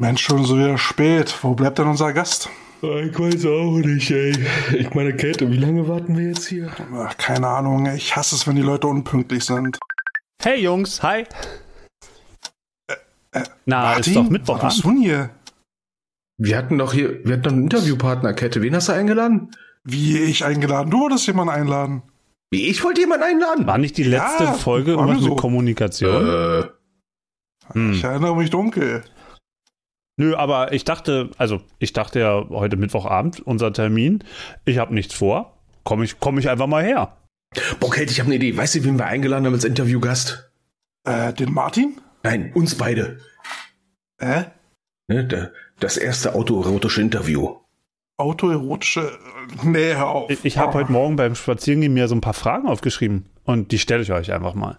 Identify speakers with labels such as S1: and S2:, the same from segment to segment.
S1: Mensch, schon so wieder spät. Wo bleibt denn unser Gast?
S2: Ich weiß auch nicht, ey. Ich meine, Käthe, wie lange warten wir jetzt hier?
S1: Ach, keine Ahnung. Ich hasse es, wenn die Leute unpünktlich sind.
S3: Hey Jungs, hi.
S1: Äh,
S3: Na,
S1: Martin,
S3: ist doch Mittwoch.
S1: Was tun hier?
S2: Wir hatten doch hier, wir hatten doch einen Interviewpartner, Kette. Wen hast du eingeladen?
S1: Wie ich eingeladen? Du wolltest jemanden einladen.
S2: Wie, ich wollte jemanden einladen?
S3: War nicht die letzte
S1: Ja,
S3: Folge irgendwas
S1: so.
S3: mit Kommunikation?
S2: Äh,
S3: Hm.
S1: Ich erinnere mich dunkel.
S3: Nö, aber ich dachte, also ich dachte ja heute Mittwochabend, unser Termin. Ich habe nichts vor. Komme ich, komm ich einfach mal her.
S2: Käthe, ich habe eine Idee. Weißt du, wen wir eingeladen haben als Interviewgast?
S1: Äh, den Martin?
S2: Nein, uns beide.
S1: Äh?
S2: Ne, da- das erste autoerotische Interview.
S1: Autoerotische. Nee, hör auf.
S3: Ich, ich habe
S1: Oh.
S3: heute Morgen beim Spazierengehen mir so ein paar Fragen aufgeschrieben und die stelle ich euch einfach mal.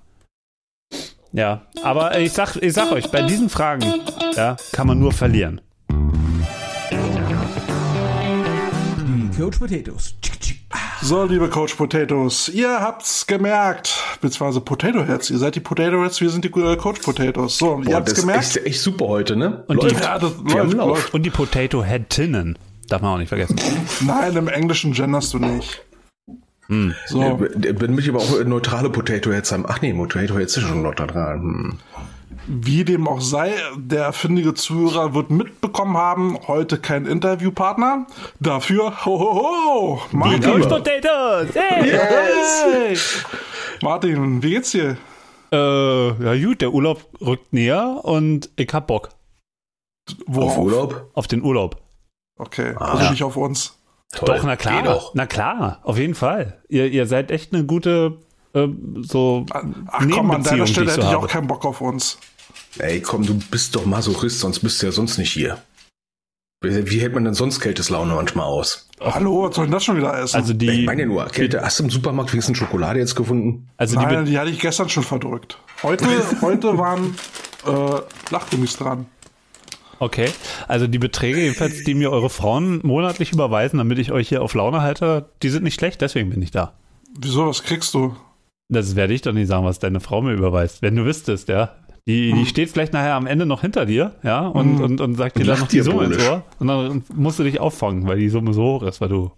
S3: Ja, aber ich sag, ich sag euch, bei diesen Fragen ja, kann man nur verlieren.
S4: Die Coach Potatoes.
S1: So, liebe Coach Potatoes, ihr habt's gemerkt, beziehungsweise Potato Heads. Ihr seid die Potato Heads, wir sind die äh, Coach Potatoes. So, ihr
S2: Boah,
S1: habt's
S2: das
S1: gemerkt.
S2: ist echt, echt super heute, ne?
S3: Und die-.
S1: Ja, das läuft, läuft.
S3: Und die Potato Head-Tinnen. Darf man auch nicht vergessen.
S1: Nein, im Englischen genderst du nicht.
S3: Hm.
S1: So,
S2: Wenn mich aber auch neutrale Potato Heads haben. Ach nee, Potato Heads ist schon neutral. Hm.
S1: wie dem auch sei, der findige Zuhörer wird mitbekommen haben, heute kein Interviewpartner. Dafür, ho, ho, ho, Martin.
S3: Potatoes! Hey!
S1: Hey. Martin, wie geht's dir?
S3: Äh, ja gut, der Urlaub rückt näher und ich hab Bock
S1: Worauf?
S2: Auf Urlaub?
S3: auf den Urlaub.
S1: Okay,
S2: Ah.
S1: also nicht auf uns.
S2: Toll.
S3: Doch, na klar.
S2: Doch.
S3: Na klar, auf jeden Fall. Ihr, ihr seid echt eine gute, äh, so
S1: Ach komm, an deiner
S3: die
S1: Stelle
S3: ich
S1: hätte ich
S3: habe.
S1: auch keinen Bock auf uns.
S2: Ey, komm, du bist doch Masochist, sonst bist du ja sonst nicht hier. Wie, wie hält man denn sonst Kälteslaune manchmal aus?
S1: Hallo, was soll denn das schon wieder essen?
S3: Also
S2: ich
S3: die,
S2: meine nur, Kälte, hast du im Supermarkt wenigstens Schokolade jetzt gefunden?
S3: also die,
S1: Nein,
S3: Be-
S1: die hatte ich gestern schon verdrückt. Heute, heute waren äh, Lachgummis dran.
S3: Okay, also die Beträge jedenfalls, die mir eure Frauen monatlich überweisen, damit ich euch hier auf Laune halte, die sind nicht schlecht, deswegen bin ich da.
S1: Wieso, was kriegst du?
S3: Das werde ich doch nicht sagen, was deine Frau mir überweist, wenn du wüsstest, ja. Die, die
S1: Hm.
S3: steht vielleicht nachher am Ende noch hinter dir, ja, und,
S1: Hm.
S3: und, und sagt dir
S2: Und
S3: dann noch die Summe ins. Ohr. Und dann musst du dich auffangen, weil die Summe so hoch ist, weil du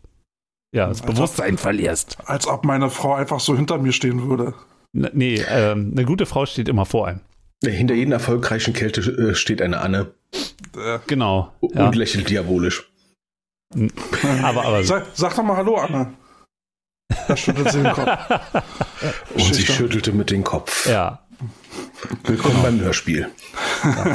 S3: ja das
S1: Alter.
S3: Bewusstsein verlierst.
S1: Als ob meine Frau einfach so hinter mir stehen würde.
S3: N- Nee, ähm, eine gute Frau steht immer vor einem.
S2: Hinter jedem erfolgreichen Kälte äh, steht eine Anne
S1: Äh,
S3: Genau. Ja.
S2: und lächelt diabolisch.
S3: Aber, aber
S1: sag, sag doch mal Hallo, Anna. Da schüttelt sie den Kopf.
S2: Und sie schüttelte mit dem Kopf.
S3: ja.
S2: Willkommen beim Hörspiel.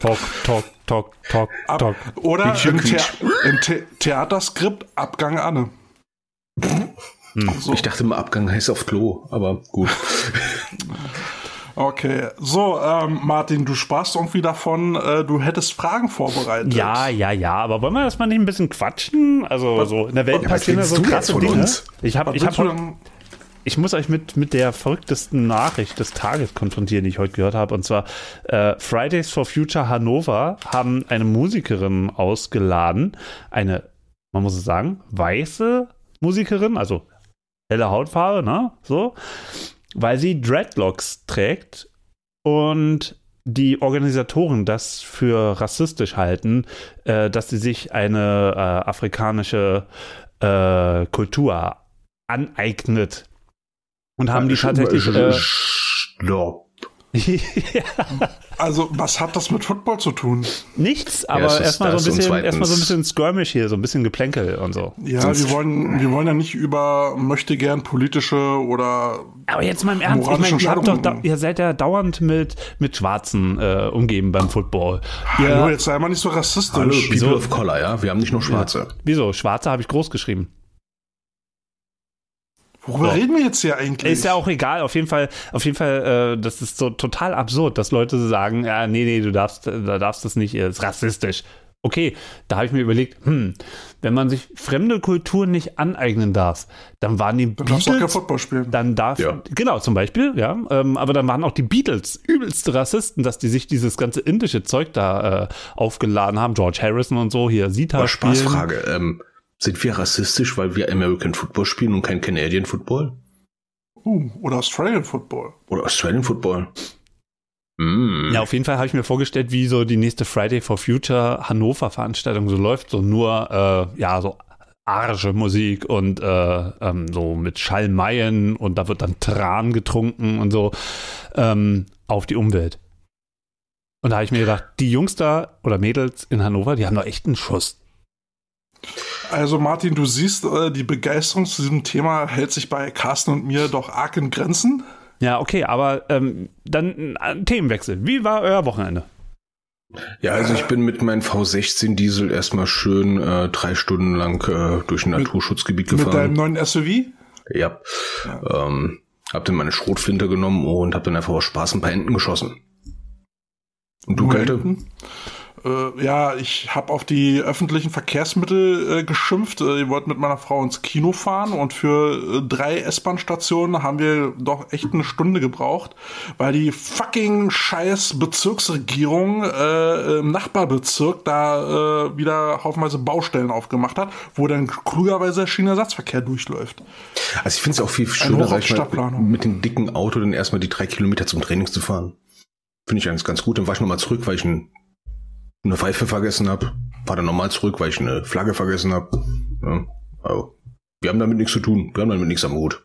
S3: Talk, talk, talk, talk,
S1: Ab,
S3: talk.
S1: oder
S2: Quietsch,
S1: im,
S2: quietsch.
S1: Thea im The Theaterskript Abgang Anne. So,
S2: Ich dachte mal, Abgang heißt auf Klo, aber gut.
S1: okay. So, ähm, Martin, du sprachst irgendwie davon, äh, du hättest Fragen vorbereitet.
S3: Ja, ja, ja, aber wollen wir das mal nicht ein bisschen quatschen? Also
S1: Was-
S3: so in der Welt
S1: was
S3: passieren ja so krasse Dinge.
S2: uns?
S3: Ich habe ich
S1: willst du
S3: hab,
S1: denn?
S3: ich muss euch mit mit der verrücktesten Nachricht des Tages konfrontieren, die ich heute gehört habe und zwar äh, Fridays for Future Hannover haben eine Musikerin ausgeladen, eine man muss es sagen, weiße Musikerin, also helle Hautfarbe, ne? So, weil sie Dreadlocks trägt und die Organisatoren das für rassistisch halten, äh, dass sie sich eine äh, afrikanische äh, Kultur aneignet. Und haben die tatsächlich. Äh,
S2: Stopp.
S1: Also, was hat das mit Football zu tun?
S3: nichts, aber
S2: Erstens
S3: erstmal so ein bisschen, erstmal so ein bisschen Skirmish hier, so ein bisschen Geplänkel und so.
S1: Ja,
S2: Sonst-
S1: wir wollen, wir wollen ja nicht über möchte gern politische oder
S3: Aber jetzt mal im Ernst, ich meine, ihr, habt doch da, ihr seid ja dauernd mit, mit Schwarzen äh, umgeben beim Football.
S1: Hallo, jetzt sei mal nicht so rassistisch.
S2: Hallo, People
S3: Wieso?
S2: of Color, ja? Wir haben nicht nur Schwarze.
S3: Wieso? Schwarze habe ich groß geschrieben.
S1: Worüber
S3: So.
S1: reden wir jetzt hier eigentlich?
S3: Ist ja auch egal, auf jeden Fall, auf jeden Fall, äh, das ist so total absurd, dass Leute sagen, ja, nee, nee, du darfst, da darfst das nicht, ist rassistisch. Okay, da habe ich mir überlegt, hm, wenn man sich fremde Kulturen nicht aneignen darf, dann waren die
S1: Dann darfst du auch kein
S3: Beatles,
S1: Football spielen.
S3: dann darf,
S2: Ja.
S3: genau, zum Beispiel, ja, ähm, aber dann waren auch die Beatles übelste Rassisten, dass die sich dieses ganze indische Zeug da äh, aufgeladen haben, George Harrison und so, hier Sita
S2: Aber
S3: spielen.
S2: Spaßfrage. Ähm, sind wir rassistisch, weil wir American Football spielen und kein Canadian Football?
S1: Uh, oder Australian Football.
S2: Oder Australian Football? Mm.
S3: Ja, auf jeden Fall habe ich mir vorgestellt, wie so die nächste Friday for Future Hannover Veranstaltung so läuft. So nur, äh, ja, so arische Musik und äh, ähm, so mit Schallmeien und da wird dann Tran getrunken und so ähm, auf die Umwelt. Und da habe ich mir gedacht, die Jungs da oder Mädels in Hannover, die haben doch echt einen Schuss.
S1: Also Martin, du siehst, äh, die Begeisterung zu diesem Thema hält sich bei Carsten und mir doch arg in Grenzen.
S3: Ja, okay, aber ähm, dann ein Themenwechsel. Wie war euer Wochenende?
S2: Ja, also ich bin mit meinem V16 Diesel erstmal schön äh, drei Stunden lang äh, durch ein Naturschutzgebiet
S1: Mit deinem
S2: gefahren.
S1: neuen SUV?
S2: Ja. Ähm, hab dann meine Schrotflinte genommen und hab dann einfach aus Spaß ein paar Enten geschossen. Und du, Kälte?
S1: Äh, ja, ich habe auf die öffentlichen Verkehrsmittel äh, geschimpft. Äh, ich wollte mit meiner Frau ins Kino fahren und für äh, drei S-Bahn-Stationen haben wir doch echt eine Stunde gebraucht, weil die fucking scheiß Bezirksregierung äh, im Nachbarbezirk da äh, wieder haufenweise Baustellen aufgemacht hat, wo dann klugerweise Schienenersatzverkehr durchläuft.
S2: Also ich finde es auch viel schöner, mal, mit dem dicken Auto dann erstmal die drei Kilometer zum Training zu fahren. Finde ich eigentlich ganz gut. Dann war ich nochmal zurück, weil ich ein, eine Pfeife vergessen habe. War dann nochmal zurück, weil ich eine Flagge vergessen habe. Ja, also, wir haben damit nichts zu tun. Wir haben damit nichts am Hut.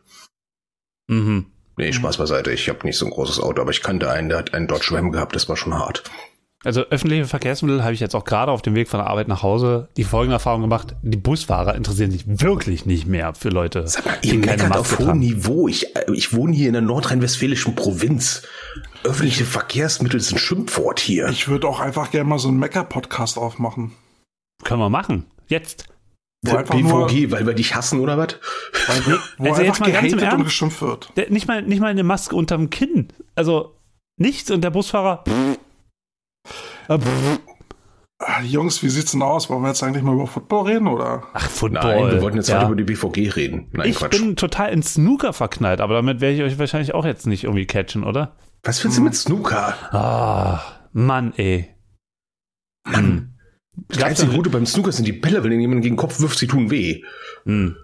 S3: Mhm.
S2: Nee, Spaß beiseite. Ich habe nicht so ein großes Auto, aber ich kannte einen, der hat einen Dodge Ram gehabt. Das war schon hart.
S3: Also öffentliche Verkehrsmittel habe ich jetzt auch gerade auf dem Weg von der Arbeit nach Hause die folgende Erfahrung gemacht. Die Busfahrer interessieren sich wirklich nicht mehr für Leute,
S2: Sag mal,
S3: die
S2: ihr
S3: keine
S2: auf hohem. Niveau. Ich, äh, ich wohne hier in der nordrhein-westfälischen Provinz. Öffentliche Verkehrsmittel sind ein Schimpfwort hier.
S1: Ich würde auch einfach gerne mal so einen Mecker-Podcast aufmachen.
S3: Können wir machen. Jetzt.
S1: Wo
S2: BVG, weil wir dich hassen oder was?
S1: weil, wo
S3: Also jetzt
S1: einfach
S3: mal ganz im
S1: gehatet und
S3: Ernst.
S1: geschimpft wird.
S3: Der, nicht, mal, nicht mal eine Maske unterm Kinn. Also nichts und der Busfahrer.
S1: Ah, Jungs, wie sieht's denn aus? Wollen wir jetzt eigentlich mal über Football reden oder?
S3: Ach, Football.
S2: Nein, wir wollten jetzt
S3: ja.
S2: heute über die BVG reden. Nein,
S3: Ich
S2: Quatsch.
S3: bin total in Snooker verknallt, aber damit werde ich euch wahrscheinlich auch jetzt nicht irgendwie catchen, oder?
S2: Was willst du mit Snooker?
S3: Ah, Mann, ey.
S2: Mann. Das
S3: Gab's
S2: einzige Gute beim Snooker sind die Bälle, wenn du jemanden gegen den Kopf wirfst, die tun weh.
S3: Hm.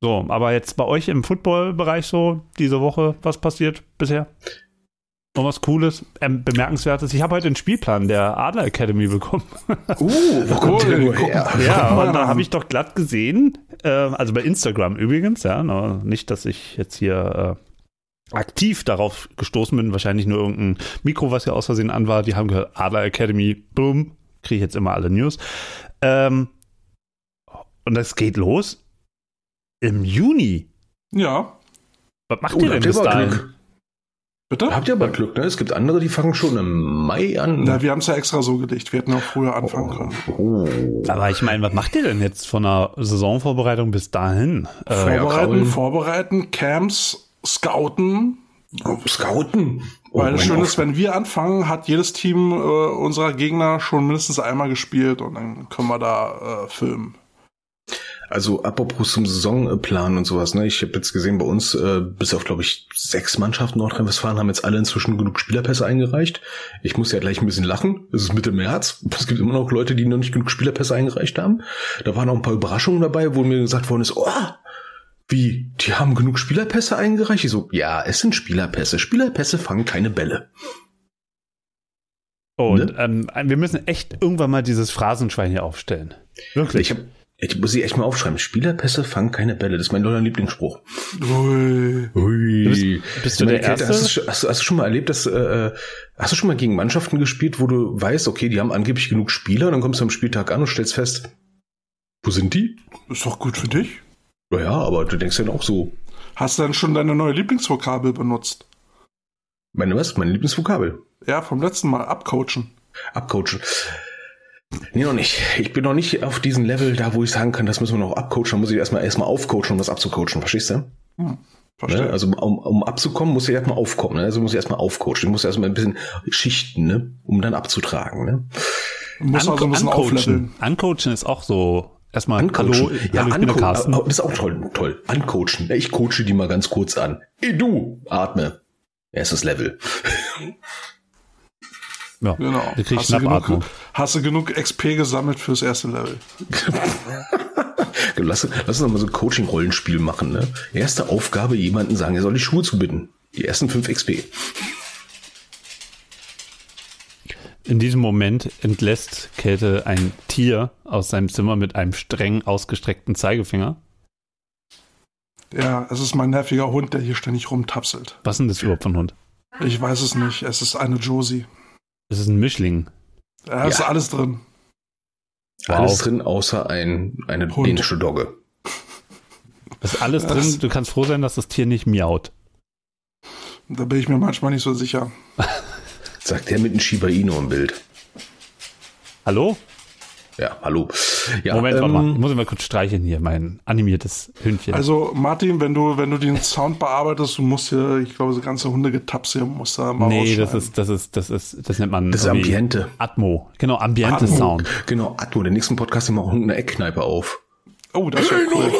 S3: So, aber jetzt bei euch im Football-Bereich so diese Woche, was passiert bisher? Noch was Cooles, ähm, bemerkenswertes. Ich habe heute einen Spielplan der Adler Academy bekommen.
S2: Uh, wo kommt der nur her?
S3: ja, und da habe ich doch glatt gesehen, äh, also bei Instagram übrigens, ja, no, nicht, dass ich jetzt hier äh, aktiv darauf gestoßen bin, wahrscheinlich nur irgendein Mikro, was ja aus Versehen an war. Die haben gehört, Adler Academy, boom, kriege ich jetzt immer alle News. Ähm, und das geht los im Juni.
S1: Ja,
S3: Was macht
S2: Oh,
S3: ihr denn bis dahin?
S2: Glück.
S1: Bitte?
S2: Habt ihr aber Glück, ne? Es gibt andere, die fangen schon im Mai an.
S1: Na, wir haben es ja extra so gelegt. Wir hätten auch früher anfangen können.
S2: Oh.
S3: Aber ich meine, was macht ihr denn jetzt von der Saisonvorbereitung bis dahin? Äh,
S1: Vorbereiten,
S2: kraulen.
S1: vorbereiten, Camps, scouten.
S2: Oh, Scouten. Oh,
S1: Weil das Schöne ist, wenn wir anfangen, hat jedes Team äh, unserer Gegner schon mindestens einmal gespielt und dann können wir da äh, filmen.
S2: Also apropos zum Saisonplan und sowas, ne? Ich habe jetzt gesehen, bei uns, äh, bis auf, glaube ich, sechs Mannschaften Nordrhein-Westfalen haben jetzt alle inzwischen genug Spielerpässe eingereicht. Ich muss ja gleich ein bisschen lachen. Es ist Mitte März. Es gibt immer noch Leute, die noch nicht genug Spielerpässe eingereicht haben. Da waren auch ein paar Überraschungen dabei, wo mir gesagt worden ist, oh, wie, die haben genug Spielerpässe eingereicht? Ich so, ja, es sind Spielerpässe. Spielerpässe fangen keine Bälle.
S3: Und
S2: Ne?
S3: ähm, wir müssen echt irgendwann mal dieses Phrasenschwein hier aufstellen. Wirklich.
S2: Ich ich muss sie echt mal aufschreiben. Spielerpässe fangen keine Bälle. Das ist mein neuer Lieblingsspruch.
S1: Ui.
S2: Hui.
S3: Du bist- bist du
S2: Meine
S3: der Erste?
S2: Hast du, schon- hast, hast du schon mal erlebt, dass äh, hast du schon mal gegen Mannschaften gespielt, wo du weißt, okay, die haben angeblich genug Spieler, und dann kommst du am Spieltag an und stellst fest, wo sind die?
S1: Ist doch gut für dich.
S2: Ja, aber du denkst dann auch so,
S1: Hast du denn schon deine neue Lieblingsvokabel benutzt?
S2: meine was? Mein Lieblingsvokabel.
S1: Ja, vom letzten Mal. Abcoachen.
S2: Abcoachen. Nee, noch nicht. Ich bin noch nicht auf diesem Level da, wo ich sagen kann, das müssen wir noch abcoachen. Dann muss ich erstmal erstmal aufcoachen, um das abzucoachen. Verstehst du?
S1: Verstehe.
S2: Ne? Also um, um abzukommen, muss ich erstmal aufkommen. Ne? Also muss ich erstmal aufcoachen. Ich muss erstmal ein bisschen schichten, ne? um dann abzutragen. Ne?
S1: Muss also ein bisschen
S3: Uncoachen.
S1: aufleveln.
S3: Uncoachen ist auch so. Erstmal
S2: Ancoachen.
S3: Hallo,
S2: ja,
S3: hallo ich bin Carsten.
S2: oh, das ist auch toll. toll. Ancoachen. Ja, Ich coache die mal ganz kurz an. Ey, du, atme. Erstes Level.
S3: Ja,
S1: Genau.
S3: Da krieg ich
S1: Hast du,
S3: Schnappatmung.
S1: genug, hast du genug XP gesammelt fürs erste Level?
S2: Lass, lass uns mal so ein Coaching-Rollenspiel machen. Ne? Erste Aufgabe, jemanden sagen, er soll die Schuhe zubinden. Die ersten fünf XP.
S3: In diesem Moment entlässt Kälte ein Tier aus seinem Zimmer mit einem streng ausgestreckten Zeigefinger.
S1: Ja, es ist mein nerviger Hund, der hier ständig rumtapselt.
S3: Was ist denn das überhaupt für ein Hund?
S1: Ich weiß es nicht. Es ist eine Josie.
S3: Das ist ein Mischling.
S1: Da ist
S2: Ja.
S1: alles drin.
S2: Alles drin, außer ein, eine
S1: Hund.
S2: dänische Dogge.
S3: Das ist alles drin.
S1: Das-
S3: Du kannst froh sein, dass das Tier nicht miaut.
S1: Da bin ich mir manchmal nicht so sicher.
S2: Sagt der mit einem Shiba Inu im Bild.
S3: Hallo?
S2: Ja, hallo. Ja,
S3: Moment,
S2: ähm,
S3: warte mal. Ich muss mal kurz streicheln hier, mein animiertes Hündchen.
S1: Also, Martin, wenn du, wenn du den Sound bearbeitest, du musst hier, ich glaube, das ganze Hundegetapse hier musst du mal
S3: nee, das ist, das ist, das ist, das nennt man
S2: Das ist Ambiente.
S3: Atmo. Genau, Ambiente
S1: Atmo.
S3: Sound.
S2: Genau, Atmo, der nächsten Podcast nehmen wir auch eine Eckkneipe auf.
S1: Oh, das wäre cool.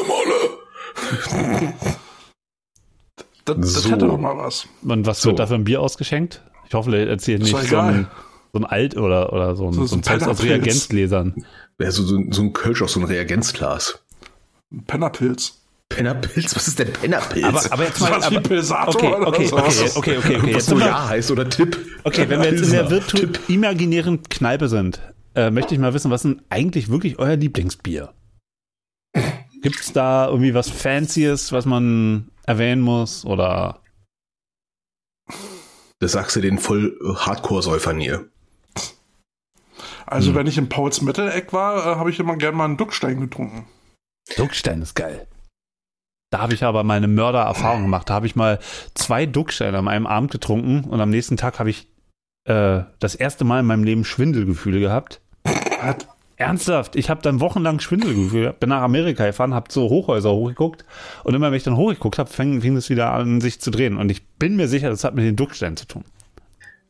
S1: Das, das
S2: So.
S1: hätte doch mal was.
S3: Und was
S2: So.
S3: wird da für ein Bier ausgeschenkt? Ich hoffe, er erzählt
S1: Ist
S3: nicht
S1: doch
S3: so ein,
S1: egal.
S3: So ein Alt oder, oder so ein,
S1: So-
S3: so,
S1: so
S3: ein Zeugs aus
S1: Pennerpilz.
S3: Reagenzgläsern.
S2: Ja, so, so, so ein Kölsch auf so ein Reagenzglas.
S1: Ein Pennerpilz.
S2: Pennerpilz? Was ist denn Pennerpilz?
S3: Aber, aber jetzt mal.
S1: Was wie
S3: Aber,
S1: Pilsator
S3: okay,
S1: oder
S3: okay,
S1: sowas.
S3: okay, okay, okay, okay.
S2: was nur Ja heißt oder Tipp.
S3: okay, wenn wir jetzt in der virtu imaginären Kneipe sind, äh, möchte ich mal wissen, was ist denn eigentlich wirklich euer Lieblingsbier? Gibt es da irgendwie was Fancyes, was man erwähnen muss? Oder
S2: Das sagst du den voll Hardcore-Säufern hier.
S1: Also,
S3: Hm.
S1: wenn ich im Pauls Metal-Eck war, äh, habe ich immer gern mal einen Duckstein getrunken.
S3: Duckstein ist geil. Da habe ich aber mal eine Mördererfahrung gemacht. Da habe ich mal zwei Ducksteine an einem Abend getrunken und am nächsten Tag habe ich äh, das erste Mal in meinem Leben Schwindelgefühle gehabt.
S1: Hat,
S3: Ernsthaft, ich habe dann wochenlang Schwindelgefühle gehabt. Bin nach Amerika gefahren, habe so Hochhäuser hochgeguckt und immer wenn ich dann hochgeguckt habe, fing, fing es wieder an, sich zu drehen. Und ich bin mir sicher, das hat mit den Ducksteinen zu tun.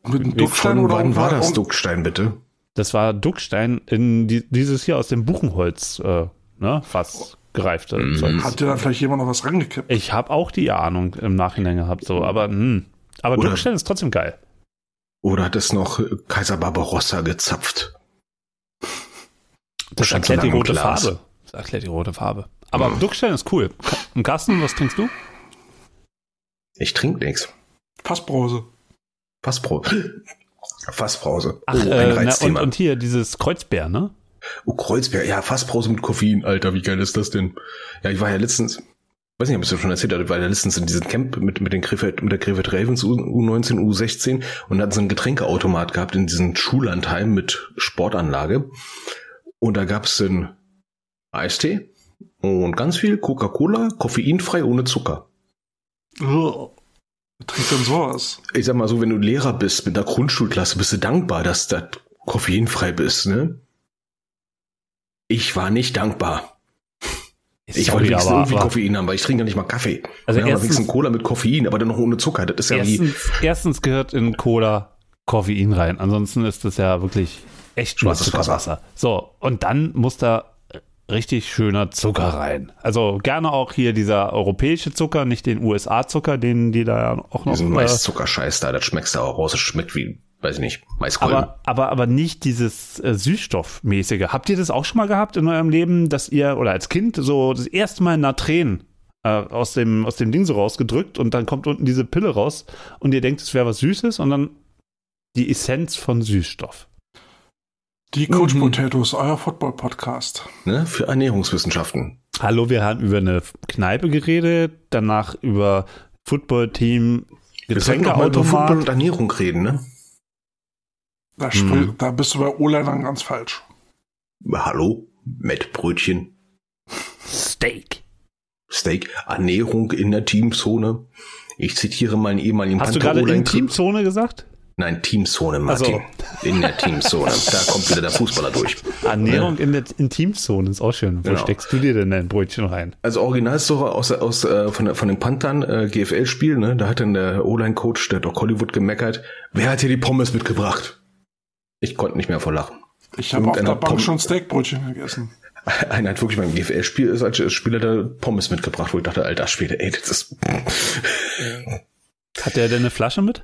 S1: mit
S2: Wie
S1: Duckstein
S2: von
S1: oder
S2: wann war das Duckstein, bitte?
S3: Das war Duckstein in die, dieses hier aus dem Buchenholz, äh, ne, Fass gereifte
S2: Mhm.
S1: Hat dir da vielleicht jemand noch was rangekippt?
S3: Ich habe auch die Ahnung im Nachhinein gehabt, so, aber hm. Aber
S2: Oder-
S3: Duckstein ist trotzdem geil.
S2: Oder hat es noch Kaiser Barbarossa gezapft?
S3: Das erklärt die rote
S2: Glas.
S3: Farbe. Das erklärt die rote Farbe. Aber Duckstein ist cool. Und Carsten, was trinkst du?
S2: Ich trinke nichts.
S1: Fassbrause.
S2: Fassbrause. Fassbrause.
S3: Ach,
S2: oh, ein
S3: äh, na, und,
S2: Reizthema.
S3: und hier dieses Kreuzbär, ne?
S2: oh, Kreuzberg. Ja, Fassbrause mit Koffein. Alter, wie geil ist das denn? Ja, ich war ja letztens, weiß nicht, ob ich es schon erzählt habe, ich war ja letztens in diesem Camp mit, mit, den Krefeld, mit der Krefeld Ravens U, U19, U16 und da hatten sie einen Getränkeautomat gehabt in diesem Schullandheim mit Sportanlage. Und da gab's den Eistee und ganz viel Coca-Cola, koffeinfrei ohne Zucker.
S1: Ugh. Wer trinkt denn sowas?
S2: Ich sag mal so, wenn du Lehrer bist mit einer Grundschulklasse, bist du dankbar, dass das koffeinfrei bist, ne? Ich war nicht dankbar. Ich
S3: Sorry,
S2: wollte wenigstens
S3: aber-
S2: irgendwie
S3: aber-
S2: Koffein haben, weil ich trinke ja nicht mal Kaffee.
S3: Also
S2: ja,
S3: erstens-
S2: wenigstens Cola mit Koffein, aber dann noch ohne Zucker. Das ist ja wie
S3: Erstens, erstens gehört in Cola Koffein rein. Ansonsten ist das ja wirklich echt
S2: Schwarzes
S3: Zuckerwasser. So, und dann muss da richtig schöner Zucker rein. Also gerne auch hier dieser europäische Zucker, nicht den USA-Zucker, den die da ja auch noch.
S2: diesen
S3: Äh,
S2: Maiszuckerscheiß da. Das schmeckst du auch raus. Das schmeckt wie, weiß ich nicht, Maiskolben.
S3: aber, aber, aber nicht dieses äh, Süßstoffmäßige. Habt ihr das auch schon mal gehabt in eurem Leben, dass ihr, oder als Kind, so das erste Mal Natren äh, aus, dem, aus dem Ding so rausgedrückt und dann kommt unten diese Pille raus und ihr denkt, es wäre was Süßes und dann die Essenz von Süßstoff.
S1: Die Coach
S2: Mhm.
S1: Potatoes, euer Football-Podcast.
S2: ne? Für Ernährungswissenschaften.
S3: Hallo, wir haben über eine Kneipe geredet, danach über Footballteam,
S2: Wir sollten doch mal über Football und Ernährung reden, ne?
S1: Da,
S3: Hm.
S1: da bist du bei O-Linern ganz falsch.
S2: Hallo? Mit Brötchen,
S3: Steak.
S2: Steak, Ernährung in der Teamzone. Ich zitiere meinen ehemaligen
S3: Hast du gerade in. Teamzone gesagt?
S2: Nein, Teamzone, Martin. In der Teamzone. Da kommt wieder der Fußballer durch.
S3: Ernährung in der in Teamzone ist auch schön. Wo
S2: Genau.
S3: steckst du dir denn dein Brötchen rein?
S2: Also Originalstory aus, aus äh, von, von den Panthern, äh, GFL-Spiel, ne? Da hat dann der O-Line-Coach, der Doc Hollywood, gemeckert, wer hat hier die Pommes mitgebracht? Ich konnte nicht mehr vor Lachen.
S1: Ich habe auf der Bank
S2: Pom-
S1: schon Steakbrötchen gegessen.
S2: Einer hat wirklich beim GFL-Spiel ist als Spieler der Pommes mitgebracht, wo ich dachte, alter Schwede, ey, das ist.
S3: Hat der denn eine Flasche mit?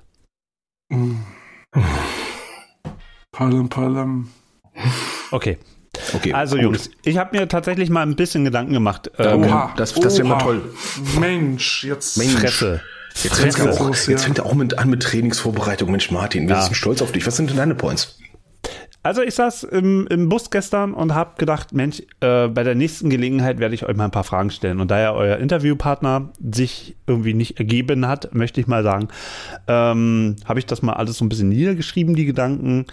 S1: Palem, palem.
S3: Okay.
S2: Okay.
S3: Also
S2: gut.
S3: Jungs, ich habe mir tatsächlich mal ein bisschen Gedanken gemacht. Ähm,
S1: Oha.
S2: das das wäre mal toll.
S1: Mensch, jetzt.
S2: Mensch.
S3: Fresse.
S2: Jetzt fängt, er
S1: Fresse.
S2: auch, jetzt fängt er auch mit an mit Trainingsvorbereitung. Mensch, Martin, wir
S3: Ja.
S2: sind stolz auf dich. Was sind denn deine Points?
S3: Also ich saß im, im Bus gestern und habe gedacht, Mensch, äh, bei der nächsten Gelegenheit werde ich euch mal ein paar Fragen stellen. Und da ja euer Interviewpartner sich irgendwie nicht ergeben hat, möchte ich mal sagen, ähm, habe ich das mal alles so ein bisschen niedergeschrieben, die Gedanken.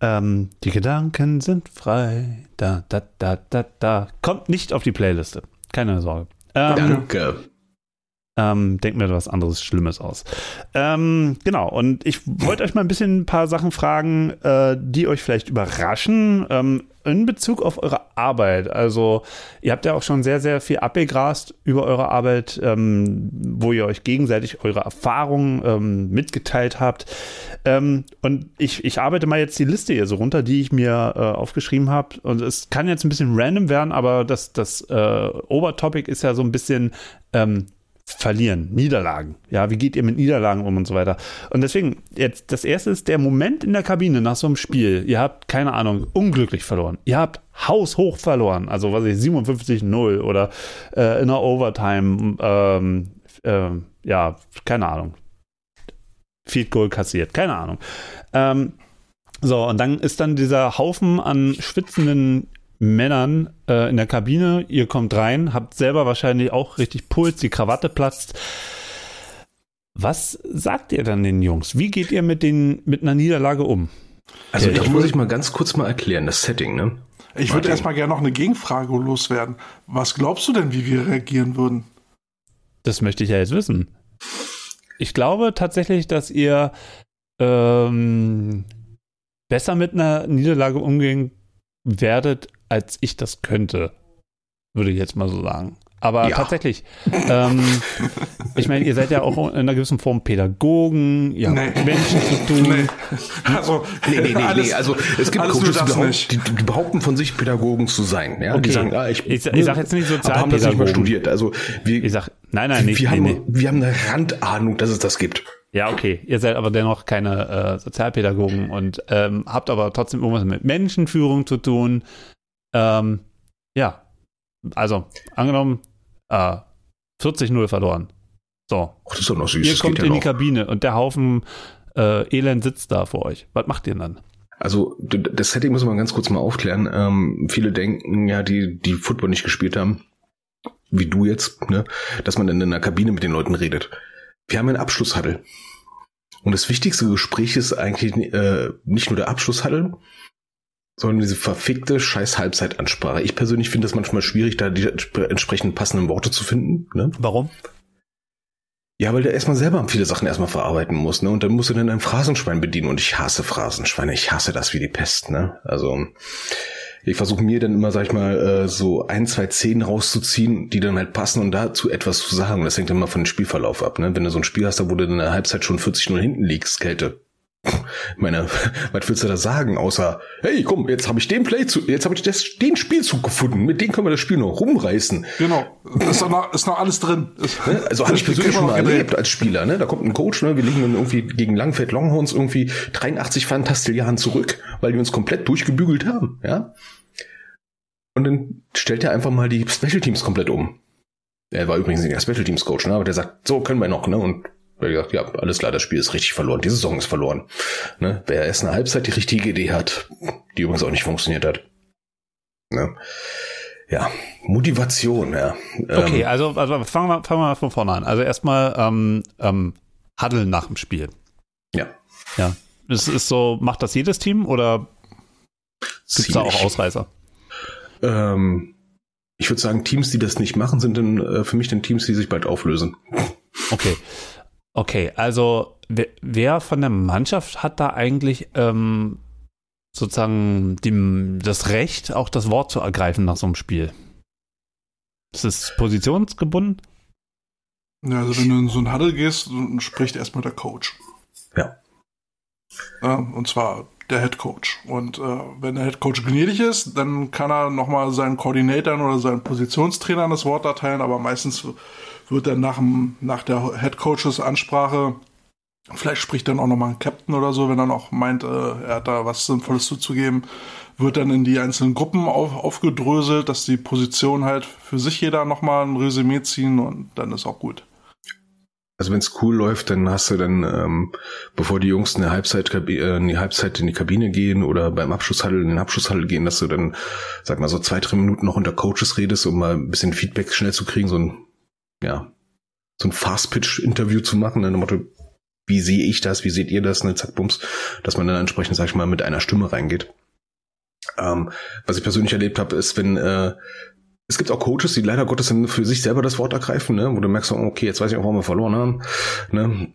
S3: Ähm, die Gedanken sind frei. Da, da, da, da, da. Kommt nicht auf die Playliste. Keine Sorge. Ähm,
S2: Danke.
S3: Ähm, denkt mir was anderes Schlimmes aus. Ähm, genau, und ich wollte euch mal ein bisschen ein paar Sachen fragen, äh, die euch vielleicht überraschen ähm, in Bezug auf eure Arbeit. Also, ihr habt ja auch schon sehr, sehr viel abgegrast über eure Arbeit, ähm, wo ihr euch gegenseitig eure Erfahrungen ähm, mitgeteilt habt. Ähm, und ich, ich arbeite mal jetzt die Liste hier so runter, die ich mir äh, aufgeschrieben habe. Und es kann jetzt ein bisschen random werden, aber das, das äh, Obertopic ist ja so ein bisschen verlieren, Niederlagen. Ja, wie geht ihr mit Niederlagen um und so weiter? Und deswegen, jetzt, das erste ist der Moment in der Kabine nach so einem Spiel. Ihr habt, keine Ahnung, unglücklich verloren. Ihr habt haushoch verloren. Also, was ich, 57-0 oder äh, in der Overtime, ähm, ähm, ja, keine Ahnung. Field Goal kassiert, keine Ahnung. Ähm, so, und dann ist dann dieser Haufen an schwitzenden Männern äh, in der Kabine. Ihr kommt rein, habt selber wahrscheinlich auch richtig Puls, die Krawatte platzt. Was sagt ihr dann den Jungs? Wie geht ihr mit, den, mit einer Niederlage um?
S2: Also
S3: Okay,
S2: da
S3: ich
S2: muss ich mal ganz kurz mal erklären, das Setting, ne?
S1: Ich würde
S2: Martin.
S1: erstmal gerne noch eine Gegenfrage loswerden. Was glaubst du denn, wie wir reagieren würden?
S3: Das möchte ich ja jetzt wissen. Ich glaube tatsächlich, dass ihr ähm, besser mit einer Niederlage umgehen werdet, als ich das könnte. Würde ich jetzt mal so sagen. Aber
S2: Ja.
S3: tatsächlich, ähm, ich meine, ihr seid ja auch in einer gewissen Form Pädagogen, ihr habt
S1: Nee.
S3: mit Menschen zu tun.
S1: Nee. Also,
S2: Nee, nee, nee,
S1: alles-
S2: nee. Also es gibt Coaches, die, die, die behaupten von sich Pädagogen zu sein. Ja?
S3: Okay.
S2: Die sagen, ah, ich,
S3: Ich ich sag jetzt nicht
S2: aber haben das nicht mal
S3: Sozialpädagogen.
S2: studiert. Also wir,
S3: Ich sag, nein, nein, nicht.
S2: wir,
S3: nee,
S2: haben,
S3: nee.
S2: wir haben eine Randahnung, dass es das gibt.
S3: Ja, okay. Ihr seid aber dennoch keine äh, Sozialpädagogen und ähm, habt aber trotzdem irgendwas mit Menschenführung zu tun. Ähm, ja. Also, angenommen, äh, 40-0 verloren. So.
S2: Ach, das ist doch noch süß.
S3: ihr
S2: das
S3: kommt
S2: geht ja
S3: in die. Kabine und der Haufen äh, Elend sitzt da vor euch. Was macht ihr dann?
S2: Also das Setting muss man ganz kurz mal aufklären. Ähm, viele denken ja, die die Football nicht gespielt haben, wie du jetzt, ne, dass man in einer Kabine mit den Leuten redet. Wir haben einen Abschlusshuddle. Und das wichtigste Gespräch ist eigentlich äh, nicht nur der Abschlusshuddle, sondern diese verfickte scheiß Halbzeitansprache. Ich persönlich finde es manchmal schwierig, da die entsprechend passenden Worte zu finden. Ne?
S3: Warum?
S2: Ja, weil der erstmal selber viele Sachen erstmal verarbeiten muss, ne? Und dann musst du dann ein Phrasenschwein bedienen. Und ich hasse Phrasenschweine. Ich hasse das wie die Pest, ne? Also, ich versuche mir dann immer, sag ich mal, äh, so ein, zwei Szenen rauszuziehen, die dann halt passen und dazu etwas zu sagen. Das hängt dann mal von dem Spielverlauf ab, ne? Wenn du so ein Spiel hast, da wo du in der Halbzeit schon 40-0 hinten liegst, Kälte. Ich meine, was willst du da sagen, außer, hey, komm, jetzt habe ich den Play zu, jetzt habe ich das, den Spielzug gefunden, mit dem können wir das Spiel noch rumreißen.
S1: Genau. Ist noch, ist noch alles drin.
S2: Ne? Also habe ich persönlich schon mal erlebt als Spieler. Ne? Da kommt ein Coach, ne? wir liegen dann irgendwie gegen Langfeld Longhorns irgendwie 83 Fantastilliarden zurück, weil die uns komplett durchgebügelt haben. Ja. Und dann stellt er einfach mal die Special Teams komplett um. Er war übrigens nicht der Special Teams Coach, ne? aber der sagt, so können wir noch. Ne? Und er hat gesagt, ja, alles klar, das Spiel ist richtig verloren. Die Saison ist verloren. Ne? Wer erst eine Halbzeit die richtige Idee hat, die übrigens auch nicht funktioniert hat. Ne? Ja, Motivation, ja.
S3: Okay,
S2: Ähm,
S3: also, also fangen, wir, fangen wir mal von vorne an. Also erstmal ähm, ähm, Huddle nach dem Spiel.
S2: ja.
S3: Ja. Es ist so, macht das jedes Team oder gibt es da auch. Ausreißer?
S2: Ähm, ich würde sagen, Teams, die das nicht machen, sind dann äh, für mich dann Teams, die sich bald auflösen.
S3: Okay. Okay, also wer, wer von der Mannschaft hat da eigentlich ähm, sozusagen dem, das Recht, auch das Wort zu ergreifen nach so einem Spiel? Ist es positionsgebunden?
S1: Ja, also wenn du in so ein Huddle gehst, dann spricht erstmal der Coach.
S2: Ja.
S1: Ja, und zwar der Head Coach. Und äh, wenn der Head Coach gnädig ist, dann kann er nochmal seinen Koordinatoren oder seinen Positionstrainern das Wort erteilen, aber meistens wird dann nach, dem, nach der Head Coaches Ansprache, vielleicht spricht dann auch nochmal ein Captain oder so, wenn er noch meint, äh, er hat da was Sinnvolles zuzugeben, wird dann in die einzelnen Gruppen auf, aufgedröselt, dass die Position halt für sich jeder nochmal ein Resümee ziehen und dann ist auch gut.
S2: Also wenn es cool läuft, dann hast du dann, ähm, bevor die Jungs in die Halbzeit, äh, in die Halbzeit in die Kabine gehen oder beim Abschlusshandel in den Abschlusshandel gehen, dass du dann, sag mal, so zwei, drei Minuten noch unter Coaches redest, um mal ein bisschen Feedback schnell zu kriegen, so ein, ja, so ein Fast-Pitch-Interview zu machen, dann Motto, wie sehe ich das, wie seht ihr das, ne, zack, bums, dass man dann entsprechend, sag ich mal, mit einer Stimme reingeht. Ähm, was ich persönlich erlebt habe, ist, wenn äh, es gibt auch Coaches, die leider Gottes dann für sich selber das Wort ergreifen, ne? wo du merkst, okay, jetzt weiß ich auch, warum wir verloren haben. Ne?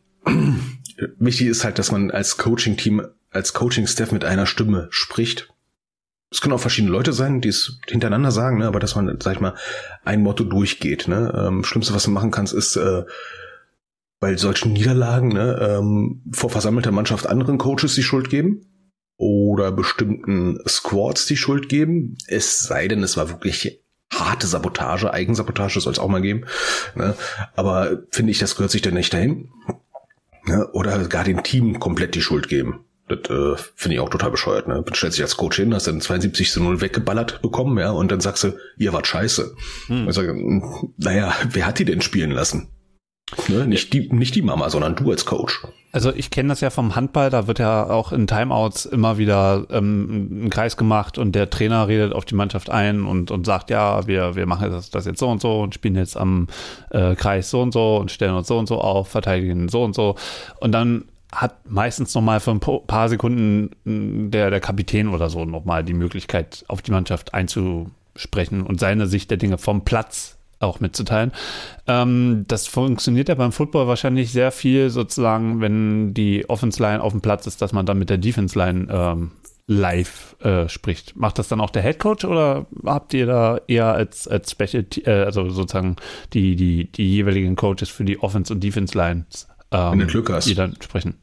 S2: Wichtig ist halt, dass man als Coaching-Team, als Coaching-Staff mit einer Stimme spricht. Es können auch verschiedene Leute sein, die es hintereinander sagen, ne? aber dass man, sag ich mal, ein Motto durchgeht. Ne? Ähm, Schlimmste, was du machen kannst, ist äh, bei solchen Niederlagen ne, ähm, vor versammelter Mannschaft anderen Coaches die Schuld geben oder bestimmten Squads die Schuld geben. Es sei denn, es war wirklich harte Sabotage, Eigensabotage soll es auch mal geben. Ne? Aber finde ich, das gehört sich dann nicht dahin. Ne? Oder gar dem Team komplett die Schuld geben. Das äh, finde ich auch total bescheuert. Ne? Du stellst dich als Coach hin, hast dann 72 zu 0 weggeballert bekommen, ja, und dann sagst du, ihr wart scheiße. Hm. Ich naja, wer hat die denn spielen lassen? Ne? Nicht, die, nicht die Mama, sondern du als Coach.
S3: Also ich kenne das ja vom Handball, da wird ja auch in Timeouts immer wieder ähm, ein Kreis gemacht und der Trainer redet auf die Mannschaft ein und, und sagt, ja, wir, wir machen das, das jetzt so und so und spielen jetzt am äh, Kreis so und so und stellen uns so und so auf, verteidigen so und so. Und dann hat meistens nochmal für ein paar Sekunden der, der Kapitän oder so nochmal die Möglichkeit, auf die Mannschaft einzusprechen und seine Sicht der Dinge vom Platz auch mitzuteilen. Ähm, das funktioniert ja beim Football wahrscheinlich sehr viel sozusagen, wenn die Offense Line auf dem Platz ist, dass man dann mit der Defense Line ähm, live äh, spricht. Macht das dann auch der Head Coach oder habt ihr da eher als, als Special, äh, also sozusagen die, die, die jeweiligen Coaches für die Offense und Defense Lines,
S2: ähm, wenn du Glück hast.
S3: die dann sprechen?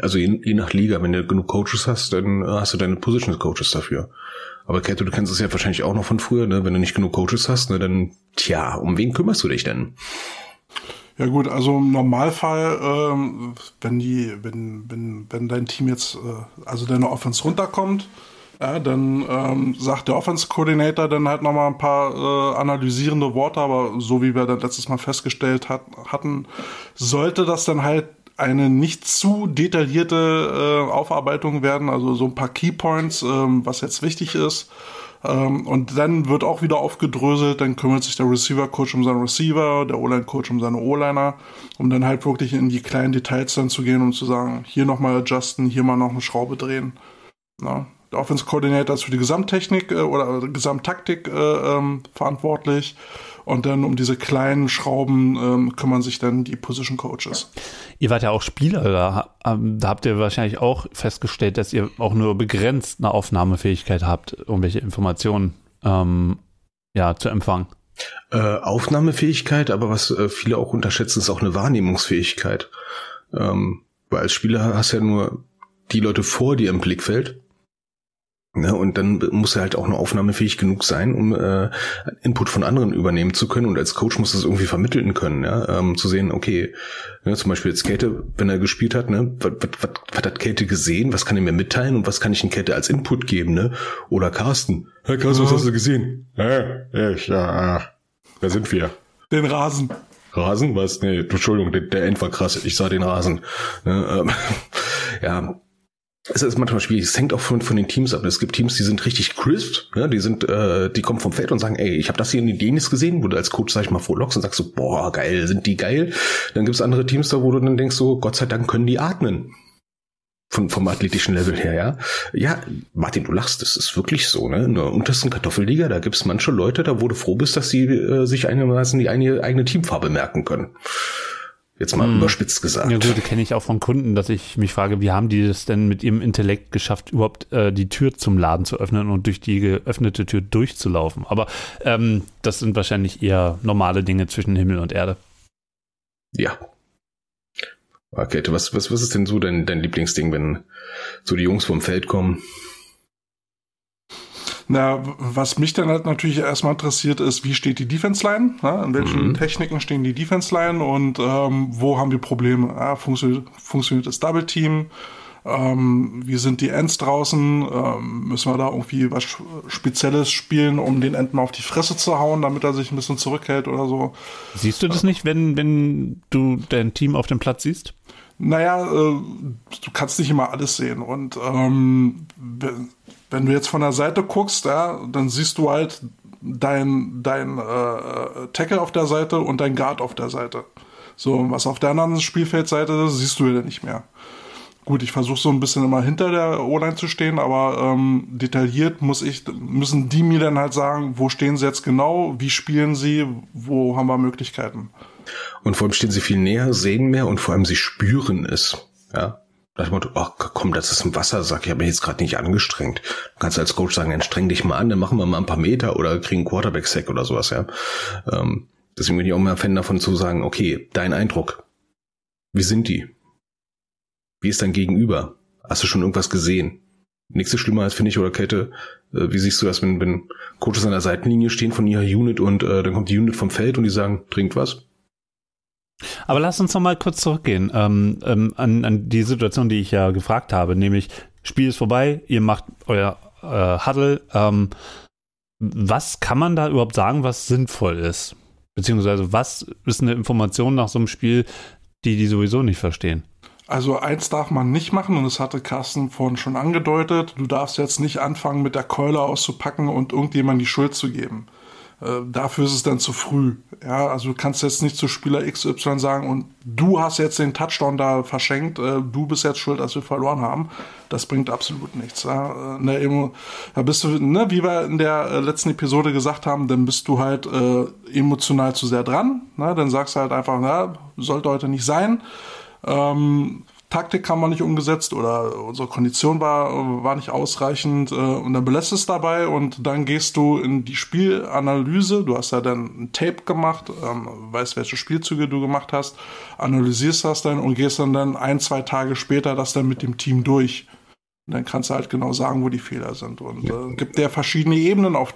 S2: Also je, je nach Liga, wenn du genug Coaches hast, dann hast du deine Position Coaches dafür. Aber Kato, du kennst es ja wahrscheinlich auch noch von früher, ne? Wenn du nicht genug Coaches hast, ne, dann, tja, um wen kümmerst du dich denn?
S1: Ja gut, also im Normalfall, ähm, wenn die, wenn, wenn, wenn dein Team jetzt, äh, also deine Offense runterkommt, ja, dann ähm, sagt der Offense Coordinator dann halt nochmal ein paar äh, analysierende Worte, aber so wie wir dann letztes Mal festgestellt hat, hatten, sollte das dann halt eine nicht zu detaillierte äh, Aufarbeitung werden, also so ein paar Keypoints, ähm, was jetzt wichtig ist. Ähm, und dann wird auch wieder aufgedröselt, dann kümmert sich der Receiver-Coach um seinen Receiver, der O-Line-Coach um seine O-Liner, um dann halt wirklich in die kleinen Details dann zu gehen und zu sagen, hier nochmal adjusten, hier mal noch eine Schraube drehen. Na, der Offense-Coordinator ist für die Gesamttechnik äh, oder Gesamttaktik äh, ähm, verantwortlich. Und dann um diese kleinen Schrauben ähm, kümmern sich dann die Position Coaches.
S3: Ihr wart ja auch Spieler, da, ähm, da habt ihr wahrscheinlich auch festgestellt, dass ihr auch nur begrenzt eine Aufnahmefähigkeit habt, irgendwelche Informationen ähm, ja, zu empfangen.
S2: Äh, Aufnahmefähigkeit, aber was äh, viele auch unterschätzen, ist auch eine Wahrnehmungsfähigkeit. Ähm, weil als Spieler hast du ja nur die Leute vor dir im Blickfeld Ne, und dann muss er halt auch nur aufnahmefähig genug sein, um äh, Input von anderen übernehmen zu können. Und als Coach muss das irgendwie vermitteln können, ja, ähm, zu sehen, okay, ne, zum Beispiel jetzt Käthe, wenn er gespielt hat, ne, was, was, was, hat Käthe gesehen, was kann er mir mitteilen und was kann ich in Käthe als Input geben, ne? Oder Carsten. Hey Carsten, was hast du gesehen? Äh, ich, ja, wer sind wir?
S1: Den Rasen.
S2: Rasen? Was? Nee, Entschuldigung, der, der End war krass. Ich sah den Rasen. Ne, ähm, ja, es ist manchmal schwierig. Es hängt auch von, von den Teams ab. Es gibt Teams, die sind richtig crisp, ja, die sind, äh, die kommen vom Feld und sagen, ey, ich habe das hier in den Denis gesehen, wo du als Coach, sag ich mal, vorlockst und sagst so, boah, geil, sind die geil. Dann gibt's andere Teams da, wo du dann denkst so, Gott sei Dank können die atmen. Von, vom athletischen Level her, ja. Ja, Martin, du lachst, das ist wirklich so, ne? In der untersten Kartoffelliga, da gibt's manche Leute, da wo du froh bist, dass sie äh, sich einigermaßen die eine, eigene Teamfarbe merken können. Jetzt mal hm. überspitzt gesagt.
S3: Ja gut, kenne ich auch von Kunden, dass ich mich frage, wie haben die das denn mit ihrem Intellekt geschafft, überhaupt äh, die Tür zum Laden zu öffnen und durch die geöffnete Tür durchzulaufen. Aber ähm, das sind wahrscheinlich eher normale Dinge zwischen Himmel und Erde.
S2: Ja. Okay, was, was, was ist denn so dein, dein Lieblingsding, wenn so die Jungs vom Feld kommen?
S1: Na, was mich dann halt natürlich erstmal interessiert ist, wie steht die Defense Line? Ja, in welchen mhm. Techniken stehen die Defense Line und ähm, wo haben wir Probleme? Ja, funktioniert, funktioniert das Double Team? Ähm, wie sind die Ends draußen? Ähm, müssen wir da irgendwie was Spezielles spielen, um den Enten auf die Fresse zu hauen, damit er sich ein bisschen zurückhält oder so?
S3: Siehst du das nicht, wenn, wenn du dein Team auf dem Platz siehst?
S1: Naja, äh, du kannst nicht immer alles sehen. Und ähm, wenn du jetzt von der Seite guckst, ja, dann siehst du halt dein, dein äh, Tackle auf der Seite und dein Guard auf der Seite. So, was auf der anderen Spielfeldseite ist, siehst du ja nicht mehr. Gut, ich versuche so ein bisschen immer hinter der O-Line zu stehen, aber ähm, detailliert muss ich, müssen die mir dann halt sagen, wo stehen sie jetzt genau, wie spielen sie, wo haben wir Möglichkeiten.
S2: Und vor allem stehen sie viel näher, sehen mehr und vor allem sie spüren es. Ja. Da Motto, ach komm, das ist ein Wassersack, ich habe mich jetzt gerade nicht angestrengt. Du kannst als Coach sagen, streng dich mal an, dann machen wir mal ein paar Meter oder kriegen Quarterback-Sack oder sowas, ja. Ähm, deswegen bin ich auch immer Fan davon zu sagen, okay, dein Eindruck. Wie sind die? Wie ist dein Gegenüber? Hast du schon irgendwas gesehen? Nichts ist schlimmer als, finde ich, oder Kette, äh, wie siehst du das, wenn, wenn Coaches an der Seitenlinie stehen von ihrer Unit und äh, dann kommt die Unit vom Feld und die sagen, trinkt was?
S3: Aber lass uns noch mal kurz zurückgehen ähm, ähm, an, an die Situation, die ich ja gefragt habe, nämlich Spiel ist vorbei, ihr macht euer äh, Huddle. Ähm, was kann man da überhaupt sagen, was sinnvoll ist? Beziehungsweise was ist eine Information nach so einem Spiel, die die sowieso nicht verstehen?
S1: Also eins darf man nicht machen und das hatte Carsten vorhin schon angedeutet. Du darfst jetzt nicht anfangen mit der Keule auszupacken und irgendjemand die Schuld zu geben. Äh, dafür ist es dann zu früh. Ja, also du kannst jetzt nicht zu Spieler XY sagen und du hast jetzt den Touchdown da verschenkt, äh, du bist jetzt schuld, dass wir verloren haben. Das bringt absolut nichts. Ja. Ne, da bist du, ne, wie wir in der äh, letzten Episode gesagt haben, dann bist du halt äh, emotional zu sehr dran. Ne? Dann sagst du halt einfach, na, sollte heute nicht sein. Ähm, Taktik haben wir nicht umgesetzt oder unsere Kondition war, war nicht ausreichend äh, und dann belässt es dabei und dann gehst du in die Spielanalyse. Du hast ja dann ein Tape gemacht, ähm, weißt, welche Spielzüge du gemacht hast, analysierst das dann und gehst dann, dann ein, zwei Tage später das dann mit dem Team durch. Und dann kannst du halt genau sagen, wo die Fehler sind. Und äh, gibt der verschiedene Ebenen, auf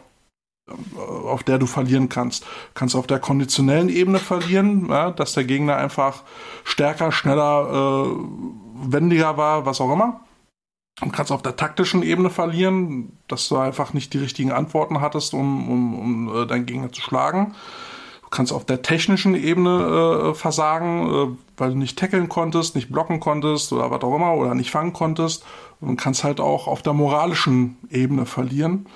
S1: auf der du verlieren kannst. Du kannst auf der konditionellen Ebene verlieren, ja, dass der Gegner einfach stärker, schneller, äh, wendiger war, was auch immer. Du kannst auf der taktischen Ebene verlieren, dass du einfach nicht die richtigen Antworten hattest, um, um, um äh, deinen Gegner zu schlagen. Du kannst auf der technischen Ebene äh, versagen, äh, weil du nicht tackeln konntest, nicht blocken konntest oder was auch immer oder nicht fangen konntest. Und kannst halt auch auf der moralischen Ebene verlieren.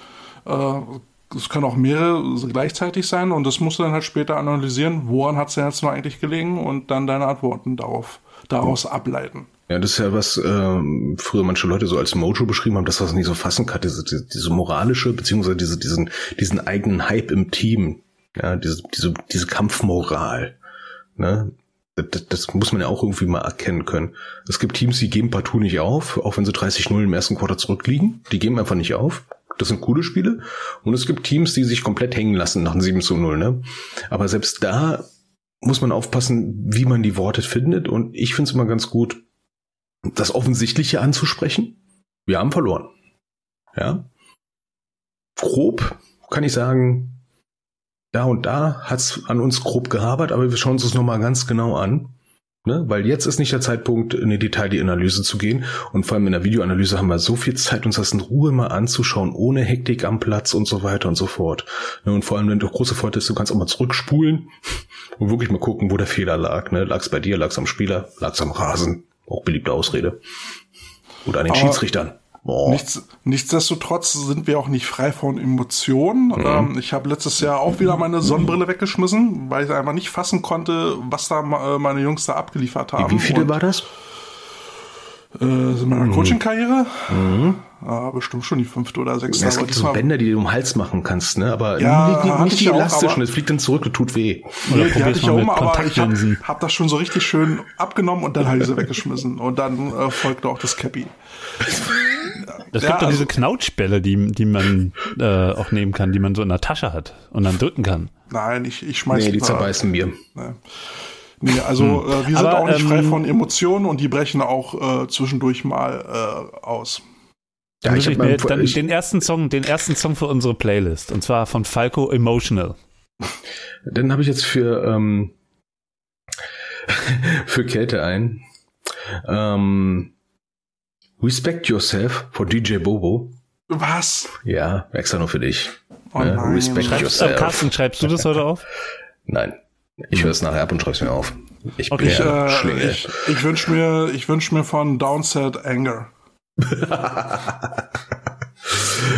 S1: Es können auch mehrere gleichzeitig sein und das musst du dann halt später analysieren, woran hat es denn jetzt nur eigentlich gelegen und dann deine Antworten darauf, daraus ableiten.
S2: Ja, das ist ja was ähm, früher manche Leute so als Mojo beschrieben haben, dass das nicht so fassen kann, diese, diese, diese moralische, beziehungsweise diese, diesen, diesen eigenen Hype im Team, ja, diese, diese, diese Kampfmoral. Ne? Das, das muss man ja auch irgendwie mal erkennen können. Es gibt Teams, die geben partout nicht auf, auch wenn sie 30-0 im ersten Quarter zurückliegen. Die geben einfach nicht auf. Das sind coole Spiele. Und es gibt Teams, die sich komplett hängen lassen nach einem 7 zu 0. Ne? Aber selbst da muss man aufpassen, wie man die Worte findet. Und ich finde es immer ganz gut, das Offensichtliche anzusprechen. Wir haben verloren. Ja. Grob kann ich sagen, da und da hat es an uns grob gehabert, aber wir schauen uns das nochmal ganz genau an. Ne? Weil jetzt ist nicht der Zeitpunkt, in die Detailanalyse zu gehen. Und vor allem in der Videoanalyse haben wir so viel Zeit, uns das in Ruhe mal anzuschauen, ohne Hektik am Platz und so weiter und so fort. Ne? Und vor allem, wenn du große Vorteil ist, du kannst auch mal zurückspulen und wirklich mal gucken, wo der Fehler lag. Ne? Lag es bei dir, lag es am Spieler, lag es am Rasen. Auch beliebte Ausrede. Oder an den Aber Schiedsrichtern.
S1: Nichts, nichtsdestotrotz sind wir auch nicht frei von Emotionen. Mhm. Ähm, ich habe letztes Jahr auch wieder meine Sonnenbrille weggeschmissen, weil ich einfach nicht fassen konnte, was da äh, meine Jungs da abgeliefert haben.
S2: Wie, viele Und, war das?
S1: Äh, in meiner mhm. Coaching-Karriere? Mhm. Ja, bestimmt schon die fünfte oder sechste.
S2: Ja, es gibt so Bänder, die du um den Hals machen kannst, ne? Aber ja, nicht, nicht die elastischen, es fliegt dann zurück, das tut weh.
S1: Nee, die hatte ich ja um, aber ich habe hab das schon so richtig schön abgenommen und dann ich sie weggeschmissen. Und dann äh, folgte auch das Cappy.
S3: Es ja, gibt doch also, diese Knautschbälle, die, die man äh, auch nehmen kann, die man so in der Tasche hat und dann drücken kann.
S1: Nein, ich, ich schmeiß
S2: Nee, die zerbeißen mir.
S1: Ne. Nee, also hm. äh, wir sind Aber, auch nicht ähm, frei von Emotionen und die brechen auch äh, zwischendurch mal äh, aus.
S3: Ja, ich, ich mir dann ich, den ersten Song, den ersten Song für unsere Playlist und zwar von Falco Emotional.
S2: Dann habe ich jetzt für ähm, für Kälte ein. Ähm, Respect Yourself von DJ Bobo.
S1: Was?
S2: Ja, extra nur für dich.
S1: Oh
S2: Ja,
S1: nein.
S2: Respect
S3: Schreibst,
S2: yourself.
S3: Carsten, schreibst du das heute auf?
S2: Nein. Ich höre es nachher ab und schreibe es mir auf. Ich
S3: Okay,
S2: bin
S1: Ich,
S2: ja
S1: äh,
S2: Schlingel.
S1: ich, ich wünsche mir, ich wünsch mir von Downset Anger.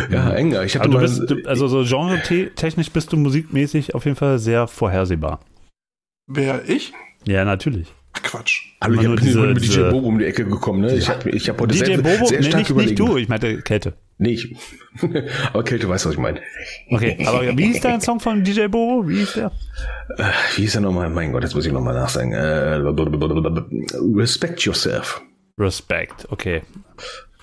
S2: ja. Ich hatte
S3: du
S2: mal,
S3: bist, du, also so genre-technisch bist du musikmäßig auf jeden Fall sehr vorhersehbar.
S1: Wer ich?
S3: Ja, natürlich.
S1: Ach, Quatsch.
S2: Hallo, ich bin
S3: diese-
S2: mit DJ
S3: diese-
S2: Bobo um die Ecke gekommen. Ne? Ich habe ich hab heute
S3: DJ
S2: sehr,
S3: Bobo,
S2: sehr
S3: nee,
S2: stark
S3: nicht,
S2: überlegen.
S3: nicht du, ich meinte Kälte.
S2: Nee, ich. aber Kälte weiß, was ich meine.
S3: Okay, aber wie ist dein Song von DJ Bobo? Wie ist der?
S2: Wie hieß er nochmal? Mein Gott, jetzt muss ich nochmal nachsagen. Äh, Respect Yourself.
S3: Respect, okay.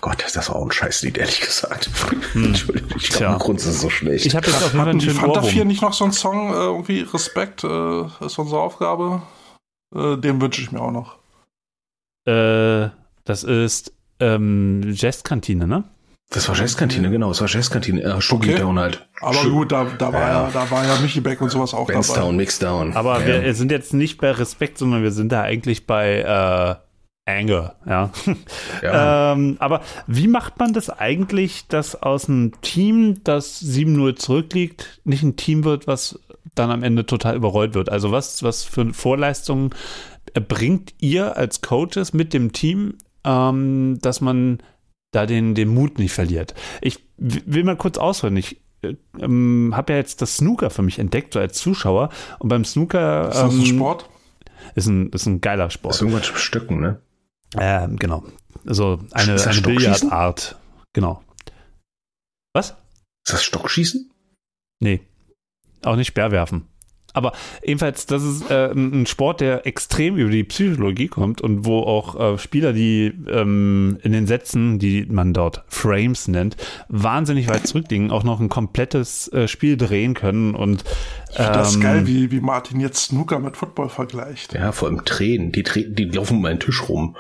S2: Gott, das war auch ein Scheißlied, ehrlich gesagt. Entschuldigung, ich
S3: Tja.
S2: glaube, Grund ist es so schlecht.
S3: Ich habe jetzt auf jeden Fall einen schönen
S1: Fanta 4
S3: Ohrwurm.
S1: nicht noch so einen Song, äh, irgendwie Respekt, äh, ist unsere Aufgabe. Äh, den wünsche ich mir auch noch.
S3: Äh, das ist ähm, Jazzkantine, ne?
S2: das war Jazzkantine, genau. Das war Jazzkantine. Äh,
S1: Okay.
S2: Town halt.
S1: Aber
S2: Sch-
S1: gut, da, da, war
S2: Ja.
S1: ja. da war ja Michi Beck und sowas auch
S2: Bands
S1: dabei.
S2: Down, Mix Down.
S3: Aber
S2: ja.
S3: wir sind jetzt nicht bei Respekt, sondern wir sind da eigentlich bei äh, Anger, ja.
S2: ja.
S3: ähm, aber wie macht man das eigentlich, dass aus einem Team, das 7-0 zurückliegt, nicht ein Team wird, was dann am Ende total überrollt wird? Also was, was für Vorleistungen bringt ihr als Coaches mit dem Team, ähm, dass man da den, den Mut nicht verliert? Ich will mal kurz ausholen. Ich äh, ähm, habe ja jetzt das Snooker für mich entdeckt, so als Zuschauer. Und beim Snooker
S1: Ist das ein
S3: ähm,
S1: Sport?
S3: Ist, ein, ist ein geiler Sport.
S2: ist irgendwas mit Stöcken, ne?
S3: Ähm, genau. Also eine, eine? Billardart. Genau. Was?
S2: Ist das Stockschießen?
S3: Nee. Auch nicht Speerwerfen. Aber ebenfalls, das ist äh, ein Sport, der extrem über die Psychologie kommt und wo auch äh, Spieler, die ähm, in den Sätzen, die man dort Frames nennt, wahnsinnig weit zurückliegen, auch noch ein komplettes äh, Spiel drehen können und
S1: das ist
S3: ähm,
S1: geil, wie, wie Martin jetzt Snooker mit Football vergleicht.
S2: Ja, vor allem Tränen. Die, die laufen um meinen Tisch rum.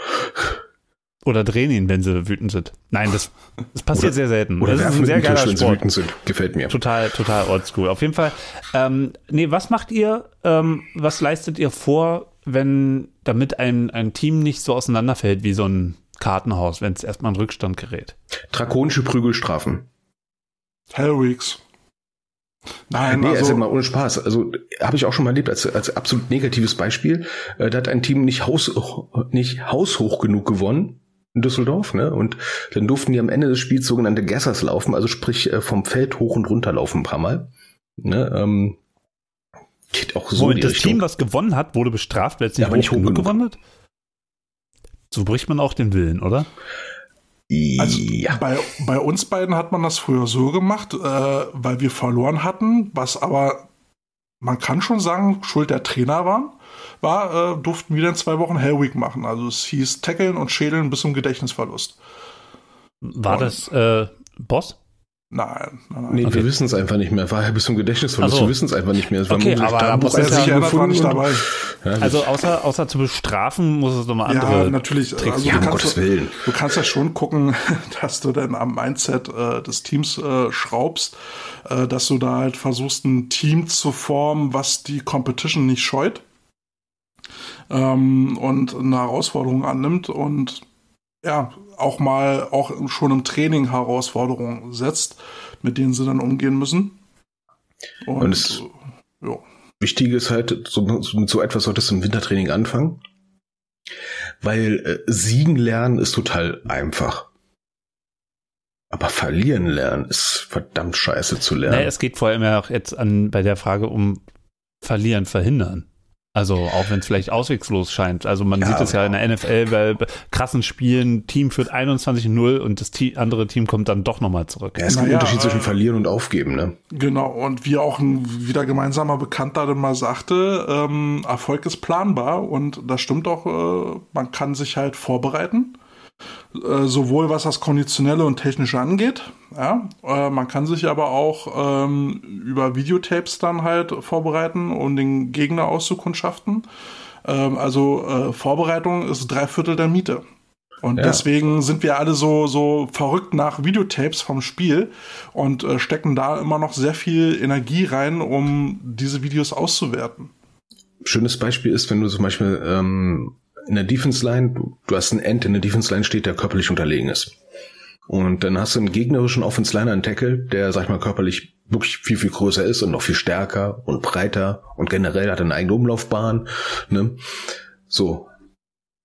S3: Oder drehen ihn, wenn sie wütend sind. Nein, das, das passiert
S2: Oder-
S3: sehr selten.
S2: Oder
S3: das ist ein sehr
S2: dem Tisch,
S3: geiler
S2: wenn sie
S3: Sport.
S2: wütend sind. Gefällt mir.
S3: Total, total oldschool. Auf jeden Fall. Ähm, nee, was macht ihr? Ähm, was leistet ihr vor, wenn damit ein, ein Team nicht so auseinanderfällt wie so ein Kartenhaus, wenn es erstmal in Rückstand gerät?
S2: Drakonische Prügelstrafen.
S1: Hellweeks. Nein,
S2: nee, also,
S1: also,
S2: mal ohne Spaß. Also habe ich auch schon mal erlebt als, als absolut negatives Beispiel. Äh, da hat ein Team nicht, haus, nicht haushoch genug gewonnen in Düsseldorf, ne? Und dann durften die am Ende des Spiels sogenannte Gassers laufen, also sprich äh, vom Feld hoch und runter laufen ein paar Mal. Ne? Ähm, geht auch so
S3: Moment,
S2: die
S3: das
S2: Richtung.
S3: Team, was gewonnen hat, wurde bestraft, weil es
S2: Ja,
S3: nicht hoch
S2: nicht hoch
S3: genug gewonnen hat? So bricht man auch den Willen, oder?
S1: also
S2: ja.
S1: bei, bei uns beiden hat man das früher so gemacht, äh, weil wir verloren hatten, was aber, man kann schon sagen, Schuld der Trainer waren, war, äh, durften wir dann zwei Wochen Hellweek machen. Also es hieß Tackeln und Schädeln bis zum Gedächtnisverlust.
S3: War
S1: Und-
S3: das äh, Boss?
S1: Nein, nein, nein.
S2: Nee,
S3: Okay.
S2: wir wissen es einfach nicht mehr. War ja bis zum Gedächtnisverlust.
S3: Ach so.
S2: Wir wissen es einfach nicht mehr. Es war
S3: Okay, aber- aber
S1: Wer
S3: das
S1: sich war nicht dabei.
S2: Ja,
S3: Also außer, außer zu bestrafen muss es nochmal andere.
S1: Ja, natürlich.
S3: Tricks.
S1: Also
S2: ja,
S1: du,
S2: um
S1: kannst,
S2: Willen.
S1: du kannst ja schon gucken, dass du dann am Mindset äh, des Teams äh, schraubst, äh, dass du da halt versuchst, ein Team zu formen, was die Competition nicht scheut ähm, und eine Herausforderung annimmt und ja, auch mal auch schon im Training Herausforderungen setzt, mit denen sie dann umgehen müssen. Und,
S2: Und es-
S1: äh, ja.
S2: Wichtig ist halt, so, mit so etwas solltest du im Wintertraining anfangen. Weil äh, siegen lernen ist total einfach. Aber verlieren lernen ist verdammt scheiße zu lernen.
S3: Nee, es geht vor allem ja auch jetzt an bei der Frage um Verlieren, Verhindern. Also auch wenn es vielleicht auswegslos scheint. Also man
S2: Ja,
S3: sieht es ja in der NFL bei bei krassen Spielen, Team führt 21-0 und das andere Team kommt dann doch nochmal zurück.
S2: ja, es gibt einen
S1: Naja,
S2: Unterschied zwischen
S1: äh,
S2: verlieren und aufgeben, ne?
S1: Genau, und wie auch ein wieder gemeinsamer Bekannter dann mal sagte, ähm, Erfolg ist planbar und das stimmt auch, äh, man kann sich halt vorbereiten, äh, sowohl was das Konditionelle und Technische angeht, ja, äh, man kann sich aber auch ähm, über Videotapes dann halt vorbereiten, um den Gegner auszukundschaften. Ähm, also äh, Vorbereitung ist drei Viertel der Miete. Und
S2: Ja.
S1: deswegen sind wir alle so, so verrückt nach Videotapes vom Spiel und äh, stecken da immer noch sehr viel Energie rein, um diese Videos auszuwerten.
S2: Schönes Beispiel ist, wenn du zum Beispiel ähm, in der Defense Line, du, du hast einen End in der Defense Line steht, der körperlich unterlegen ist. Und dann hast du einen gegnerischen Offense Liner, einen Tackle, der, sag ich mal, körperlich wirklich viel, viel größer ist und noch viel stärker und breiter und generell hat eine eigene Umlaufbahn, ne? So.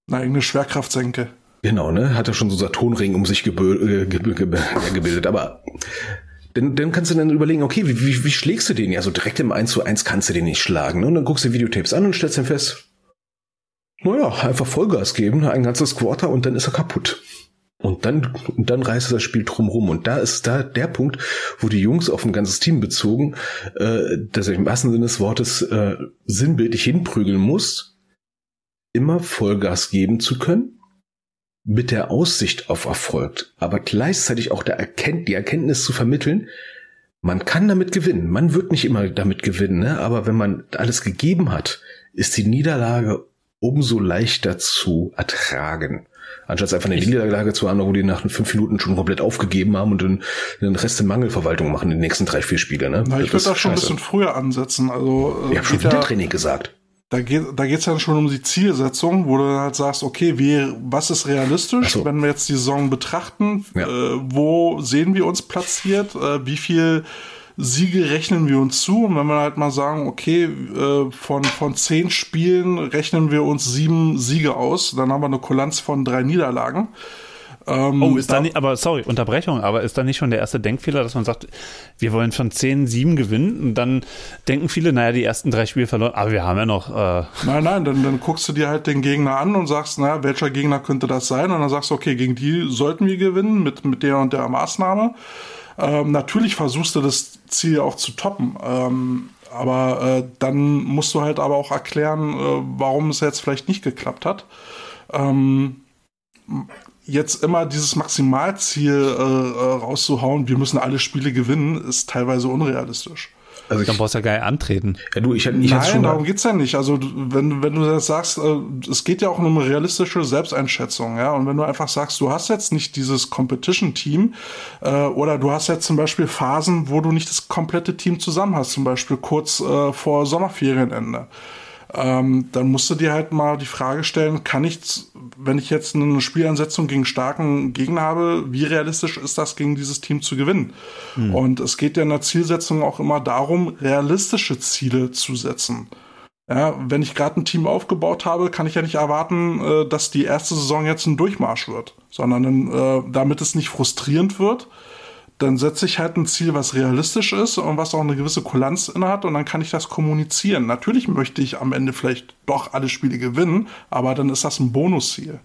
S1: Eine eigene Schwerkraftsenke.
S2: Genau, ne? Hat er schon so Saturnring um sich gebö- äh, ge- ge- ja, gebildet. Aber dann, dann kannst du dann überlegen, okay, wie, wie, wie schlägst du den? Ja, so direkt im 1 zu 1 kannst du den nicht schlagen. Ne? Und dann guckst du Videotapes an und stellst dann fest, naja, einfach Vollgas geben, ein ganzes Quarter und dann ist er kaputt. Und dann, und dann reißt das Spiel drumrum. Und da ist da der Punkt, wo die Jungs auf ein ganzes Team bezogen, äh, dass er im wahrsten Sinne des Wortes äh, sinnbildlich hinprügeln muss, immer Vollgas geben zu können, mit der Aussicht auf Erfolg, aber gleichzeitig auch der Erkennt, die Erkenntnis zu vermitteln, man kann damit gewinnen. Man wird nicht immer damit gewinnen, ne? aber wenn man alles gegeben hat, ist die Niederlage umso leichter zu ertragen. Anstatt einfach eine Niederlage zu haben, wo die nach fünf Minuten schon komplett aufgegeben haben und den, den Rest in Mangelverwaltung machen, die nächsten drei, vier Spiele. Ne?
S1: Na, ich würde da schon ein
S2: scheiße.
S1: bisschen früher ansetzen. Also, äh,
S2: Ich habe schon wieder Training gesagt.
S1: Da geht da geht's ja schon um die Zielsetzung, wo du dann halt sagst, okay, wie, was ist realistisch,
S2: so.
S1: wenn wir jetzt die Saison betrachten,
S2: Ja.
S1: äh, wo sehen wir uns platziert, äh, wie viel Siege rechnen wir uns zu und wenn wir halt mal sagen, okay, äh, von, von zehn Spielen rechnen wir uns sieben Siege aus, dann haben wir eine Kulanz von drei Niederlagen. Ähm,
S3: Oh, ist da nicht, aber sorry, Unterbrechung, aber ist da nicht schon der erste Denkfehler, dass man sagt, wir wollen von 10, 7 gewinnen und dann denken viele, naja, die ersten drei Spiele verloren, aber wir haben ja noch, äh,
S1: Nein, nein, dann, dann guckst du dir halt den Gegner an und sagst, naja, welcher Gegner könnte das sein? Und dann sagst du, okay, gegen die sollten wir gewinnen mit, mit der und der Maßnahme. Ähm, natürlich versuchst du das Ziel auch zu toppen. Ähm, aber äh, dann musst du halt aber auch erklären, äh, warum es jetzt vielleicht nicht geklappt hat. Ähm, jetzt immer dieses Maximalziel äh, äh, rauszuhauen, wir müssen alle Spiele gewinnen, ist teilweise unrealistisch.
S2: Also ich,
S3: dann brauchst du ja nicht antreten.
S2: ja, du, ich, ich hatte
S1: Nein,
S2: schon
S1: darum geht's ja nicht. Also du- wenn, wenn du das sagst, äh, es geht ja auch um eine realistische Selbsteinschätzung, ja. Und wenn du einfach sagst, du hast jetzt nicht dieses Competition-Team äh, oder du hast jetzt zum Beispiel Phasen, wo du nicht das komplette Team zusammen hast, zum Beispiel kurz äh, vor Sommerferienende. Ähm, dann musst du dir halt mal die Frage stellen, kann ich, wenn ich jetzt eine Spielansetzung gegen starken Gegner habe, wie realistisch ist das, gegen dieses Team zu gewinnen? Und es geht ja in der Zielsetzung auch immer darum, realistische Ziele zu setzen. Ja, wenn ich gerade ein Team aufgebaut habe, kann ich ja nicht erwarten, äh, dass die erste Saison jetzt ein Durchmarsch wird, sondern äh, damit es nicht frustrierend wird, dann setze ich halt ein Ziel, was realistisch ist und was auch eine gewisse Kulanz innehat und dann kann ich das kommunizieren. Natürlich möchte ich am Ende vielleicht doch alle Spiele gewinnen, aber dann ist das ein Bonusziel.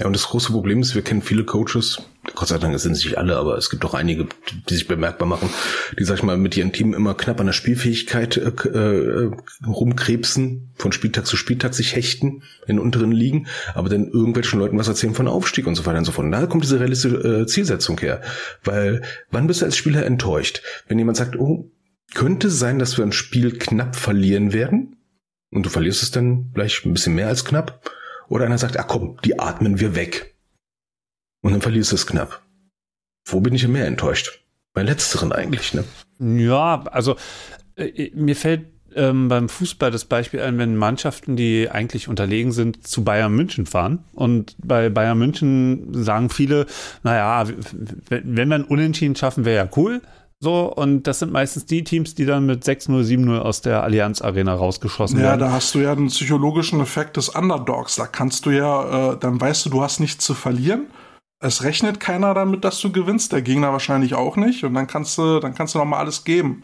S2: Ja, und das große Problem ist, wir kennen viele Coaches, Gott sei Dank sind es nicht alle, aber es gibt auch einige, die sich bemerkbar machen, die, sag ich mal, mit ihren Team immer knapp an der Spielfähigkeit äh, äh, rumkrebsen, von Spieltag zu Spieltag sich hechten in unteren Ligen, aber dann irgendwelchen Leuten was erzählen von Aufstieg und so weiter und so fort. Und da kommt diese realistische äh, Zielsetzung her. Weil, wann bist du als Spieler enttäuscht? Wenn jemand sagt, oh, könnte sein, dass wir ein Spiel knapp verlieren werden, und du verlierst es dann gleich ein bisschen mehr als knapp, oder einer sagt, ah komm, die atmen wir weg. Und dann verlierst du es knapp. Wo bin ich mehr enttäuscht? Bei letzteren eigentlich, ne?
S3: Ja, also äh, mir fällt ähm, beim Fußball das Beispiel ein, wenn Mannschaften, die eigentlich unterlegen sind, zu Bayern München fahren. Und bei Bayern München sagen viele, naja, wenn wir ein Unentschieden schaffen, wäre ja cool. So, und das sind meistens die Teams, die dann mit 6-0, 7-0 aus der Allianz Arena rausgeschossen
S1: Ja,
S3: werden.
S1: da hast du ja den psychologischen Effekt des Underdogs. Da kannst du ja, äh, dann weißt du, du hast nichts zu verlieren. Es rechnet keiner damit, dass du gewinnst, der Gegner wahrscheinlich auch nicht. Und dann kannst du, dann kannst du noch mal alles geben.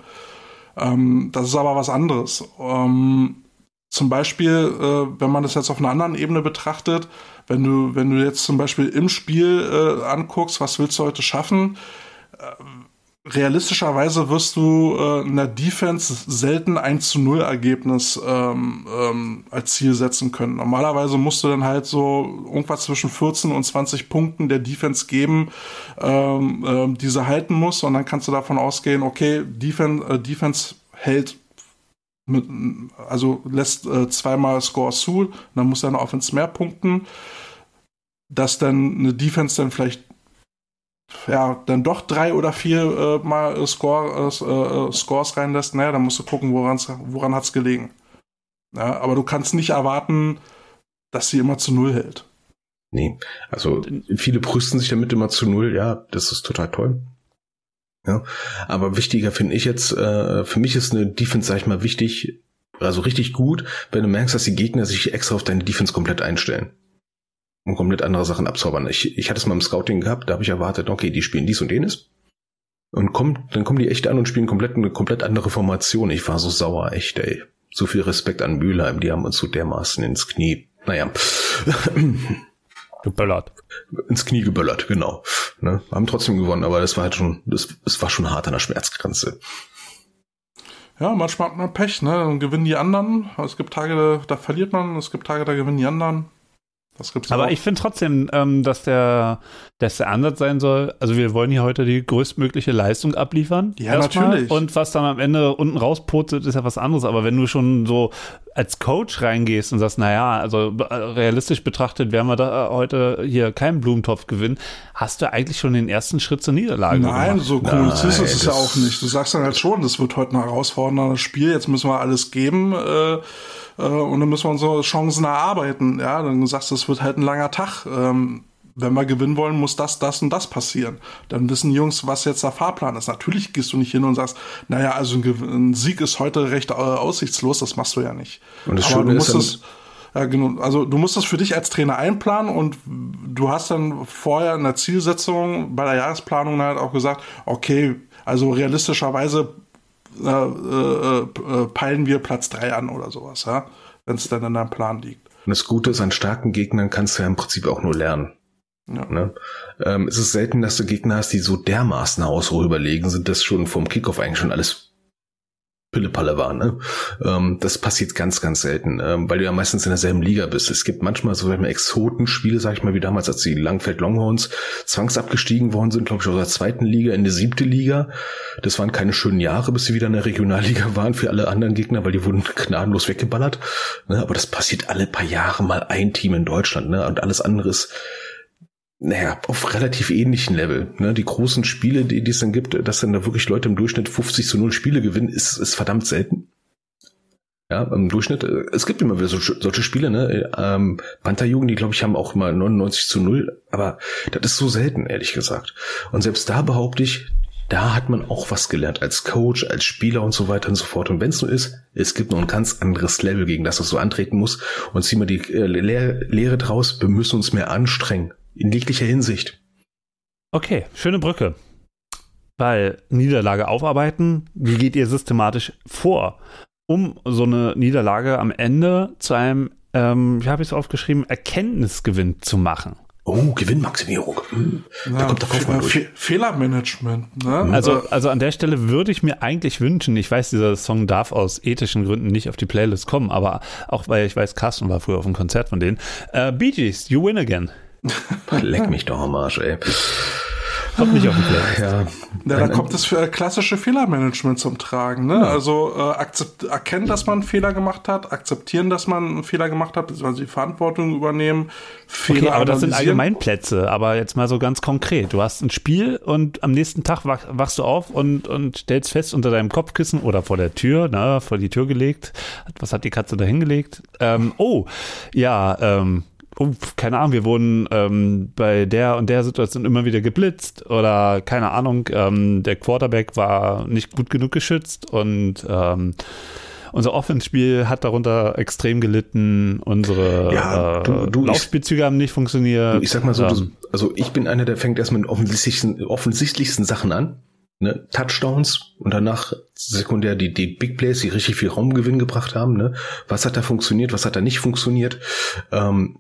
S1: Ähm, das ist aber was anderes. Ähm, zum Beispiel, äh, wenn man das jetzt auf einer anderen Ebene betrachtet, wenn du, wenn du jetzt zum Beispiel im Spiel äh, anguckst, was willst du heute schaffen? Realistischerweise wirst du äh, in der Defense selten 1 zu 0 Ergebnis ähm, ähm, als Ziel setzen können. Normalerweise musst du dann halt so irgendwas zwischen 14 und 20 Punkten der Defense geben, ähm, ähm, diese halten muss und dann kannst du davon ausgehen, okay, Defense, äh, Defense hält mit, also lässt äh, zweimal Scores zu, dann muss deine Offense mehr punkten, dass dann eine Defense dann vielleicht ja, dann doch drei oder vier äh, mal äh, Score, äh, äh, Scores reinlässt, naja, dann musst du gucken, woran's, woran hat's gelegen. Ja, aber du kannst nicht erwarten, dass sie immer zu Null hält.
S2: Nee, also viele brüsten sich damit immer zu Null. Ja, das ist total toll. Ja, aber wichtiger finde ich jetzt, äh, für mich ist eine Defense, sag ich mal, wichtig, also richtig gut, wenn du merkst, dass die Gegner sich extra auf deine Defense komplett einstellen und komplett andere Sachen abzaubern. Ich, ich hatte es mal im Scouting gehabt, da habe ich erwartet, okay, die spielen dies und jenes. Und kommt, dann kommen die echt an und spielen komplett eine komplett andere Formation. Ich war so sauer, echt, ey. So viel Respekt an Mülheim, die haben uns so dermaßen ins Knie. Naja.
S3: Geböllert.
S2: Ins Knie geböllert, genau. Ne? Haben trotzdem gewonnen, aber das war halt schon, das, das war schon hart an der Schmerzgrenze.
S1: Ja, manchmal hat man Pech, ne? Dann gewinnen die anderen. Es gibt Tage, da, da verliert man, es gibt Tage, da gewinnen die anderen.
S3: Das gibt's Aber auch. ich finde trotzdem, ähm, dass, der, dass der Ansatz sein soll, also wir wollen hier heute die größtmögliche Leistung abliefern.
S1: Ja, natürlich.
S3: Und was dann am Ende unten rausputzelt, ist ja was anderes. Aber wenn du schon so als Coach reingehst und sagst, naja, also realistisch betrachtet werden wir da heute hier keinen Blumentopf gewinnen, hast du eigentlich schon den ersten Schritt zur Niederlage
S1: Nein, gemacht. so cool ist es ja auch nicht. Du sagst dann halt schon, das wird heute ein herausforderndes Spiel, jetzt müssen wir alles geben. Äh, äh, und dann müssen wir unsere Chancen erarbeiten. Ja, dann sagst du, es wird halt ein langer Tag. Ähm, wenn wir gewinnen wollen, muss das, das und das passieren. Dann wissen die Jungs, was jetzt der Fahrplan ist. Natürlich gehst du nicht hin und sagst, naja, also ein, ein Sieg ist heute recht äh, aussichtslos, das machst du ja nicht.
S2: Und das Aber Schöne ist es,
S1: ja, genau. Also du musst das für dich als Trainer einplanen und du hast dann vorher in der Zielsetzung bei der Jahresplanung halt auch gesagt, okay, also realistischerweise peilen wir Platz 3 an oder sowas, ja, wenn es dann in deinem Plan liegt.
S2: Und das Gute ist, an starken Gegnern kannst du ja im Prinzip auch nur lernen. Ja. Ne? Ähm, es ist selten, dass du Gegner hast, die so dermaßen haushoch überlegen sind, dass schon vom Kickoff eigentlich schon alles Pillepalle war. Ne? Ähm, das passiert ganz, ganz selten, ähm, weil du ja meistens in derselben Liga bist. Es gibt manchmal so Exotenspiele, sag ich mal, wie damals, als die Langfeld Longhorns zwangsabgestiegen worden sind, glaube ich, aus der zweiten Liga in die siebte Liga. Das waren keine schönen Jahre, bis sie wieder in der Regionalliga waren für alle anderen Gegner, weil die wurden gnadenlos weggeballert. Ne? Aber das passiert alle paar Jahre mal ein Team in Deutschland. Ne? Und alles andere ist naja, auf relativ ähnlichen Level. Ne? Die großen Spiele, die, die es dann gibt, dass dann da wirklich Leute im Durchschnitt 50 zu 0 Spiele gewinnen, ist, ist verdammt selten. Ja, im Durchschnitt, äh, es gibt immer wieder so, solche Spiele, ne? Ähm, Pantherjugend, die glaube ich haben auch mal 99 zu 0, aber das ist so selten, ehrlich gesagt. Und selbst da behaupte ich, da hat man auch was gelernt als Coach, als Spieler und so weiter und so fort. Und wenn es so ist, es gibt noch ein ganz anderes Level, gegen das du so antreten musst. Und zieh mal die äh, Lehre draus, wir müssen uns mehr anstrengen in jeglicher Hinsicht.
S3: Okay, schöne Brücke. Weil Niederlage aufarbeiten, wie geht ihr systematisch vor, um so eine Niederlage am Ende zu einem, ähm, wie habe ich es aufgeschrieben, Erkenntnisgewinn zu machen?
S2: Oh, Gewinnmaximierung. Hm.
S1: Da ja, kommt der Kaufmann durch. Fehlermanagement. Ne?
S3: Also, also an der Stelle würde ich mir eigentlich wünschen, ich weiß, dieser Song darf aus ethischen Gründen nicht auf die Playlist kommen, aber auch weil ich weiß, Carsten war früher auf einem Konzert von denen. Äh, Bee Gees, You Win Again.
S2: Leck mich doch am Arsch, ey.
S3: Kommt nicht auf den Plan.
S1: Ja. ja, da kommt das für klassische Fehlermanagement zum Tragen. Ne? Ja. Also äh, akzept, erkennen, dass man einen Fehler gemacht hat, akzeptieren, dass man einen Fehler gemacht hat, also die Verantwortung übernehmen,
S3: Fehler okay, aber das sind Allgemeinplätze, aber jetzt mal so ganz konkret. Du hast ein Spiel und am nächsten Tag wach, wachst du auf und, und stellst fest unter deinem Kopfkissen oder vor der Tür, na, vor die Tür gelegt, was hat die Katze da hingelegt? Ähm, oh, ja, ähm, oh, keine Ahnung, wir wurden ähm, bei der und der Situation immer wieder geblitzt oder keine Ahnung, ähm, der Quarterback war nicht gut genug geschützt und ähm, unser Offenspiel hat darunter extrem gelitten. Unsere ja, du, du, äh, Laufspielzüge haben nicht funktioniert. Du,
S2: ich sag mal so, ähm, also ich bin einer, der fängt erst mit offensichtlichsten, offensichtlichsten Sachen an. Ne? Touchdowns und danach sekundär die, die Big Plays, die richtig viel Raumgewinn gebracht haben. Ne? Was hat da funktioniert, was hat da nicht funktioniert? Ähm,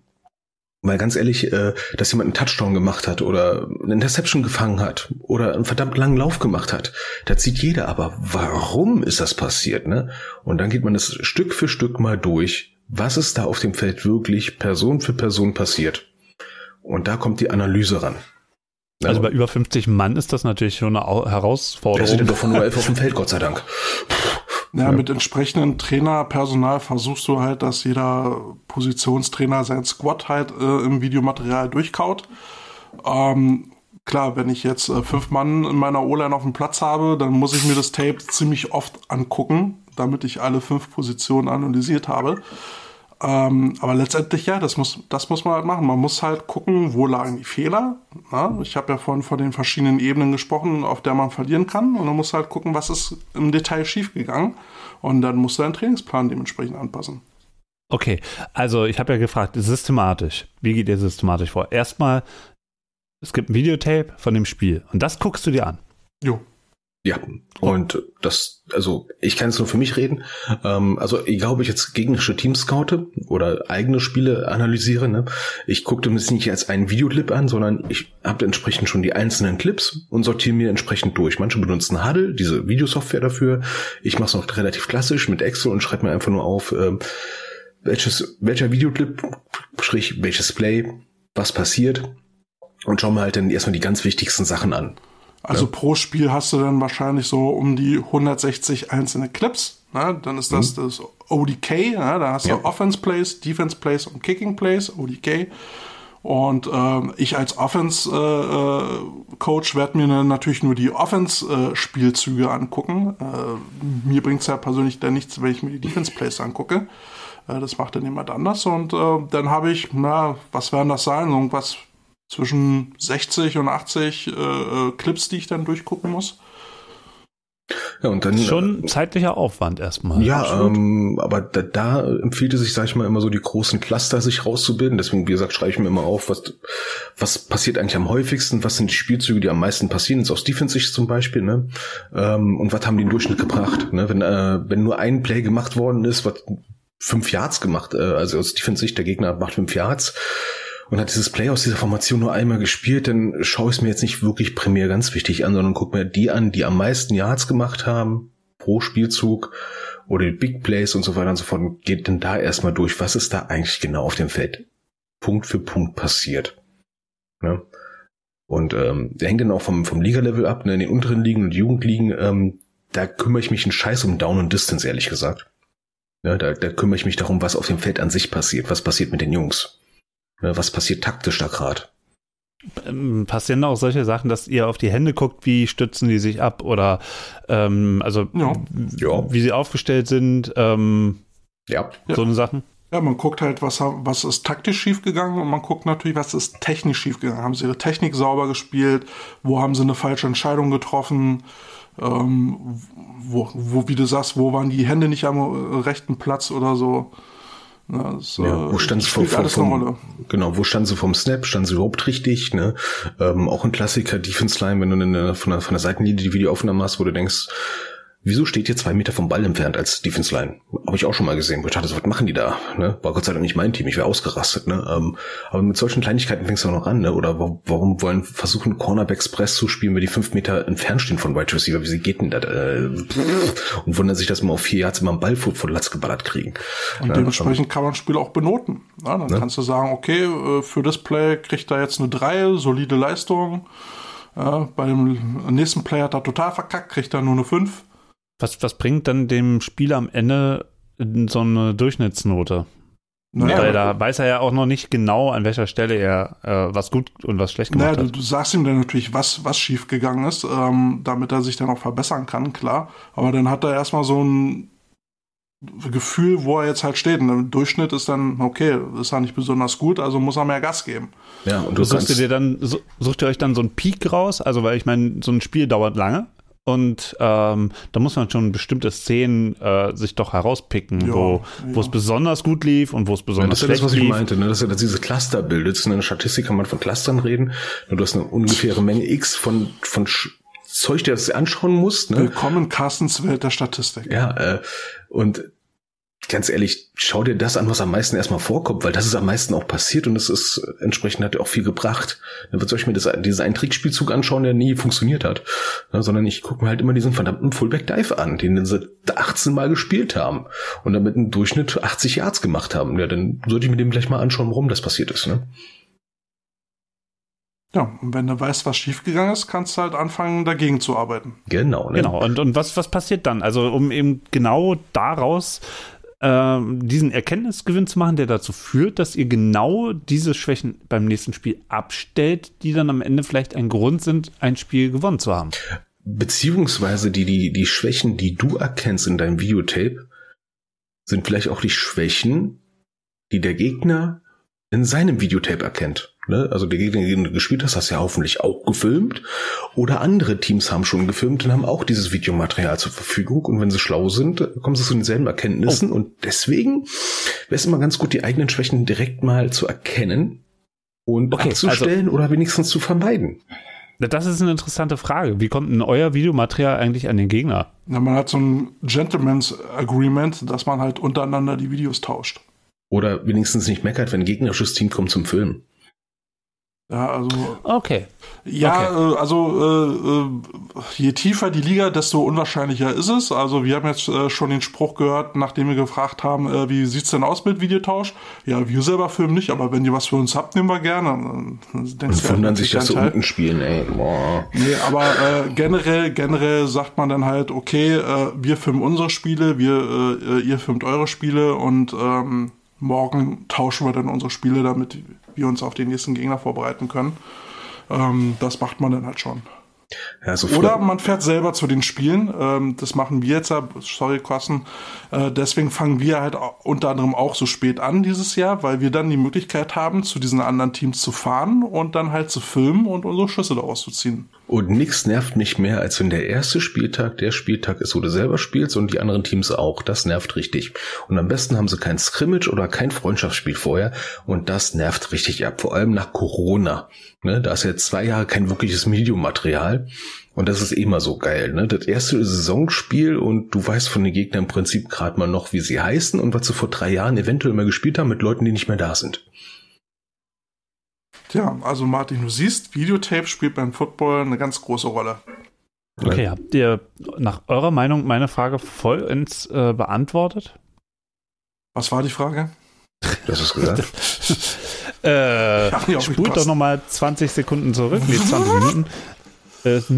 S2: weil ganz ehrlich, äh, dass jemand einen Touchdown gemacht hat oder eine Interception gefangen hat oder einen verdammt langen Lauf gemacht hat, da zieht jeder. Aber warum ist das passiert? Ne? Und dann geht man das Stück für Stück mal durch. Was ist da auf dem Feld wirklich Person für Person passiert? Und da kommt die Analyse ran.
S3: Also bei über 50 Mann ist das natürlich schon eine Herausforderung.
S2: Wir sind doch von nur elf auf dem Feld, Gott sei Dank.
S1: Ja, mit entsprechendem Trainerpersonal versuchst du halt, dass jeder Positionstrainer sein Squad halt äh, im Videomaterial durchkaut. Ähm, klar, wenn ich jetzt äh, fünf Mann in meiner O-Line auf dem Platz habe, dann muss ich mir das Tape ziemlich oft angucken, damit ich alle fünf Positionen analysiert habe. Ähm, aber letztendlich ja, das muss, das muss man halt machen. Man muss halt gucken, wo lagen die Fehler. Na? Ich habe ja vorhin von den verschiedenen Ebenen gesprochen, auf der man verlieren kann. Und man muss halt gucken, was ist im Detail schiefgegangen. Und dann muss dein Trainingsplan dementsprechend anpassen.
S3: Okay, also ich habe ja gefragt, systematisch. Wie geht ihr systematisch vor? Erstmal, es gibt ein Videotape von dem Spiel und das guckst du dir an.
S1: Jo.
S2: Ja, und das, also ich kann jetzt nur für mich reden. Ähm, also egal, ob ich jetzt gegnerische Teams scoute oder eigene Spiele analysiere, ne, ich gucke mir das nicht als einen Videoclip an, sondern ich habe entsprechend schon die einzelnen Clips und sortiere mir entsprechend durch. Manche benutzen Huddle, diese Videosoftware dafür. Ich mache es noch relativ klassisch mit Excel und schreibe mir einfach nur auf, ähm, welches, welcher Videoclip, sprich welches Play, was passiert und schau mir halt dann erstmal die ganz wichtigsten Sachen an.
S1: Also ja. pro Spiel hast du dann wahrscheinlich so um die 160 einzelne Clips. Ne? Dann ist das mhm. das ODK. Ne? Da hast du ja. Offense Plays, Defense Plays und Kicking Plays, ODK. Und äh, ich als Offense-Coach äh, werde mir dann natürlich nur die Offense-Spielzüge äh, angucken. Äh, mir bringt es ja persönlich dann nichts, wenn ich mir die Defense-Plays angucke. Äh, das macht dann jemand anders. Und äh, dann habe ich, na, was werden das sein? Irgendwas zwischen 60 und 80 äh, äh, Clips, die ich dann durchgucken muss.
S3: Ja, und dann schon äh, zeitlicher Aufwand erstmal.
S2: Ja, ähm, aber da, da empfiehlt es sich, sag ich mal, immer so die großen Cluster sich rauszubilden. Deswegen, wie gesagt, schreibe ich mir immer auf, was, was passiert eigentlich am häufigsten, was sind die Spielzüge, die am meisten passieren, jetzt aus Defense-Sicht zum Beispiel, ne? Ähm, und was haben die im Durchschnitt gebracht? Ne? Wenn, äh, wenn nur ein Play gemacht worden ist, was fünf Yards gemacht, äh, also aus Defense-Sicht, der Gegner macht fünf Yards, und hat dieses Play aus dieser Formation nur einmal gespielt, dann schaue ich es mir jetzt nicht wirklich primär ganz wichtig an, sondern gucke mir die an, die am meisten Yards gemacht haben pro Spielzug oder die Big Plays und so weiter und so fort. Und geht dann da erstmal durch, was ist da eigentlich genau auf dem Feld Punkt für Punkt passiert. Ne? Und ähm, der hängt dann auch vom, vom Liga-Level ab, ne? in den unteren Ligen und Jugendligen, ähm, da kümmere ich mich einen Scheiß um Down und Distance, ehrlich gesagt. Ja, da, da kümmere ich mich darum, was auf dem Feld an sich passiert, was passiert mit den Jungs. Ne, was passiert taktisch da gerade?
S3: Ähm, passieren auch solche Sachen, dass ihr auf die Hände guckt, wie stützen die sich ab oder ähm, also ja. wie sie aufgestellt sind, ähm, ja. so eine Sachen.
S1: Ja, man guckt halt, was, was ist taktisch schiefgegangen und man guckt natürlich, was ist technisch schiefgegangen. Haben sie ihre Technik sauber gespielt? Wo haben sie eine falsche Entscheidung getroffen? Ähm, wo, wo, wie du sagst, wo waren die Hände nicht am rechten Platz oder so?
S2: Ja, das, ja, wo stand sie vom, vom, vom genau, wo stand sie vom Snap? Stand sie überhaupt richtig? Ne? Ähm, auch ein Klassiker Defense Line, wenn du eine, von, der, von der Seitenlinie die Videoaufnahme hast, wo du denkst, Wieso steht ihr zwei Meter vom Ball entfernt als Defense Line? Habe ich auch schon mal gesehen. ich dachte, was machen die da? Ne? War Gott sei Dank nicht mein Team, ich wäre ausgerastet. Ne? Ähm, aber mit solchen Kleinigkeiten fängst du auch noch an. Ne? Oder warum wollen versuchen, Cornerbacks Press zu spielen, wenn die fünf Meter entfernt stehen von Wide Receiver? Wie sie geht denn das? Äh, und wundern sich, dass wir auf vier Yards immer einen Ball von Latz geballert kriegen.
S1: Und ne? dementsprechend ähm, kann man Spiel auch benoten. Ja, dann ne? kannst du sagen, okay, äh, für das Play kriegt er jetzt eine drei, solide Leistung. Ja, beim nächsten Play hat er total verkackt, kriegt er nur eine fünf
S3: was, was bringt dann dem Spieler am Ende so eine Durchschnittsnote? Naja, Weil da weiß er ja auch noch nicht genau, an welcher Stelle er äh, was gut und was schlecht gemacht naja,
S1: hat. Du, du sagst ihm dann natürlich, was, was schief gegangen ist, ähm, damit er sich dann auch verbessern kann, klar. Aber dann hat er erstmal so ein Gefühl, wo er jetzt halt steht. Und der Durchschnitt ist dann, okay, ist ja nicht besonders gut, also muss er mehr Gas geben.
S3: Ja, und du suchst dir dann, sucht ihr euch dann so einen Peak raus? Also, weil ich meine, so ein Spiel dauert lange. Und ähm, da muss man schon bestimmte Szenen äh, sich doch herauspicken, ja, wo ja. es besonders gut lief und wo es besonders ja,
S2: das
S3: schlecht lief. Das ist das, was
S2: ich meinte, ne? dass, dass diese Cluster bildet. In einer Statistik kann man von Clustern reden. Du hast eine ungefähre Menge X von, von Zeug, der das anschauen muss. Ne?
S1: Willkommen Carstens Welt der Statistik.
S2: Ja, äh, und ganz ehrlich, schau dir das an, was am meisten erstmal vorkommt, weil das ist am meisten auch passiert und es ist entsprechend hat auch viel gebracht. Dann wird ich mir das, diesen einen Trickspielzug anschauen, der nie funktioniert hat, ja, sondern ich gucke mir halt immer diesen verdammten Fullback Dive an, den sie 18 Mal gespielt haben und damit einen Durchschnitt 80 Yards gemacht haben. Ja, dann sollte ich mir dem gleich mal anschauen, warum das passiert ist. Ne?
S1: Ja, und wenn du weißt, was schiefgegangen ist, kannst du halt anfangen, dagegen zu arbeiten.
S3: Genau. Ne? Genau. Und, und was, was passiert dann? Also, um eben genau daraus ähm, diesen Erkenntnisgewinn zu machen, der dazu führt, dass ihr genau diese Schwächen beim nächsten Spiel abstellt, die dann am Ende vielleicht ein Grund sind, ein Spiel gewonnen zu haben.
S2: Beziehungsweise die, die, die Schwächen, die du erkennst in deinem Videotape, sind vielleicht auch die Schwächen, die der Gegner in seinem Videotape erkennt. Ne? Also der Gegner, den du gespielt hast, hast du ja hoffentlich auch gefilmt. Oder andere Teams haben schon gefilmt und haben auch dieses Videomaterial zur Verfügung. Und wenn sie schlau sind, kommen sie zu denselben Erkenntnissen. Oh. Und deswegen wäre es immer ganz gut, die eigenen Schwächen direkt mal zu erkennen und okay, abzustellen also, oder wenigstens zu vermeiden.
S3: Das ist eine interessante Frage. Wie kommt denn euer Videomaterial eigentlich an den Gegner?
S1: Ja, man hat so ein Gentleman's Agreement, dass man halt untereinander die Videos tauscht.
S2: Oder wenigstens nicht meckert, wenn ein gegnerisches Team kommt zum Filmen.
S1: Ja, also.
S3: Okay.
S1: Ja, okay. Äh, also äh, äh, je tiefer die Liga, desto unwahrscheinlicher ist es. Also wir haben jetzt äh, schon den Spruch gehört, nachdem wir gefragt haben, äh, wie sieht's denn aus mit Videotausch? Ja, wir selber filmen nicht, aber wenn ihr was für uns habt, nehmen wir gerne.
S2: Dann Und wundern sich, dass sie unten spielen, ey. Boah.
S1: Nee, aber äh, generell, generell sagt man dann halt, okay, äh, wir filmen unsere Spiele, wir, äh, ihr filmt eure Spiele und ähm, morgen tauschen wir dann unsere Spiele, damit wir uns auf den nächsten Gegner vorbereiten können. Ähm, das macht man dann halt schon. Ja, so Oder man fährt selber zu den Spielen. Ähm, das machen wir jetzt, sorry, Kosten. Äh, deswegen fangen wir halt unter anderem auch so spät an dieses Jahr, weil wir dann die Möglichkeit haben, zu diesen anderen Teams zu fahren und dann halt zu filmen und unsere Schlüsse daraus zu ziehen.
S2: Und nichts nervt mich mehr, als wenn der erste Spieltag der Spieltag ist, wo du selber spielst und die anderen Teams auch. Das nervt richtig. Und am besten haben sie kein Scrimmage oder kein Freundschaftsspiel vorher. Und das nervt richtig ab. Vor allem nach Corona. Ne, da ist jetzt zwei Jahre kein wirkliches Videomaterial. Und das ist immer so geil. Ne? Das erste Saisonspiel und du weißt von den Gegnern im Prinzip gerade mal noch, wie sie heißen und was sie vor drei Jahren eventuell mal gespielt haben mit Leuten, die nicht mehr da sind.
S1: Tja, also Martin, du siehst, Videotape spielt beim Football eine ganz große Rolle.
S3: Okay, habt ihr nach eurer Meinung meine Frage vollends äh, beantwortet?
S1: Was war die Frage?
S2: Das ist gesagt.
S3: äh, spult doch nochmal 20 Sekunden zurück, nee, 20 Minuten. Was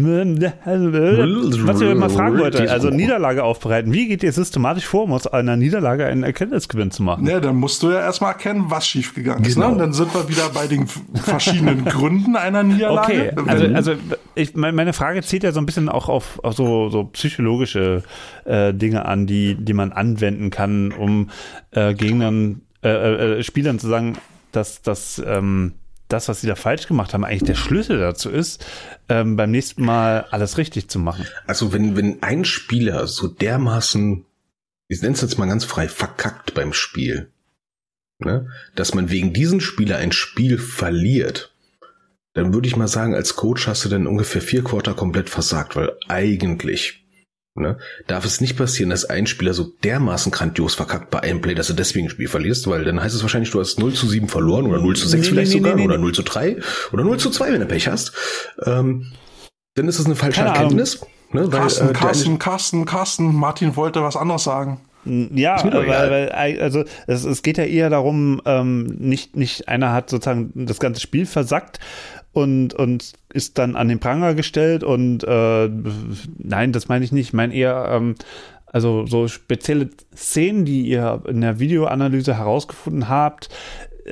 S3: ich mal fragen wollte, also Niederlage aufbereiten. Wie geht ihr systematisch vor, um aus einer Niederlage einen Erkenntnisgewinn zu machen?
S1: Ja, dann musst du ja erstmal erkennen, was schiefgegangen ist. Ne? Genau. Ne? Und dann sind wir wieder bei den verschiedenen Gründen einer Niederlage.
S3: Okay, also, also ich, meine Frage zieht ja so ein bisschen auch auf, auf so, so psychologische äh, Dinge an, die, die man anwenden kann, um äh, Gegnern, äh, äh, Spielern zu sagen, dass das ähm, das, was sie da falsch gemacht haben, eigentlich der Schlüssel dazu ist, ähm, beim nächsten Mal alles richtig zu machen.
S2: Also wenn, wenn ein Spieler so dermaßen, ich nenne es jetzt mal ganz frei, verkackt beim Spiel, ne, dass man wegen diesen Spieler ein Spiel verliert, dann würde ich mal sagen, als Coach hast du dann ungefähr vier Quarter komplett versagt, weil eigentlich Ne? Darf es nicht passieren, dass ein Spieler so dermaßen grandios verkackt bei einem Play, dass du deswegen ein Spiel verlierst, weil dann heißt es wahrscheinlich, du hast 0 zu 7 verloren oder 0 zu 6 nee, vielleicht nee, sogar nee, oder 0 zu 3 oder 0 zu 2, wenn du Pech hast. Ähm, dann ist das eine falsche Keine Erkenntnis.
S1: Ne? Weil, Carsten, äh, Carsten, Carsten, Carsten, Martin wollte was anderes sagen.
S3: Ja, weil, weil, also es, es geht ja eher darum, ähm, nicht, nicht einer hat sozusagen das ganze Spiel versackt, und, und ist dann an den Pranger gestellt und äh, nein, das meine ich nicht. Ich meine eher, ähm, also so spezielle Szenen, die ihr in der Videoanalyse herausgefunden habt,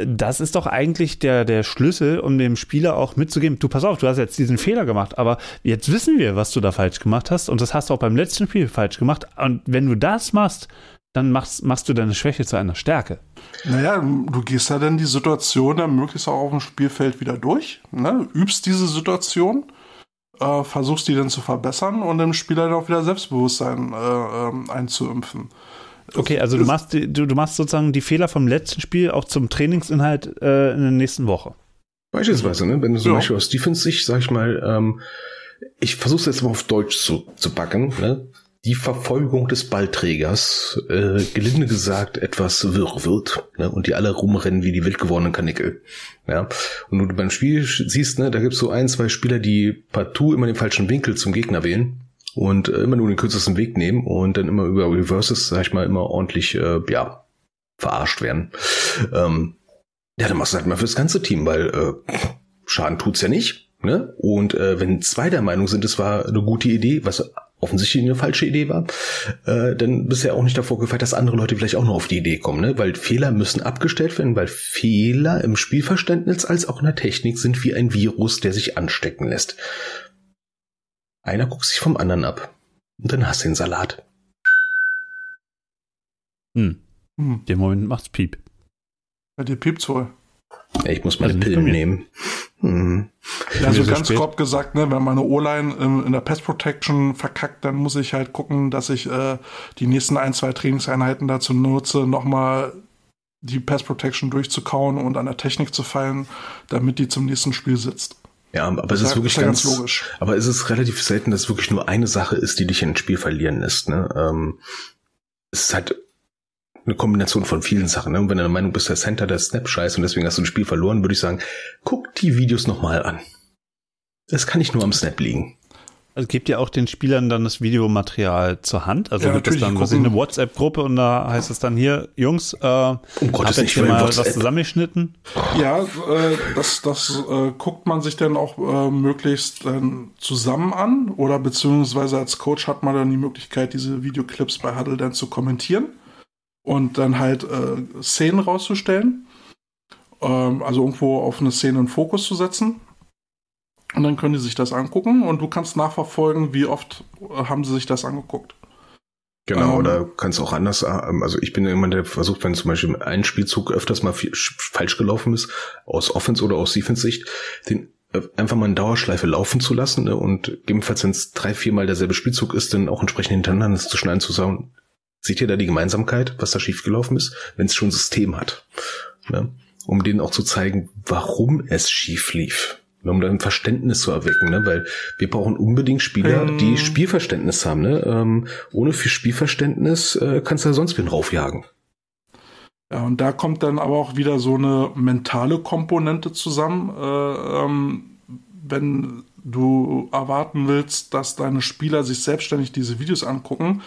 S3: das ist doch eigentlich der, der Schlüssel, um dem Spieler auch mitzugeben, du pass auf, du hast jetzt diesen Fehler gemacht, aber jetzt wissen wir, was du da falsch gemacht hast und das hast du auch beim letzten Spiel falsch gemacht. Und wenn du das machst, dann machst, machst du deine Schwäche zu einer Stärke.
S1: Naja, du gehst ja dann die Situation dann möglichst auch auf dem Spielfeld wieder durch, ne? übst diese Situation, äh, versuchst die dann zu verbessern und dem Spieler dann auch wieder Selbstbewusstsein äh, äh, einzuimpfen.
S3: Okay, also du machst, du, du machst sozusagen die Fehler vom letzten Spiel auch zum Trainingsinhalt äh, in der nächsten Woche.
S2: Beispielsweise, ne? wenn du zum ja. Beispiel aus Defense Sicht, sag ich mal, ähm, ich versuche es jetzt mal auf Deutsch zu, zu backen, ne? Die Verfolgung des Ballträgers, äh, gelinde gesagt, etwas wirr wird, ne? und die alle rumrennen wie die wild gewordenen Kanickel. Ja? Und du beim Spiel siehst, ne, da gibt's so ein, zwei Spieler, die partout immer den falschen Winkel zum Gegner wählen und äh, immer nur den kürzesten Weg nehmen und dann immer über Reverses, sag ich mal, immer ordentlich, äh, ja, verarscht werden. Ähm, ja, dann machst du halt mal fürs ganze Team, weil äh, Schaden tut's ja nicht. Ne? Und äh, wenn zwei der Meinung sind, es war eine gute Idee, was offensichtlich eine falsche Idee war, äh, dann bist du ja auch nicht davor gefeit, dass andere Leute vielleicht auch noch auf die Idee kommen, ne? Weil Fehler müssen abgestellt werden, weil Fehler im Spielverständnis als auch in der Technik sind wie ein Virus, der sich anstecken lässt. Einer guckt sich vom anderen ab. Und dann hast du den Salat.
S3: Hm. hm. Den Moment macht's Piep.
S1: Bei dir piept's wohl.
S2: Ich muss meine
S3: Also
S2: Pillen nehmen. Hm.
S1: Ja, also
S3: so
S1: ganz
S3: spät?
S1: grob gesagt, ne, wenn meine O-Line in, in der Pass Protection verkackt, dann muss ich halt gucken, dass ich äh, die nächsten ein, zwei Trainingseinheiten dazu nutze, nochmal die Pass Protection durchzukauen und an der Technik zu feilen, damit die zum nächsten Spiel sitzt.
S2: Ja, aber
S1: Das
S2: es
S1: ist
S2: ist wirklich
S1: ja
S2: ganz,
S1: ganz logisch.
S2: Aber es ist relativ selten, dass es wirklich nur eine Sache ist, die dich in ein Spiel verlieren lässt. Ne? Ähm, es ist halt eine Kombination von vielen Sachen. Ne? Und wenn du der Meinung bist, der Center der Snap scheiße und deswegen hast du ein Spiel verloren, würde ich sagen, guck die Videos nochmal an. Es kann nicht nur am Snap liegen.
S3: Also gebt ihr auch den Spielern dann das Videomaterial zur Hand? Also
S1: Ja,
S3: gibt es dann, was ich,
S1: gucken-
S3: eine WhatsApp-Gruppe und da heißt es dann hier, Jungs, äh, um
S2: Gottes
S3: hab
S2: Willen,
S3: jetzt hier mal
S2: WhatsApp.
S3: was zusammengeschnitten.
S1: Ja, äh, das, das äh, guckt man sich dann auch äh, möglichst dann zusammen an oder beziehungsweise als Coach hat man dann die Möglichkeit, diese Videoclips bei Huddle dann zu kommentieren und dann halt äh, Szenen rauszustellen. Ähm, also irgendwo auf eine Szene einen Fokus zu setzen. Und dann können die sich das angucken und du kannst nachverfolgen, wie oft äh, haben sie sich das angeguckt.
S2: Genau,
S1: Ähm.
S2: oder kannst auch anders, ähm, also ich bin jemand, der versucht, wenn zum Beispiel ein Spielzug öfters mal viel- falsch gelaufen ist, aus Offense- oder aus Defense-Sicht, den äh, einfach mal in Dauerschleife laufen zu lassen ne, und gegebenenfalls, wenn es drei, viermal derselbe Spielzug ist, dann auch entsprechend hintereinander zu schneiden, zu sagen, seht ihr da die Gemeinsamkeit, was da schiefgelaufen ist, wenn es schon ein System hat, ne, um denen auch zu zeigen, warum es schief lief. Um dann Verständnis zu erwecken, ne? weil wir brauchen unbedingt Spieler,
S1: Ähm.
S2: die Spielverständnis haben. Ne? Ähm, ohne viel Spielverständnis äh, kannst du ja sonst wen raufjagen.
S1: Ja, und da kommt dann aber auch wieder so eine mentale Komponente zusammen. Äh, ähm, wenn du erwarten willst, dass deine Spieler sich selbstständig diese Videos angucken,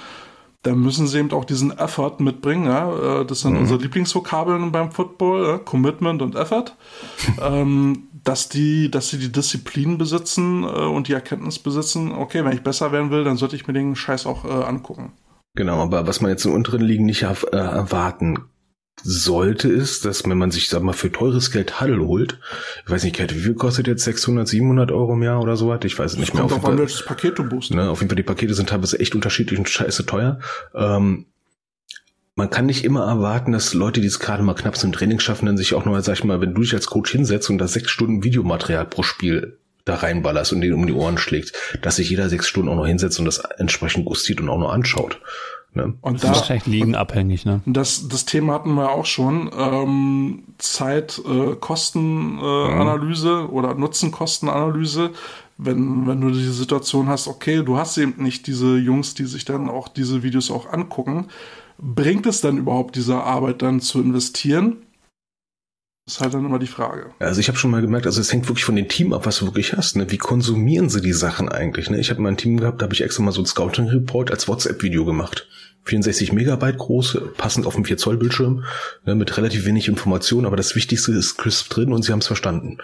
S1: dann müssen sie eben auch diesen Effort mitbringen. Ja? Äh, Das sind
S2: Mhm.
S1: unsere Lieblingsvokabeln beim Football, ja? Commitment und Effort. ähm, dass die, dass sie die Disziplin besitzen äh, und die Erkenntnis besitzen, okay, wenn ich besser werden will, dann sollte ich mir den Scheiß auch äh, angucken.
S2: Genau, aber was man jetzt in unteren Ligen nicht äh, erwarten sollte, ist, dass wenn man sich, sag mal, für teures Geld Huddle holt, ich weiß nicht, Kate, wie viel kostet jetzt 600, 700 Euro im Jahr oder so was? Ich weiß es nicht mehr.
S1: Kommt
S2: Auf
S1: an,
S2: Fall-
S1: welches Paket du buchst.
S2: Ne, auf jeden Fall, die Pakete sind teilweise echt unterschiedlich und scheiße teuer. Ähm, man kann nicht immer erwarten, dass Leute, die es gerade mal knapp zum Training schaffen, dann sich auch noch, sag ich mal, wenn du dich als Coach hinsetzt und da sechs Stunden Videomaterial pro Spiel da reinballerst und den um die Ohren schlägt, dass sich jeder sechs Stunden auch noch hinsetzt und das entsprechend gustiert und auch noch anschaut. Ne?
S1: Und
S3: Das
S1: da,
S3: ist wahrscheinlich liegenabhängig, ne?
S1: Das, das Thema hatten wir auch schon. Ähm, Zeit, äh, Kostenanalyse äh, Analyse oder Nutzen-Kostenanalyse. Wenn, wenn du die Situation hast, okay, du hast eben nicht diese Jungs, die sich dann auch diese Videos auch angucken, bringt es dann überhaupt diese Arbeit dann zu investieren? Ist halt dann immer die Frage.
S2: Also ich habe schon mal gemerkt, also es hängt wirklich von dem Team ab, was du wirklich hast. Ne? Wie konsumieren sie die Sachen eigentlich? Ne? Ich habe mal ein Team gehabt, da habe ich extra mal so ein Scouting-Report als WhatsApp-Video gemacht. 64 Megabyte groß, passend auf dem 4 Zoll Bildschirm, ne, mit relativ wenig Information, aber das Wichtigste ist crisp drin und sie haben es verstanden.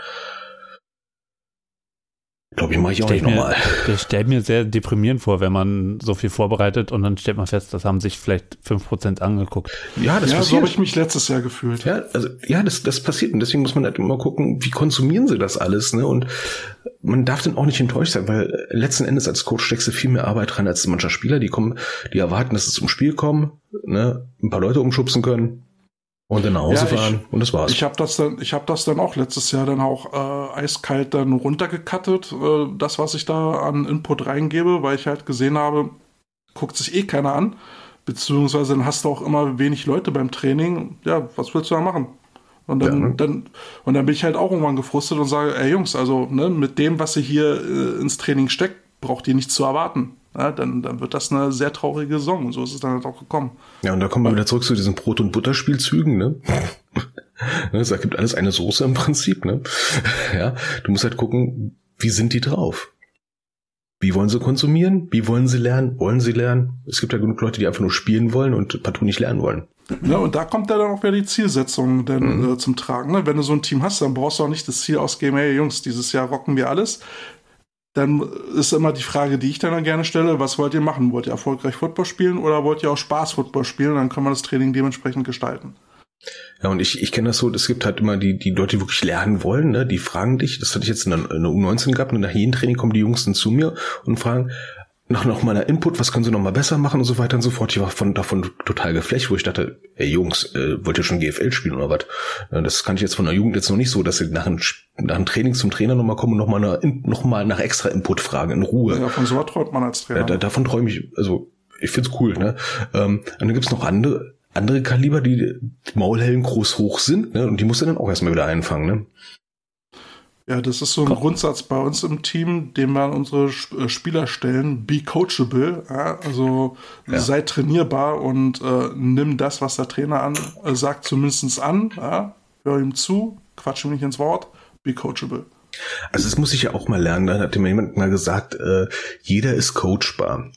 S2: Glaube ich, mache ich auch
S3: Stell
S2: nicht nochmal.
S3: das stellt mir sehr deprimierend vor, wenn man so viel vorbereitet und dann stellt man fest, das haben sich vielleicht 5% angeguckt.
S2: Ja, das
S1: ja, so habe ich mich letztes Jahr gefühlt.
S2: Ja, also ja, das, das passiert und deswegen muss man halt immer gucken, wie konsumieren sie das alles, ne? Und man darf dann auch nicht enttäuscht sein, weil letzten Endes als Coach steckst du viel mehr Arbeit rein als mancher Spieler. Die kommen, die erwarten, dass sie zum Spiel kommen, ne, ein paar Leute umschubsen können und dann nach Hause
S1: Ja, ich-
S2: fahren und das war's.
S1: Ich habe das dann, ich habe das dann auch letztes Jahr dann auch äh, eiskalt dann runtergekattet, äh, das was ich da an Input reingebe, weil ich halt gesehen habe, guckt sich eh keiner an, beziehungsweise dann hast du auch immer wenig Leute beim Training. Ja, was willst du da machen? Und dann,
S2: Ja, ne?
S1: dann, und dann bin ich halt auch irgendwann gefrustet und sage, ey Jungs, also ne, mit dem, was ihr hier äh, ins Training steckt, braucht ihr nichts zu erwarten. Ja, dann, dann wird das eine sehr traurige Saison. Und so ist es dann halt auch gekommen.
S2: Ja, und da kommen wir wieder zurück zu diesen Brot- und Butterspielzügen, ne? ne es ergibt alles eine Soße im Prinzip, ne? Ja, du musst halt gucken, wie sind die drauf? Wie wollen sie konsumieren? Wie wollen sie lernen? Wollen sie lernen? Es gibt ja genug Leute, die einfach nur spielen wollen und partout nicht lernen wollen.
S1: Ne, und da kommt ja dann auch wieder die Zielsetzung dann, äh, zum Tragen. Ne? Wenn du so ein Team hast, dann brauchst du auch nicht das Ziel ausgeben, hey Jungs, dieses Jahr rocken wir alles. Dann ist immer die Frage, die ich dann gerne stelle, was wollt ihr machen? Wollt ihr erfolgreich Football spielen oder wollt ihr auch Spaß Football spielen? Dann können wir das Training dementsprechend gestalten.
S2: Ja, und ich, ich kenne das so, es gibt halt immer die, die Leute, die wirklich lernen wollen, ne? die fragen dich, das hatte ich jetzt in der, in der U19 gehabt, und nach jedem Training kommen die Jungs dann zu mir und fragen, nach noch meiner Input, was können sie noch mal besser machen und so weiter und so fort. Ich war von, davon total geflecht, wo ich dachte, ey Jungs, äh, wollt ihr schon GFL spielen oder was? Äh, das kann ich jetzt von der Jugend jetzt noch nicht so, dass sie nach einem, nach einem Training zum Trainer noch mal kommen und noch mal, eine, noch mal nach extra Input fragen, in Ruhe.
S1: Ja, von so was träumt man als Trainer.
S2: Äh, da, davon träume ich, also ich find's cool, ne? Ähm, und dann gibt's noch andere, andere Kaliber, die, die Maulhellen groß hoch sind, ne? Und die musst du dann auch erstmal wieder einfangen, ne?
S1: Ja, das ist so ein Grundsatz bei uns im Team, den wir an unsere äh, Spieler stellen. Be coachable, ja, also
S2: Ja.
S1: sei trainierbar und äh, nimm das, was der Trainer an, äh, sagt, zumindest an. Ja, hör ihm zu, quatsch ihm nicht ins Wort. Be coachable.
S2: Also das muss ich ja auch mal lernen. Da hat mir jemand mal gesagt, äh, jeder ist coachbar.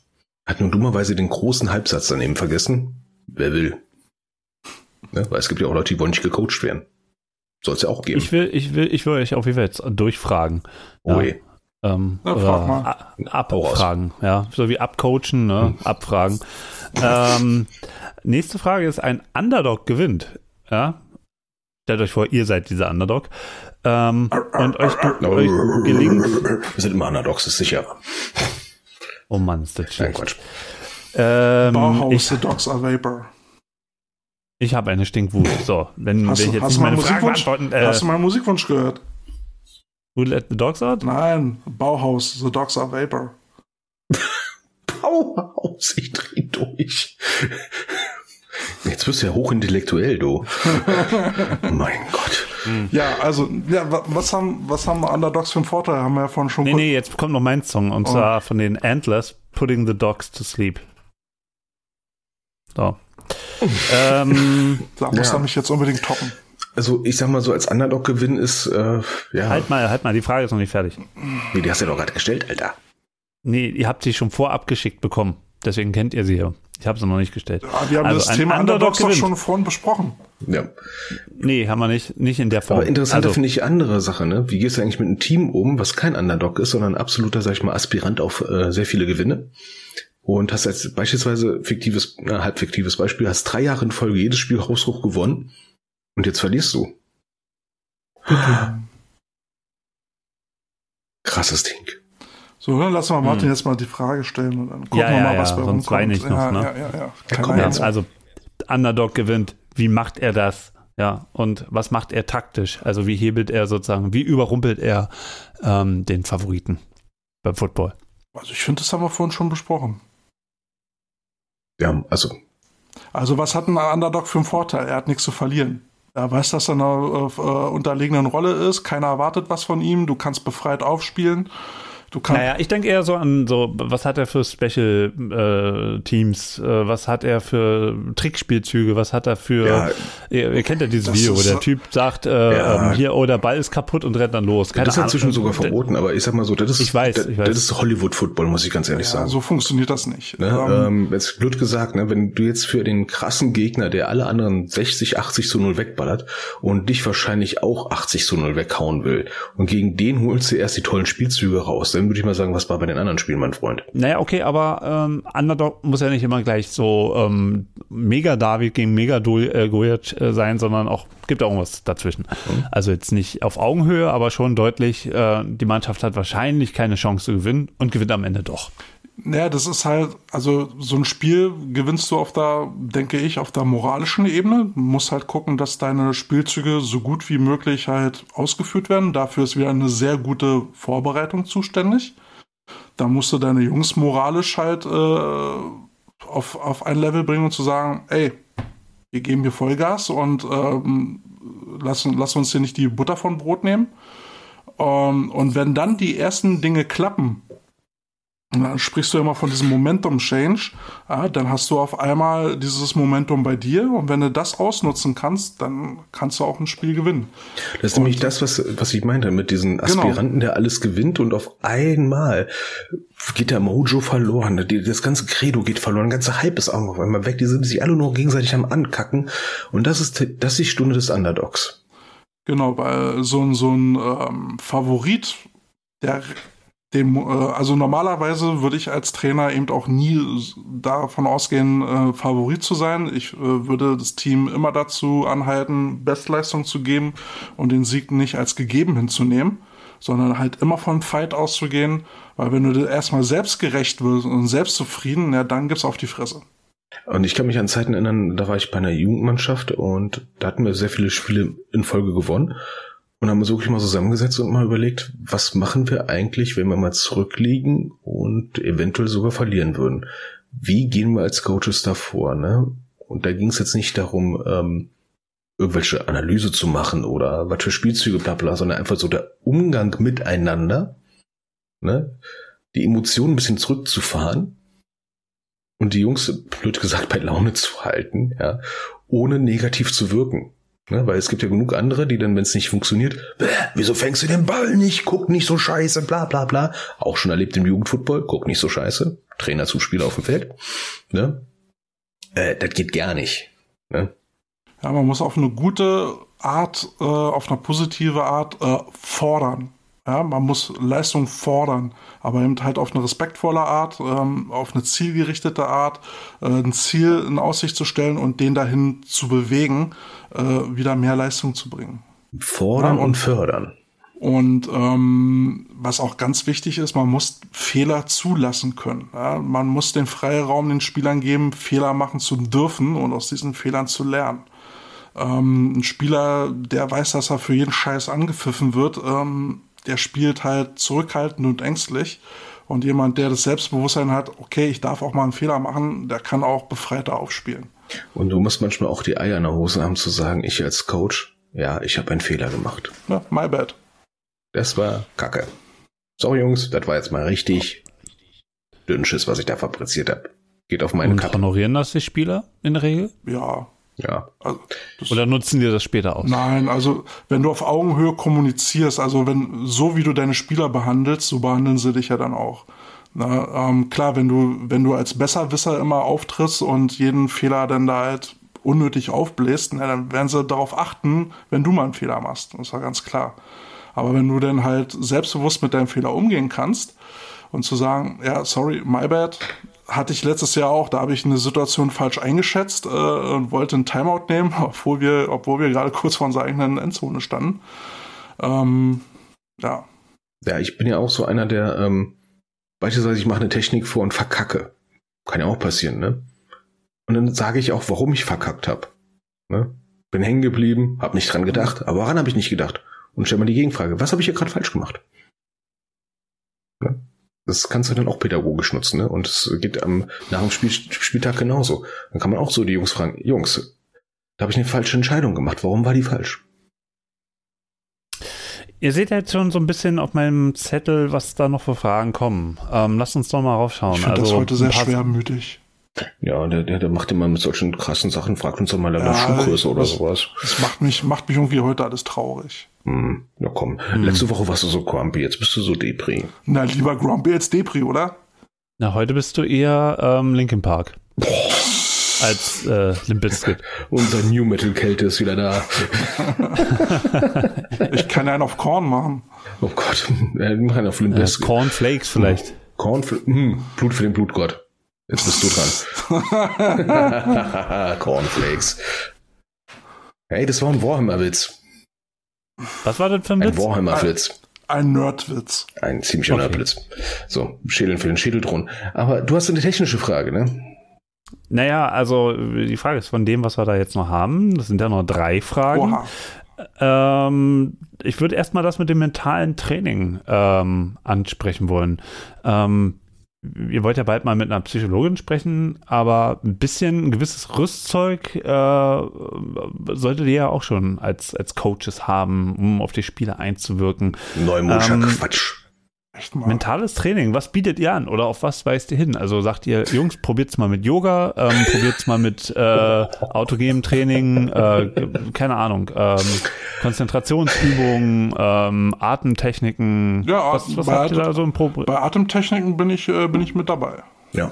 S2: Hat nur dummerweise den großen Halbsatz daneben vergessen. Wer will? Ne? Weil es gibt ja auch Leute, die wollen nicht gecoacht werden. Soll es ja auch geben.
S3: Ich will, ich will, ich will euch auf jeden Fall jetzt durchfragen.
S2: oh
S3: ja. Ähm,
S1: Na, frag mal.
S3: abfragen, ja. So wie abcoachen, ne?
S2: Hm.
S3: Abfragen. ähm, nächste Frage ist, ein Underdog gewinnt, ja. Stellt euch vor, ihr seid dieser Underdog. Ähm, und euch, euch gelingt.
S2: Wir sind immer Underdogs, ist sicherer.
S3: Oh Mann, ist das
S2: Nein,
S3: schlecht.
S2: Quatsch.
S3: Ähm,
S1: Bauhaus,
S3: ich
S1: the dogs are vapor.
S3: Ich habe eine Stinkwut. So, wenn,
S1: Hast
S3: ich jetzt
S1: hast
S3: nicht meine
S1: einen
S3: Frage
S1: Musikwunsch?
S3: beantworten, äh,
S1: Hast du mal einen Musikwunsch gehört?
S3: Who Let the Dogs Out?
S1: Nein, Bauhaus, the dogs are vapor.
S2: Powerhouse, ich dreh durch. Jetzt wirst du ja hochintellektuell, du. mein Gott.
S1: Ja, also, ja, wa- was haben, was haben Underdogs für einen Vorteil? Haben wir ja vorhin schon
S3: Nee, nee, jetzt kommt noch mein Song und
S1: Oh.
S3: zwar von den Antlers, Putting the Dogs to Sleep. So. Ähm,
S1: Da muss
S2: Ja.
S1: er mich jetzt unbedingt toppen.
S2: Also ich sag mal so, als Underdog-Gewinn ist, äh, ja,
S3: halt mal, halt mal, die Frage ist noch nicht fertig.
S2: nee, die hast du ja doch gerade gestellt, Alter.
S3: Nee, ihr habt sie schon vorab geschickt bekommen. Deswegen kennt ihr sie ja. Ich habe sie noch nicht gestellt.
S1: Ja, wir haben
S3: Also
S1: das Thema
S3: Underdog
S1: Underdogs doch schon vorhin besprochen.
S2: Ja.
S3: Nee, haben wir nicht, nicht in der Form.
S2: Aber interessanter
S3: also,
S2: finde ich die andere Sache, ne? Wie gehst du eigentlich mit einem Team um, was kein Underdog ist, sondern ein absoluter, sag ich mal, Aspirant auf äh, sehr viele Gewinne? Und hast als beispielsweise fiktives, äh, halb fiktives Beispiel, hast drei Jahre in Folge jedes Spiel haushoch gewonnen und jetzt verlierst du. Krasses Ding.
S1: So, dann lassen wir Martin
S3: Hm.
S1: jetzt mal die Frage stellen und dann gucken
S3: Ja,
S1: wir
S3: ja,
S1: mal,
S3: ja,
S1: was bei
S3: sonst
S1: rumkommt.
S3: weine ich noch,
S1: ja,
S3: ne?
S1: ja, ja, ja.
S2: komm
S3: Ja, also Underdog gewinnt. Wie macht er das? Ja, und was macht er taktisch? Also wie hebelt er sozusagen, wie überrumpelt er ähm, den Favoriten beim Football?
S1: Also ich finde, das haben wir vorhin schon besprochen.
S2: Ja, also,
S1: Also was hat ein Underdog für einen Vorteil? Er hat nichts zu verlieren. Er weiß, dass er in einer äh, unterlegenen Rolle ist. Keiner erwartet was von ihm. Du kannst befreit aufspielen. Du kannst.
S3: Naja, ich denke eher so an so, was hat er für Special äh, Teams, äh, was hat er für Trickspielzüge, was hat er für,
S2: Ja,
S3: ihr, ihr kennt ja dieses Video, wo der
S1: so-
S3: Typ sagt, äh,
S2: Ja.
S3: ähm, hier, oh, der Ball ist kaputt und rennt dann los. Keine
S2: das ist
S3: Ahnung.
S2: inzwischen sogar verboten, aber ich sag mal so, das ist,
S3: Ich weiß,
S2: das,
S3: ich weiß.
S2: das ist Hollywood-Football, muss ich ganz ehrlich
S1: ja,
S2: sagen.
S1: so funktioniert das nicht.
S2: Ne,
S1: Ähm,
S2: ähm, jetzt blöd gesagt, ne, wenn du jetzt für den krassen Gegner, der alle anderen 60, 80 zu 0 wegballert und dich wahrscheinlich auch 80 zu 0 weghauen will und gegen den holst du erst die tollen Spielzüge raus, dann würde ich mal sagen, was war bei den anderen Spielen, mein Freund?
S3: Naja, okay, aber ähm, Underdog muss ja nicht immer gleich so ähm, Mega David gegen Mega äh, Goliath äh, sein, sondern auch gibt auch irgendwas dazwischen. Also jetzt nicht auf Augenhöhe, aber schon deutlich, äh, die Mannschaft hat wahrscheinlich keine Chance zu gewinnen und gewinnt am Ende doch.
S1: Naja, das ist halt, also so ein Spiel gewinnst du auf der, denke ich, auf der moralischen Ebene. Du musst halt gucken, dass deine Spielzüge so gut wie möglich halt ausgeführt werden. Dafür ist wieder eine sehr gute Vorbereitung zuständig. Da musst du deine Jungs moralisch halt äh, auf, auf ein Level bringen und zu sagen, ey, wir geben hier Vollgas und ähm, lass, lass uns hier nicht die Butter von Brot nehmen. Ähm, und wenn dann die ersten Dinge klappen, dann sprichst du immer von diesem Momentum Change. Ja, dann hast du auf einmal dieses Momentum bei dir und wenn du das ausnutzen kannst, dann kannst du auch ein Spiel gewinnen.
S2: Das ist nämlich das, was, was ich meinte, mit diesen
S1: Genau.
S2: Aspiranten, der alles gewinnt und auf einmal geht der Mojo verloren. Das ganze Credo geht verloren, der ganze Hype ist auch auf einmal weg. Die sind sich alle nur gegenseitig am Ankacken. Und das ist, das ist die Stunde des Underdogs.
S1: Genau, weil so ein, so ein ähm, Favorit, der dem, äh, also normalerweise würde ich als Trainer eben auch nie davon ausgehen, äh, Favorit zu sein. Ich äh, würde das Team immer dazu anhalten, Bestleistung zu geben und den Sieg nicht als gegeben hinzunehmen, sondern halt immer vom Fight auszugehen, weil wenn du erstmal selbstgerecht wirst und selbstzufrieden, ja, dann gibt's auf die Fresse.
S2: Und ich kann mich an Zeiten erinnern, da war ich bei einer Jugendmannschaft und da hatten wir sehr viele Spiele in Folge gewonnen und haben uns wirklich mal zusammengesetzt und mal überlegt, was machen wir eigentlich, wenn wir mal zurückliegen und eventuell sogar verlieren würden? Wie gehen wir als Coaches davor? Ne? Und da ging es jetzt nicht darum, ähm, irgendwelche Analyse zu machen oder was für Spielzüge, bla bla, sondern einfach so der Umgang miteinander, ne? die Emotionen ein bisschen zurückzufahren und die Jungs, blöd gesagt, bei Laune zu halten, ja, ohne negativ zu wirken. Ne, weil es gibt ja genug andere, die dann, wenn es nicht funktioniert, wieso fängst du den Ball nicht? Guck nicht so scheiße, bla bla bla. Auch schon erlebt im Jugendfootball, guck nicht so scheiße. Trainer zum Spieler auf dem Feld. Ne? Äh, das geht gar nicht. Ne?
S1: Ja, man muss auf eine gute Art, äh, auf eine positive Art äh, fordern. Ja, man muss Leistung fordern, aber eben halt auf eine respektvolle Art, ähm, auf eine zielgerichtete Art, äh, ein Ziel in Aussicht zu stellen und den dahin zu bewegen, äh, wieder mehr Leistung zu bringen.
S2: Fordern ja, und, und fördern.
S1: Und ähm, was auch ganz wichtig ist, man muss Fehler zulassen können. Ja? Man muss den Freiraum den Spielern geben, Fehler machen zu dürfen und aus diesen Fehlern zu lernen. Ähm, ein Spieler, der weiß, dass er für jeden Scheiß angepfiffen wird, ähm, der spielt halt zurückhaltend und ängstlich. Und jemand, der das Selbstbewusstsein hat, okay, ich darf auch mal einen Fehler machen, der kann auch befreiter aufspielen.
S2: Und du musst manchmal auch die Eier in der Hose haben zu sagen, ich als Coach, ja, ich habe einen Fehler gemacht.
S1: Ja, my bad.
S2: Das war Kacke. So, Jungs, das war jetzt mal richtig dünnsches, was ich da fabriziert habe. Geht auf meine
S3: Und Kappe. honorieren das die Spieler in der Regel?
S1: Ja,
S2: ja.
S3: Also, Oder nutzen die das später aus?
S1: Nein, also wenn du auf Augenhöhe kommunizierst, also wenn so wie du deine Spieler behandelst, so behandeln sie dich ja dann auch. Na, ähm, klar, wenn du, wenn du als Besserwisser immer auftrittst und jeden Fehler dann da halt unnötig aufbläst, na, dann werden sie darauf achten, wenn du mal einen Fehler machst. Das ist ja ganz klar. Aber wenn du dann halt selbstbewusst mit deinem Fehler umgehen kannst und zu sagen, ja, sorry, my bad, hatte ich letztes Jahr auch, da habe ich eine Situation falsch eingeschätzt äh, und wollte einen Timeout nehmen, obwohl wir, obwohl wir gerade kurz vor unserer eigenen Endzone standen. Ähm, ja.
S2: Ja, ich bin ja auch so einer, der ähm, beispielsweise ich mache eine Technik vor und verkacke. Kann ja auch passieren, ne? Und dann sage ich auch, warum ich verkackt habe. Ne? Bin hängen geblieben, habe nicht dran gedacht, aber woran habe ich nicht gedacht? Und stell mal die Gegenfrage, was habe ich hier gerade falsch gemacht? Ne? Das kannst du dann auch pädagogisch nutzen, ne? Und es geht am, nach dem Spiel, Spieltag genauso. Dann kann man auch so die Jungs fragen, Jungs, da habe ich eine falsche Entscheidung gemacht. Warum war die falsch?
S3: Ihr seht jetzt schon so ein bisschen auf meinem Zettel, was da noch für Fragen kommen. Ähm, lasst uns doch mal raufschauen. Ich
S1: finde also, das heute sehr schwermütig.
S2: Ja, der, der, der macht immer mit solchen krassen Sachen, fragt uns doch mal nach ja, Schuhkurs oder sowas.
S1: Das macht mich, macht mich irgendwie heute alles traurig.
S2: Hm, na komm, hm. letzte Woche warst du so grumpy, jetzt bist du so Depri.
S1: Na, lieber grumpy als Depri, oder?
S3: Na, heute bist du eher ähm, Linkin Park. Boah. Als äh, Limp Bizkit.
S2: Unser New Metal Kälte ist wieder da.
S1: ich kann einen auf Korn machen.
S2: Oh Gott, machen einen auf Limp Bizkit.
S3: Äh, Cornflakes vielleicht.
S2: Cornflakes, hm, Blut für den Blutgott. Jetzt bist du dran. Cornflakes. Hey, das war ein Warhammer-Witz.
S3: Was war das für ein Witz?
S2: Ein Warhammer-Witz.
S1: Ein, ein Nerdwitz.
S2: Ein ziemlicher okay. Nerdwitz. So, Schädeln für den Schädeldron. Aber du hast eine technische Frage, ne?
S3: Naja, also die Frage ist von dem, was wir da jetzt noch haben. Das sind ja noch drei Fragen. Ähm, ich würde erstmal das mit dem mentalen Training ähm, ansprechen wollen. Ähm, ihr wollt ja bald mal mit einer Psychologin sprechen, aber ein bisschen ein gewisses Rüstzeug äh, solltet ihr ja auch schon als, als Coaches haben, um auf die Spiele einzuwirken.
S2: Neumodischer ähm, Quatsch.
S3: Echt mal. Mentales Training, was bietet ihr an oder auf was weist ihr hin? Also sagt ihr, Jungs, probiert's mal mit Yoga, ähm, probiert's mal mit äh, autogenem Training, äh, keine Ahnung, ähm, Konzentrationsübungen, ähm, Atemtechniken.
S1: Ja, was, was habt ihr da so im Pro Bei Atemtechniken bin ich, äh, bin ich mit dabei.
S2: Ja.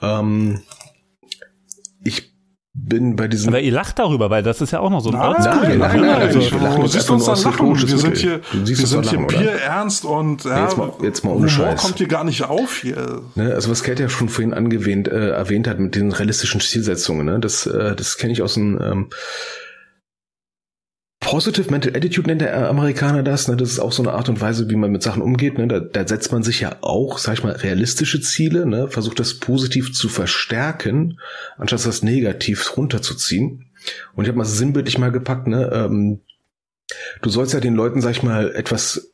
S2: Ähm, bin bei diesem.
S3: Aber ihr lacht darüber, weil das ist ja auch noch so ein
S1: Nein, nein, nein, nein, also, wir lachen du siehst uns dann lachen. Wir sind hier, wir sind hier bierernst und ja,
S2: jetzt mal, jetzt mal ohne Humor Scheiß.
S1: kommt hier gar nicht auf hier.
S2: Ne, also was Kate ja schon vorhin angewähnt, äh, erwähnt hat mit den realistischen Zielsetzungen, ne, das, äh, das kenne ich aus dem ähm, Positive Mental Attitude nennt der Amerikaner das. Ne? Das ist auch so eine Art und Weise, wie man mit Sachen umgeht. Ne? Da, da setzt man sich ja auch, sag ich mal, realistische Ziele, ne? versucht das positiv zu verstärken, anstatt das negativ runterzuziehen. Und ich habe mal sinnbildlich mal gepackt, ne? Ähm, du sollst ja den Leuten, sag ich mal, etwas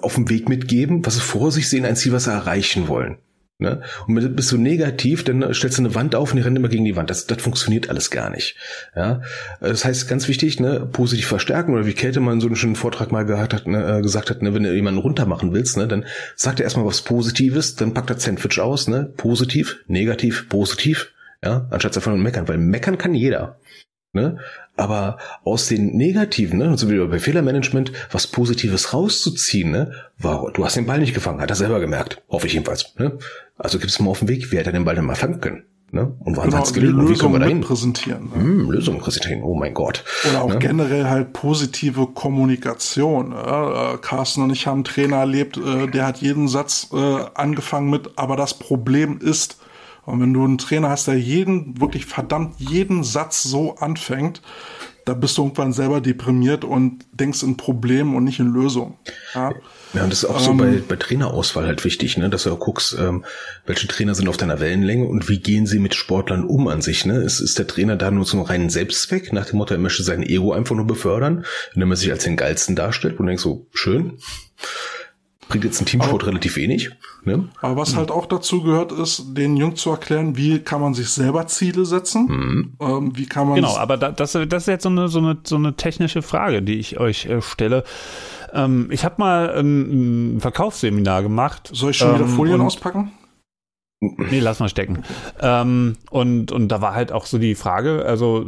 S2: auf dem Weg mitgeben, was sie vor sich sehen, ein Ziel, was sie erreichen wollen. Ne? Und bist du negativ, dann stellst du eine Wand auf und die rennen immer gegen die Wand. Das, das funktioniert alles gar nicht. Ja? Das heißt, ganz wichtig, ne, positiv verstärken, oder wie Kälte mal in so einem schönen Vortrag mal gehabt hat, ne, äh, gesagt hat, ne, wenn du jemanden runtermachen willst, ne, dann sagt er erstmal was Positives, dann packt er Sandwich aus, ne? Positiv, negativ, positiv, ja, anstatt einfach nur meckern, weil meckern kann jeder. Ne? Aber aus den Negativen, ne, so wie bei Fehlermanagement, was Positives rauszuziehen, ne, war, du hast den Ball nicht gefangen, hat er selber gemerkt, hoffe ich jedenfalls. Ne? Also gibt es mal auf dem Weg, wer hätte den Ball denn mal fangen können? Ne? Und wann
S1: genau,
S2: hat's gelegen? Und wie kommen wir dahin?
S1: präsentieren. Ne?
S2: Hm, Lösungen präsentieren, oh mein Gott.
S1: Oder auch
S2: ne?
S1: generell halt positive Kommunikation. Äh, Carsten und ich haben einen Trainer erlebt, äh, der hat jeden Satz äh, angefangen mit, aber das Problem ist, und wenn du einen Trainer hast, der jeden, wirklich verdammt jeden Satz so anfängt, da bist du irgendwann selber deprimiert und denkst in Problemen und nicht in Lösungen. Ja,
S2: ja und das ist auch so bei, bei Trainerauswahl halt wichtig, ne, dass du auch guckst, ähm, welche Trainer sind auf deiner Wellenlänge und wie gehen sie mit Sportlern um an sich. Ne? Ist, ist der Trainer da nur zum reinen Selbstzweck, nach dem Motto, er möchte sein Ego einfach nur befördern, indem er sich als den Geilsten darstellt und denkst so, schön bringt jetzt ein Teamsport aber, relativ wenig. Ne?
S1: Aber was halt auch dazu gehört, ist, den Jungs zu erklären, wie kann man sich selber Ziele setzen, mhm. ähm, wie kann man
S3: Genau, aber da, das, das ist jetzt so eine, so, eine, so eine technische Frage, die ich euch äh, stelle. Ähm, ich habe mal ein, ein, Verkaufsseminar gemacht.
S1: Soll ich schon wieder ähm, Folien auspacken?
S3: Nee, lass mal stecken. Ähm, und, und da war halt auch so die Frage, also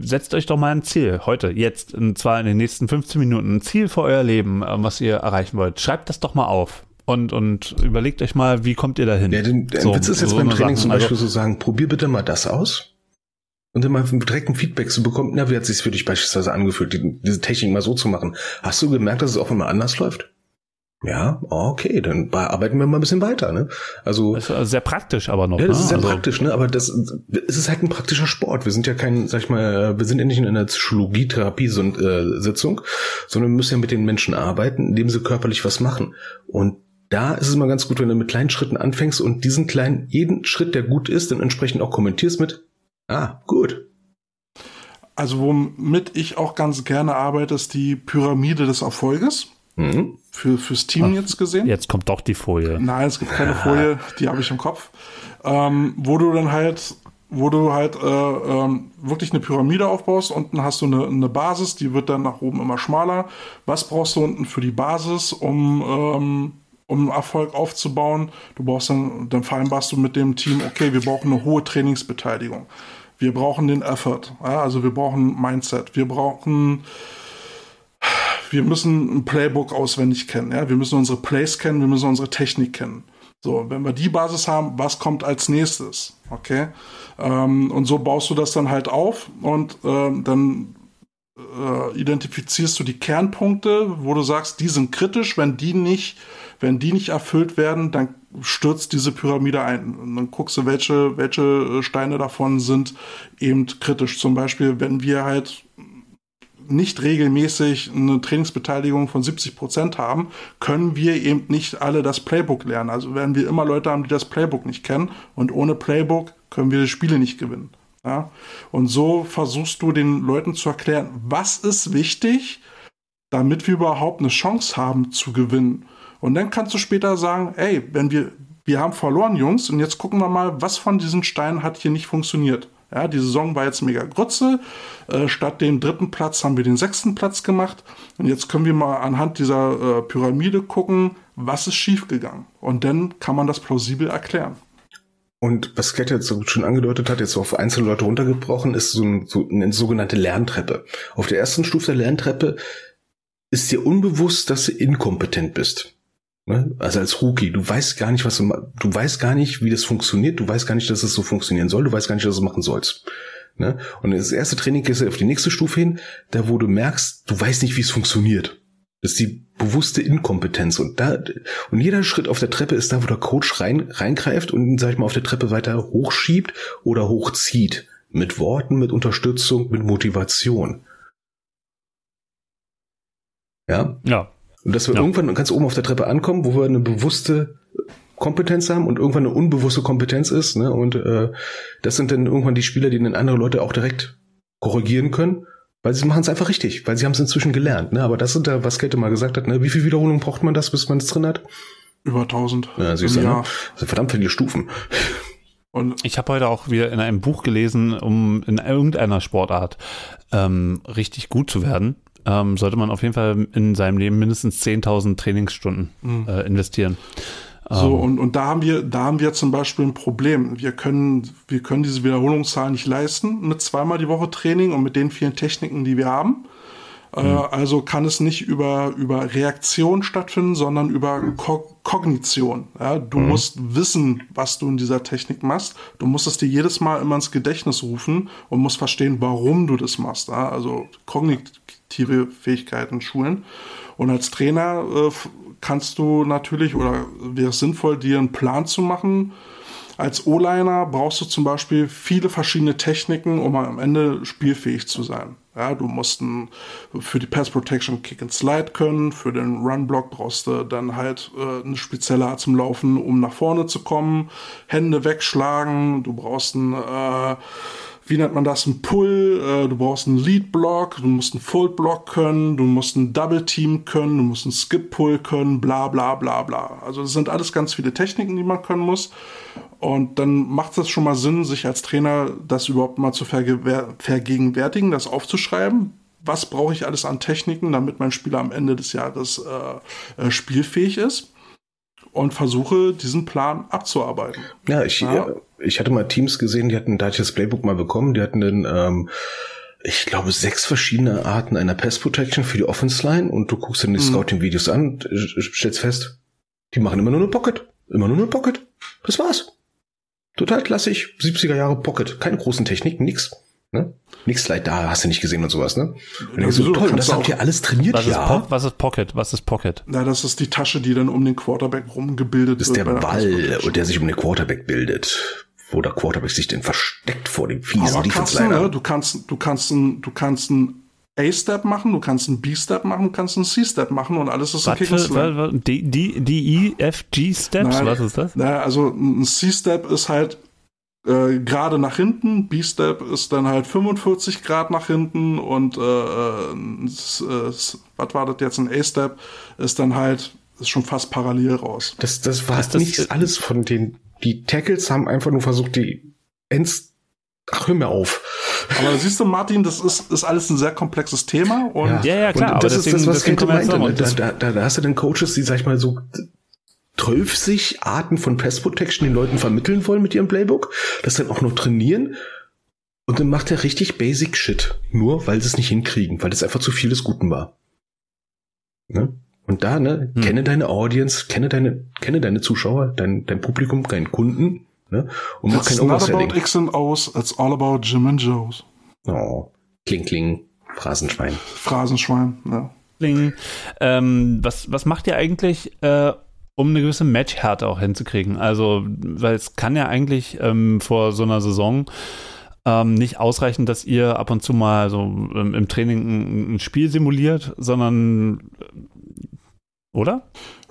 S3: setzt euch doch mal ein Ziel heute, jetzt, und zwar in den nächsten 15 Minuten, ein Ziel für euer Leben, äh, was ihr erreichen wollt. Schreibt das doch mal auf. Und, und überlegt euch mal, wie kommt ihr dahin?
S2: Ja, der, der so, Witz ist jetzt so beim Training Sachen. zum Beispiel also, so sagen, probier bitte mal das aus. Und dann mal direkt ein Feedback zu bekommen, na, wie hat es sich für dich beispielsweise angefühlt, die, diese Technik mal so zu machen? Hast du gemerkt, dass es auch immer anders läuft? Ja, okay, dann arbeiten wir mal ein bisschen weiter. Ne? Also
S3: das ist sehr praktisch, aber noch.
S2: Ja, das ne? ist sehr
S3: also,
S2: praktisch, ne? Aber das es ist halt ein praktischer Sport. Wir sind ja kein, sag ich mal, wir sind ja nicht in einer Psychologie-Therapie-Sitzung, sondern wir müssen ja mit den Menschen arbeiten, indem sie körperlich was machen. Und da ist es mal ganz gut, wenn du mit kleinen Schritten anfängst und diesen kleinen, jeden Schritt, der gut ist, dann entsprechend auch kommentierst mit, ah, gut.
S1: Also womit ich auch ganz gerne arbeite, ist die Pyramide des Erfolges. Mhm. Für, fürs Team Ach, jetzt gesehen.
S3: Jetzt kommt doch die Folie.
S1: Nein, es gibt keine Folie, die habe ich im Kopf. Ähm, wo du dann halt, wo du halt äh, ähm, wirklich eine Pyramide aufbaust. Unten hast du eine, eine Basis, die wird dann nach oben immer schmaler. Was brauchst du unten für die Basis, um, ähm, um Erfolg aufzubauen? Du brauchst dann, dann vereinbarst du mit dem Team, okay, wir brauchen eine hohe Trainingsbeteiligung. Wir brauchen den Effort, ja, also wir brauchen Mindset, wir brauchen wir müssen ein Playbook auswendig kennen. Ja? Wir müssen unsere Plays kennen, wir müssen unsere Technik kennen. So, wenn wir die Basis haben, was kommt als nächstes? Okay. Ähm, und so baust du das dann halt auf und ähm, dann äh, identifizierst du die Kernpunkte, wo du sagst, die sind kritisch, wenn die nicht, wenn die nicht erfüllt werden, dann stürzt diese Pyramide ein. Und dann guckst du, welche, welche Steine davon sind eben kritisch. Zum Beispiel, wenn wir halt nicht regelmäßig eine Trainingsbeteiligung von 70 Prozent haben, können wir eben nicht alle das Playbook lernen. Also werden wir immer Leute haben, die das Playbook nicht kennen und ohne Playbook können wir die Spiele nicht gewinnen. Ja? Und so versuchst du den Leuten zu erklären, was ist wichtig, damit wir überhaupt eine Chance haben zu gewinnen. Und dann kannst du später sagen, ey, wenn wir, wir haben verloren, Jungs, und jetzt gucken wir mal, was von diesen Steinen hat hier nicht funktioniert. Ja, die Saison war jetzt mega Grütze. Äh, statt dem dritten Platz haben wir den sechsten Platz gemacht. Und jetzt können wir mal anhand dieser äh, Pyramide gucken, was ist schiefgegangen. Und dann kann man das plausibel erklären.
S2: Und was Kat jetzt so schon angedeutet hat, jetzt auf einzelne Leute runtergebrochen, ist so, ein, so eine sogenannte Lerntreppe. Auf der ersten Stufe der Lerntreppe ist dir unbewusst, dass du inkompetent bist. Ne? Also als Rookie, du weißt gar nicht, was du, du weißt gar nicht, wie das funktioniert, du weißt gar nicht, dass es so funktionieren soll, du weißt gar nicht, dass du es machen sollst. Ne? Und das erste Training gehst du auf die nächste Stufe hin, da wo du merkst, du weißt nicht, wie es funktioniert. Das ist die bewusste Inkompetenz. Und da, und jeder Schritt auf der Treppe ist da, wo der Coach rein, reingreift und, sag ich mal, auf der Treppe weiter hochschiebt oder hochzieht. Mit Worten, mit Unterstützung, mit Motivation. Ja.
S3: Ja.
S2: Und dass wir
S3: Ja.
S2: irgendwann ganz oben auf der Treppe ankommen, wo wir eine bewusste Kompetenz haben und irgendwann eine unbewusste Kompetenz ist. Ne? Und äh, das sind dann irgendwann die Spieler, die dann andere Leute auch direkt korrigieren können, weil sie machen es einfach richtig, weil sie haben es inzwischen gelernt. Ne? Aber das sind da, was Kette mal gesagt hat, ne? wie viel Wiederholung braucht man das, bis man es drin hat?
S1: Über 1000
S2: Ja, siehst du,
S1: im
S2: ne? Sind verdammt viele Stufen.
S1: Und
S3: Ich habe heute auch wieder in einem Buch gelesen, um in irgendeiner Sportart ähm, richtig gut zu werden, ähm, sollte man auf jeden Fall in seinem Leben mindestens 10.000 Trainingsstunden äh, investieren.
S1: So,
S3: Ähm,
S1: und, und da haben wir, da haben wir zum Beispiel ein Problem. Wir können, wir können diese Wiederholungszahl nicht leisten mit zweimal die Woche Training und mit den vielen Techniken, die wir haben. Äh, also kann es nicht über, über Reaktion stattfinden, sondern über Ko Kognition. Ja, du musst wissen, was du in dieser Technik machst. Du musst es dir jedes Mal immer ins Gedächtnis rufen und musst verstehen, warum du das machst. Ja, also kognitive Fähigkeiten schulen. Und als Trainer äh, kannst du natürlich oder wäre es sinnvoll, dir einen Plan zu machen. Als O-Liner brauchst du zum Beispiel viele verschiedene Techniken, um am Ende spielfähig zu sein. Ja, du musst ein, für die Pass Protection Kick and Slide können, für den Run Block brauchst du dann halt äh, eine spezielle Art zum Laufen, um nach vorne zu kommen, Hände wegschlagen, du brauchst ein äh, wie nennt man das, ein Pull, äh, du brauchst einen Lead-Block, du musst einen Full-Block können, du musst ein Double-Team können, du musst einen Skip-Pull können, bla bla bla bla. Also das sind alles ganz viele Techniken, die man können muss. Und dann macht es schon mal Sinn, sich als Trainer das überhaupt mal zu vergegenwärtigen, das aufzuschreiben. Was brauche ich alles an Techniken, damit mein Spieler am Ende des Jahres äh, äh, spielfähig ist? Und versuche, diesen Plan abzuarbeiten.
S2: Ja, ich,
S1: Ja.
S2: äh, ich hatte mal Teams gesehen, die hatten, da hatte ich das Playbook mal bekommen, die hatten dann, ähm, ich glaube, sechs verschiedene Arten einer Pass Protection für die Offense Line und du guckst dann die Scouting-Videos an und stellst fest, die machen immer nur eine Pocket. Immer nur eine Pocket. Das war's. Total klassisch. 70er Jahre Pocket. Keine großen Techniken, nix. Ne? Nix Slide da, hast du nicht gesehen und sowas, ne? Und
S1: Ja,
S2: ich so, toll, und das habt ihr alles trainiert,
S3: was, ist
S2: ja.
S3: Po- was ist Pocket? Was ist Pocket?
S1: Na, das ist die Tasche, die dann um den Quarterback rumgebildet
S2: Das ist der Ball,
S1: Protection.
S2: der sich um den Quarterback bildet. Wo der Quarterback sich denn versteckt vor dem fiesen
S1: Aber kannst du, ne? du kannst, du kannst du kannst ein A-Step machen, du kannst einen B-Step machen, du kannst einen C-Step machen und alles ist ein
S3: wa- D, D, D, E, F, G Steps?
S1: Nein.
S3: Was ist das?
S1: Na, also ein C-Step ist halt äh, gerade nach hinten, B-Step ist dann halt 45 Grad nach hinten und äh, äh, äh, was war das jetzt, ein A-Step ist dann halt ist schon fast parallel raus.
S2: Das, das war
S3: Ist das-
S2: nicht alles von den, die Tackles haben einfach nur versucht, die Ends, ach, hör mir auf.
S1: Aber siehst du, Martin, das ist, ist alles ein sehr komplexes Thema und
S3: Ja, ja, klar,
S2: Und
S3: aber
S2: das
S3: deswegen-
S2: ist das, was
S3: deswegen
S2: Kente meinte. Ne?
S3: Und
S2: Da,
S3: das-
S2: da, da, da hast du dann Coaches, die, sag ich mal, so 12 Arten von Pass Protection den Leuten vermitteln wollen mit ihrem Playbook, das dann auch noch trainieren und dann macht er richtig Basic Shit. Nur weil sie es nicht hinkriegen, weil das einfach zu viel des Guten war. Ne? Und da, ne,
S3: Hm.
S2: kenne deine Audience, kenne deine, kenne deine Zuschauer, dein, dein Publikum, deinen Kunden, ne? Und mach
S1: it's
S2: kein
S1: not about
S2: Overselling.
S1: X and O's, it's all about Jim and Joe's.
S2: Oh, kling, kling, Phrasenschwein.
S1: Phrasenschwein, ja.
S3: Ding. Ähm, was, was macht ihr eigentlich, äh, um eine gewisse Matchhärte auch hinzukriegen? Also, weil es kann ja eigentlich ähm, vor so einer Saison ähm, nicht ausreichen, dass ihr ab und zu mal so ähm, im Training ein, ein Spiel simuliert, sondern äh, oder?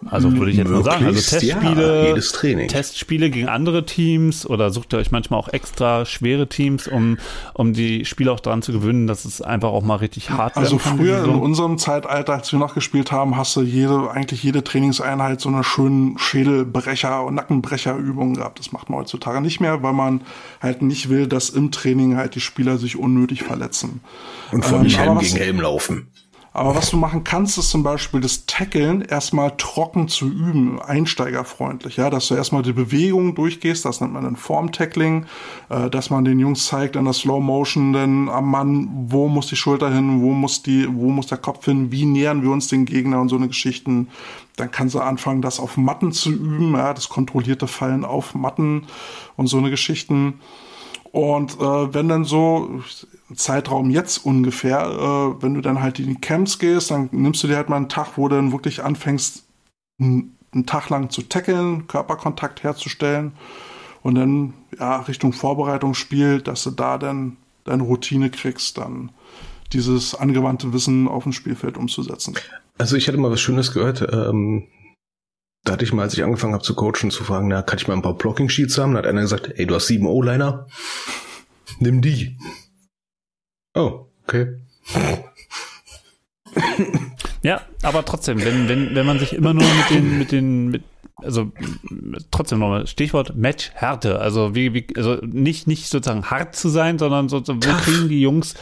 S3: Also würde ich jetzt mal sagen, also Testspiele,
S2: ja, jedes Training.
S3: Testspiele gegen andere Teams oder sucht ihr euch manchmal auch extra schwere Teams, um, um die Spieler auch daran zu gewöhnen, dass es einfach auch mal richtig hart
S1: Also
S3: kann, die
S1: früher in unserem Zeitalter, als wir noch gespielt haben, hast du jede, eigentlich jede Trainingseinheit so eine schönen Schädelbrecher- und Nackenbrecherübung gehabt. Das macht man heutzutage nicht mehr, weil man halt nicht will, dass im Training halt die Spieler sich unnötig verletzen.
S2: Und vor
S1: Ähm,
S2: nicht Helm gegen Helm laufen.
S1: Aber was du machen kannst, ist zum Beispiel das Tackeln erstmal trocken zu üben, einsteigerfreundlich, ja, dass du erstmal die Bewegung durchgehst, das nennt man dann Form-Tackling, äh, dass man den Jungs zeigt in der Slow Motion dann am Mann, wo muss die Schulter hin, wo muss die, wo muss der Kopf hin, wie nähern wir uns den Gegner und so eine Geschichten. Dann kannst du anfangen, das auf Matten zu üben, ja, das kontrollierte Fallen auf Matten und so eine Geschichten. Und äh, wenn dann so Zeitraum jetzt ungefähr, äh, wenn du dann halt in die Camps gehst, dann nimmst du dir halt mal einen Tag, wo du dann wirklich anfängst, einen Tag lang zu tackeln, Körperkontakt herzustellen und dann ja Richtung Vorbereitungsspiel, dass du da dann deine Routine kriegst, dann dieses angewandte Wissen auf dem Spielfeld umzusetzen.
S2: Also ich hatte mal was Schönes gehört. Ähm, da hatte ich mal, als ich angefangen habe zu coachen, zu fragen, na, kann ich mal ein paar Blocking-Sheets haben? Da hat einer gesagt, ey, du hast sieben O-Liner. Nimm die. Oh, okay.
S3: Ja, aber trotzdem, wenn, wenn, wenn man sich immer nur mit den, mit den, mit, also trotzdem nochmal, Stichwort Match-Härte. Also wie, wie, also nicht, nicht sozusagen hart zu sein, sondern sozusagen, wo kriegen die Jungs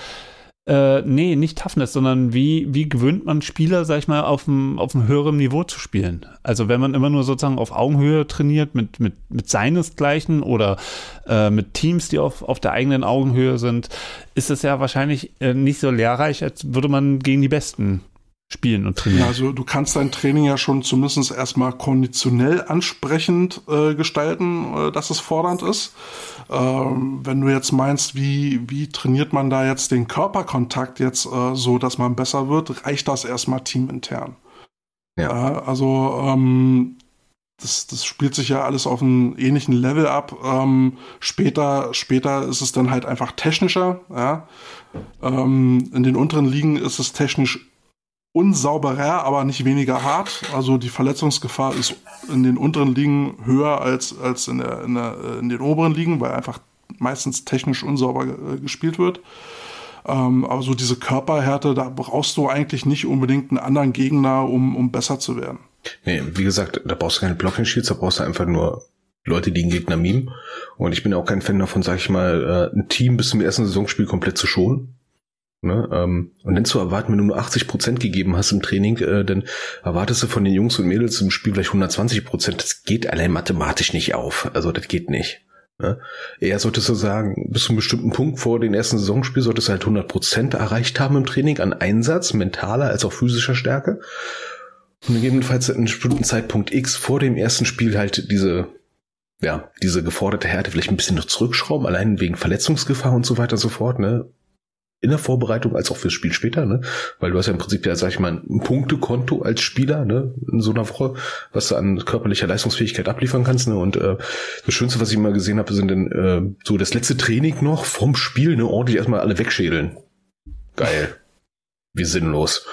S3: äh, nee, nicht Toughness, sondern wie, wie gewöhnt man Spieler, sag ich mal, auf einem, auf höheren Niveau zu spielen? Also wenn man immer nur sozusagen auf Augenhöhe trainiert mit, mit, mit seinesgleichen oder äh, mit Teams, die auf, auf der eigenen Augenhöhe sind, ist es ja wahrscheinlich äh, nicht so lehrreich, als würde man gegen die Besten spielen und trainieren.
S1: Also du kannst dein Training ja schon zumindest erstmal konditionell ansprechend äh, gestalten, äh, dass es fordernd ist. Ähm, wenn du jetzt meinst, wie, wie trainiert man da jetzt den Körperkontakt jetzt äh, so, dass man besser wird, reicht das erstmal teamintern. Ja. also ähm, das, das spielt sich ja alles auf einem ähnlichen Level ab. Ähm, später, später ist es dann halt einfach technischer. Ja? Ähm, in den unteren Ligen ist es technisch unsauberer, aber nicht weniger hart. Also die Verletzungsgefahr ist in den unteren Ligen höher als, als in, der, in, der, in den oberen Ligen, weil einfach meistens technisch unsauber äh, gespielt wird. Ähm, aber so diese Körperhärte, da brauchst du eigentlich nicht unbedingt einen anderen Gegner, um, um besser zu werden.
S2: Nee, wie gesagt, da brauchst du keine Blocking-Shields, da brauchst du einfach nur Leute, die den Gegner mimen. Und ich bin auch kein Fan davon, sag ich mal, äh, ein Team bis zum ersten Saisonspiel komplett zu schonen. Ne, ähm, und dann zu erwarten, wenn du nur 80 Prozent gegeben hast im Training, äh, dann erwartest du von den Jungs und Mädels im Spiel vielleicht 120 Prozent. Das geht allein mathematisch nicht auf. Also das geht nicht. Ne? Eher solltest du sagen, bis zu einem bestimmten Punkt vor dem ersten Saisonspiel solltest du halt 100 Prozent erreicht haben im Training an Einsatz, mentaler als auch physischer Stärke. Und gegebenenfalls an einem bestimmten Zeitpunkt X vor dem ersten Spiel halt diese ja, diese geforderte Härte vielleicht ein bisschen noch zurückschrauben, allein wegen Verletzungsgefahr und so weiter und so fort, ne? In der Vorbereitung als auch fürs Spiel später, ne? Weil du hast ja im Prinzip ja, sag ich mal, ein Punktekonto als Spieler, ne? In so einer Woche, was du an körperlicher Leistungsfähigkeit abliefern kannst, ne? Und äh, das Schönste, was ich mal gesehen habe, sind dann äh, so das letzte Training noch vom Spiel, ne? Ordentlich erstmal alle wegschädeln. Geil. Wie sinnlos.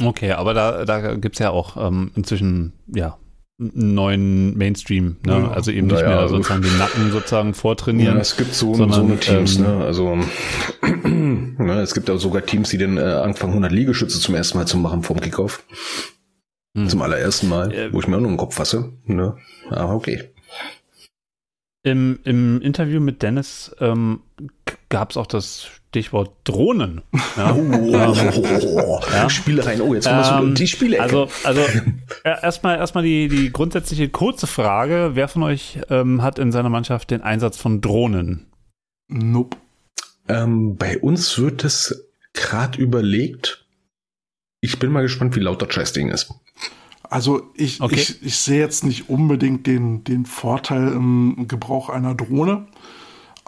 S3: Okay, aber da, da gibt's ja auch ähm, inzwischen, ja, neuen Mainstream, ne? Ja, also eben nicht mehr sozusagen den Nacken sozusagen vortrainieren. Ja,
S2: es gibt so, sondern, so eine Teams, ähm, ne? Also ne, es gibt auch sogar Teams, die dann äh, anfangen 100 Liegestütze zum ersten Mal zu machen vom Kickoff. Hm. Zum allerersten Mal, äh, wo ich mir auch nur den Kopf fasse. Ne? Aber okay.
S3: Im, Im Interview mit Dennis ähm, gab es auch das Stichwort Drohnen. Ja.
S2: Oh, oh, ja. Spielereien. Oh, jetzt kommen wir ähm, die Spiele.
S3: Also, also erstmal erstmal die, die grundsätzliche kurze Frage: Wer von euch ähm, hat in seiner Mannschaft den Einsatz von Drohnen?
S2: Nope. Ähm, bei uns wird es gerade überlegt. Ich bin mal gespannt, wie laut das Scheißding ist.
S1: Also ich, okay. ich, ich sehe jetzt nicht unbedingt den, den Vorteil im Gebrauch einer Drohne.